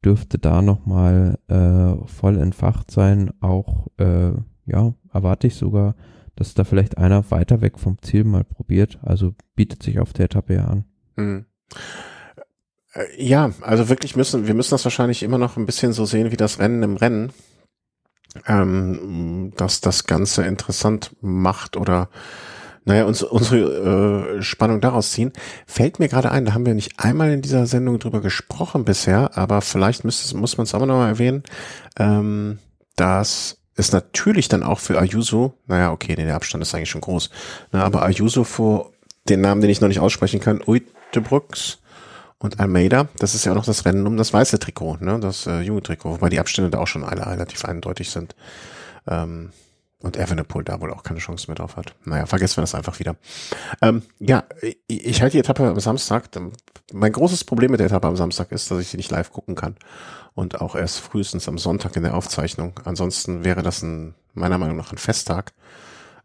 dürfte da nochmal äh, voll entfacht sein. Auch, äh, ja, erwarte ich sogar dass da vielleicht einer weiter weg vom Ziel mal probiert. Also bietet sich auf der Etappe ja an. Mhm. Ja, also wirklich müssen, wir müssen das wahrscheinlich immer noch ein bisschen so sehen wie das Rennen im Rennen, ähm, dass das Ganze interessant macht oder naja, uns, unsere äh, Spannung daraus ziehen, fällt mir gerade ein, da haben wir nicht einmal in dieser Sendung drüber gesprochen bisher, aber vielleicht müsste, muss man es aber nochmal erwähnen, ähm, dass es natürlich dann auch für Ayuso, naja, okay, nee, der Abstand ist eigentlich schon groß, na, aber Ayuso vor den Namen, den ich noch nicht aussprechen kann, Uitebrooks und Almeida, das ist ja auch noch das Rennen um das weiße Trikot, ne, das äh, junge Trikot, wobei die Abstände da auch schon alle relativ eindeutig sind. Ähm, und Evenepoel da wohl auch keine Chance mehr drauf hat. Naja, vergessen wir das einfach wieder. Ähm, ja, ich, ich halte die Etappe am Samstag. Mein großes Problem mit der Etappe am Samstag ist, dass ich sie nicht live gucken kann. Und auch erst frühestens am Sonntag in der Aufzeichnung. Ansonsten wäre das ein, meiner Meinung nach ein Festtag.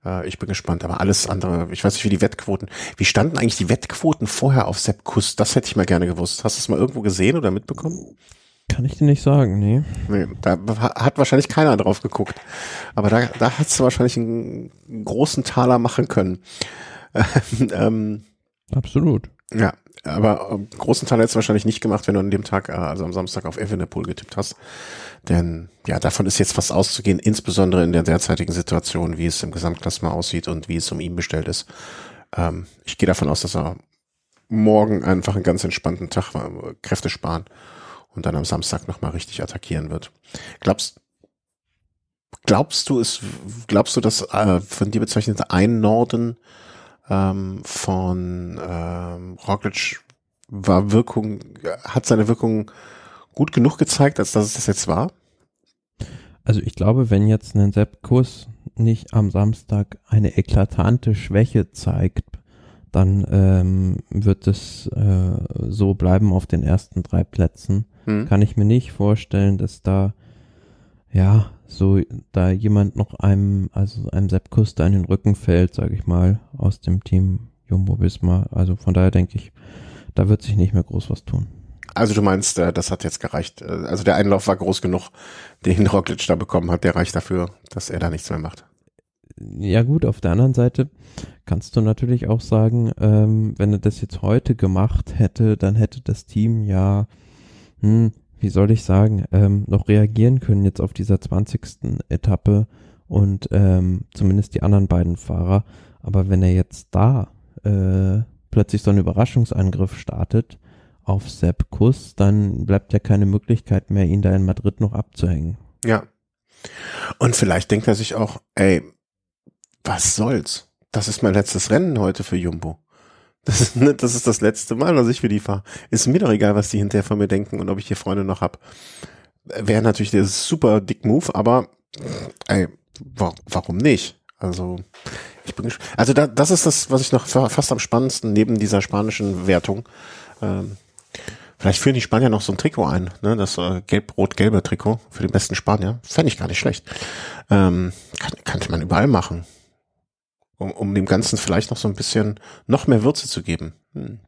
Äh, ich bin gespannt, aber alles andere, ich weiß nicht, wie die Wettquoten, wie standen eigentlich die Wettquoten vorher auf Sepp Kuss? Das hätte ich mal gerne gewusst. Hast du es mal irgendwo gesehen oder mitbekommen? Kann ich dir nicht sagen, nee. Nee, da hat wahrscheinlich keiner drauf geguckt. Aber da, da hast du wahrscheinlich einen großen Taler machen können. ähm, Absolut. Ja, aber ähm, großen Teil hättest du wahrscheinlich nicht gemacht, wenn du an dem Tag, äh, also am Samstag auf Evenepoel getippt hast. Denn ja, davon ist jetzt fast auszugehen, insbesondere in der derzeitigen Situation, wie es im Gesamtklassement aussieht und wie es um ihn bestellt ist. Ähm, ich gehe davon aus, dass er morgen einfach einen ganz entspannten Tag äh, Kräfte sparen und dann am Samstag nochmal richtig attackieren wird. Glaubst, glaubst du es, glaubst du, dass äh, von dir bezeichnete Einnorden ähm, von ähm, Roglic war Wirkung, hat seine Wirkung gut genug gezeigt, als dass es das jetzt war? Also ich glaube, wenn jetzt ein Sepp Kuss nicht am Samstag eine eklatante Schwäche zeigt, dann ähm, wird es äh, so bleiben auf den ersten drei Plätzen. Hm. Kann ich mir nicht vorstellen, dass da ja so da jemand noch einem also einem Sepp Kuster in den Rücken fällt, sage ich mal, aus dem Team Jumbo Visma. Also von daher denke ich, da wird sich nicht mehr groß was tun. Also du meinst, äh, das hat jetzt gereicht. Äh, also der Einlauf war groß genug, den Roglic da bekommen hat. Der reicht dafür, dass er da nichts mehr macht. Ja gut, auf der anderen Seite kannst du natürlich auch sagen, ähm, wenn er das jetzt heute gemacht hätte, dann hätte das Team ja, hm, wie soll ich sagen, ähm, noch reagieren können jetzt auf dieser 20. Etappe und ähm, zumindest die anderen beiden Fahrer. Aber wenn er jetzt da äh, plötzlich so einen Überraschungsangriff startet auf Sepp Kuss, dann bleibt ja keine Möglichkeit mehr, ihn da in Madrid noch abzuhängen. Ja. Und vielleicht denkt er sich auch, ey, was soll's? Das ist mein letztes Rennen heute für Jumbo. Das ist, ne, das ist das letzte Mal, dass ich für die fahre. Ist mir doch egal, was die hinterher von mir denken und ob ich hier Freunde noch hab. Wäre natürlich der super dick Move, aber ey, warum nicht? Also ich bin also da, das ist das, was ich noch fast am spannendsten neben dieser spanischen Wertung. Ähm, vielleicht führen die Spanier noch so ein Trikot ein, ne? Das äh, gelb-rot-gelbe Trikot für den besten Spanier. Fände ich gar nicht schlecht. Ähm, kann, könnte man überall machen um, um dem Ganzen vielleicht noch so ein bisschen noch mehr Würze zu geben. Hm.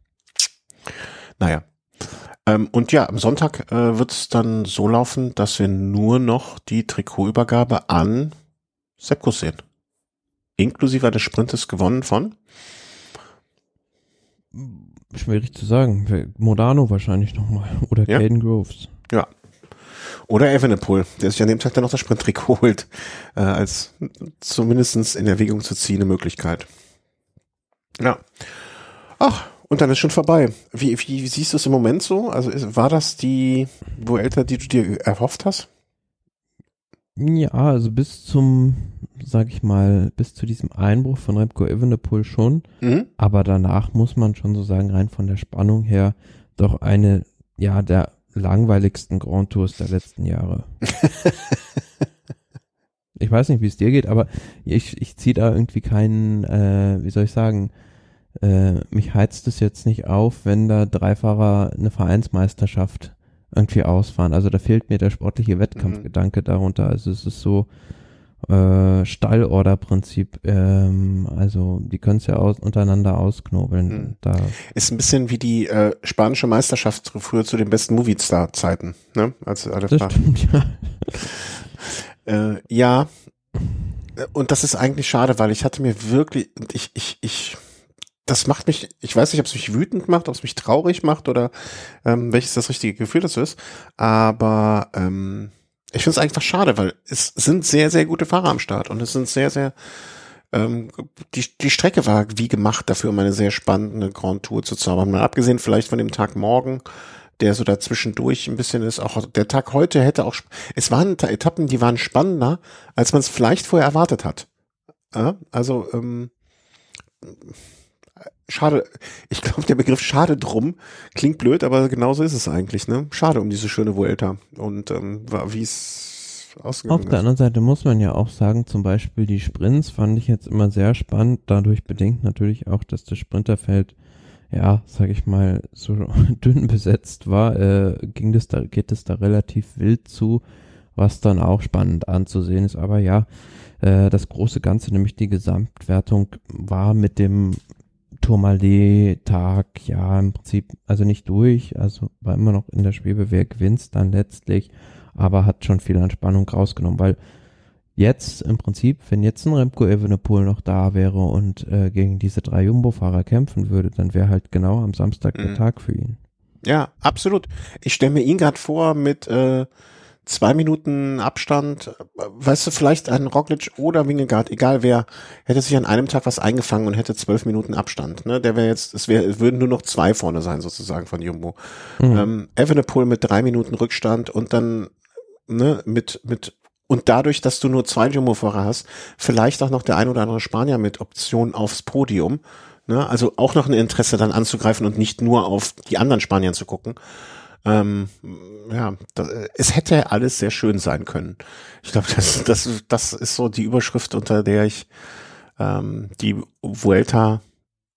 Naja. Ähm, und ja, am Sonntag äh, wird es dann so laufen, dass wir nur noch die Trikotübergabe an Sepkus sehen. Inklusive des Sprintes gewonnen von? Schwierig zu sagen. Modano wahrscheinlich nochmal. Oder ja. Caden Groves. Ja, oder Evenepoel, der sich an dem Tag dann noch das Sprinttrikot holt, äh, als zumindestens in Erwägung zu ziehende Möglichkeit. Ja. Ach, und dann ist schon vorbei. Wie, wie, wie siehst du es im Moment so? Also ist, war das die Vuelta, die du dir erhofft hast? Ja, also bis zum, sag ich mal, bis zu diesem Einbruch von Remco Evenepoel schon. Mhm. Aber danach muss man schon so sagen, rein von der Spannung her, doch eine, ja, der langweiligsten Grand Tours der letzten Jahre. ich weiß nicht, wie es dir geht, aber ich, ich ziehe da irgendwie keinen, äh, wie soll ich sagen, äh, mich heizt es jetzt nicht auf, wenn da drei Fahrer eine Vereinsmeisterschaft irgendwie ausfahren. Also da fehlt mir der sportliche Wettkampfgedanke mhm. darunter. Also es ist so, äh, Stallorder-Prinzip. Ähm, also die können es ja aus, untereinander ausknobeln. Hm. Da. Ist ein bisschen wie die äh, spanische Meisterschaft früher zu den besten Movie-Star-Zeiten, ne? Als alle das stimmt, ja. äh, ja. Und das ist eigentlich schade, weil ich hatte mir wirklich, ich, ich, ich, das macht mich, ich weiß nicht, ob es mich wütend macht, ob es mich traurig macht oder ähm, welches das richtige Gefühl dazu ist, aber ähm, ich finde es einfach schade, weil es sind sehr, sehr gute Fahrer am Start und es sind sehr, sehr ähm, die, die Strecke war wie gemacht dafür, um eine sehr spannende Grand Tour zu zaubern. Mal abgesehen vielleicht von dem Tag morgen, der so dazwischendurch ein bisschen ist. Auch der Tag heute hätte auch, es waren Etappen, die waren spannender, als man es vielleicht vorher erwartet hat. Ja, also, ähm, schade, ich glaube, der Begriff schade drum klingt blöd, aber genauso ist es eigentlich, ne? Schade um diese schöne Vuelta und ähm, wie es ausgegangen Auf der anderen Seite muss man ja auch sagen, zum Beispiel die Sprints fand ich jetzt immer sehr spannend, dadurch bedingt natürlich auch, dass das Sprinterfeld ja, sag ich mal, so dünn besetzt war, äh, ging das da, geht es da relativ wild zu, was dann auch spannend anzusehen ist. Aber ja, äh, das große Ganze, nämlich die Gesamtwertung, war mit dem Tourmalet-Tag ja im Prinzip, also nicht durch, also war immer noch in der Schwebe, wer gewinnt dann letztlich, aber hat schon viel Anspannung rausgenommen, weil jetzt im Prinzip, wenn jetzt ein Remco Evenepoel noch da wäre und äh, gegen diese drei Jumbo-Fahrer kämpfen würde, dann wäre halt genau am Samstag mhm. der Tag für ihn. Ja, absolut. Ich stelle mir ihn gerade vor mit äh, zwei Minuten Abstand, weißt du, vielleicht ein Roglic oder Wingegaard, egal wer, hätte sich an einem Tag was eingefangen und hätte zwölf Minuten Abstand. Ne? Der wäre jetzt, es wäre, würden nur noch zwei vorne sein sozusagen von Jumbo. Mhm. Ähm, Evenepoel mit drei Minuten Rückstand und dann ne, mit mit und dadurch, dass du nur zwei Jumbo-Fahrer hast, vielleicht auch noch der ein oder andere Spanier mit Option aufs Podium. Ne? Also auch noch ein Interesse dann anzugreifen und nicht nur auf die anderen Spanier zu gucken. Ähm, ja, das, es hätte alles sehr schön sein können. Ich glaube, das, das, das ist so die Überschrift, unter der ich ähm, die Vuelta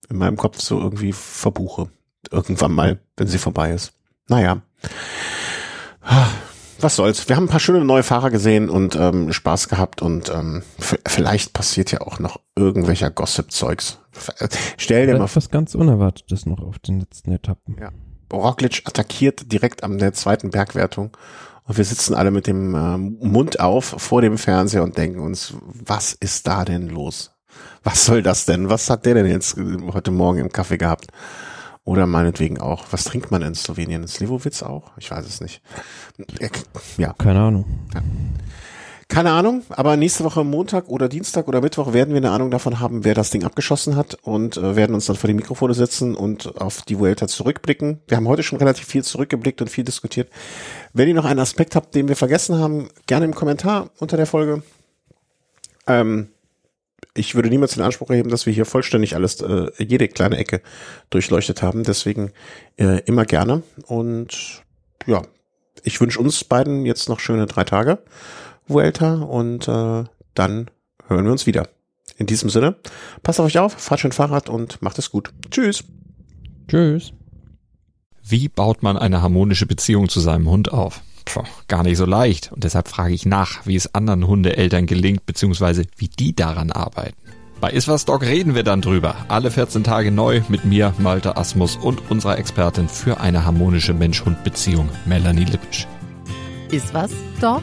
in meinem Kopf so irgendwie verbuche. Irgendwann mal, wenn sie vorbei ist. Naja. Was soll's. Wir haben ein paar schöne neue Fahrer gesehen und ähm, Spaß gehabt und ähm, vielleicht passiert ja auch noch irgendwelcher Gossip-Zeugs. Stell dir mal was ganz Unerwartetes noch auf den letzten Etappen. Ja. Roglic attackiert direkt an der zweiten Bergwertung und wir sitzen alle mit dem äh, Mund auf vor dem Fernseher und denken uns, was ist da denn los? Was soll das denn? Was hat der denn jetzt heute Morgen im Kaffee gehabt? Oder meinetwegen auch, was trinkt man in Slowenien? Slivovitz auch? Ich weiß es nicht. Ja. Keine Ahnung. Ja. Keine Ahnung, aber nächste Woche Montag oder Dienstag oder Mittwoch werden wir eine Ahnung davon haben, wer das Ding abgeschossen hat und äh, werden uns dann vor die Mikrofone setzen und auf die Vuelta zurückblicken. Wir haben heute schon relativ viel zurückgeblickt und viel diskutiert. Wenn ihr noch einen Aspekt habt, den wir vergessen haben, gerne im Kommentar unter der Folge. Ähm, ich würde niemals den Anspruch erheben, dass wir hier vollständig alles, äh, jede kleine Ecke durchleuchtet haben. Deswegen äh, immer gerne. Und ja, ich wünsche uns beiden jetzt noch schöne drei Tage. Vuelta und äh, dann hören wir uns wieder. In diesem Sinne, passt auf euch auf, fahrt schön Fahrrad und macht es gut. Tschüss. Tschüss. Wie baut man eine harmonische Beziehung zu seinem Hund auf? Puh, gar nicht so leicht. Und deshalb frage ich nach, wie es anderen Hundeeltern gelingt, beziehungsweise wie die daran arbeiten. Bei Iswas Dog reden wir dann drüber. Alle 14 Tage neu mit mir, Malte Asmus und unserer Expertin für eine harmonische Mensch-Hund-Beziehung, Melanie Lippisch. Iswas Dog?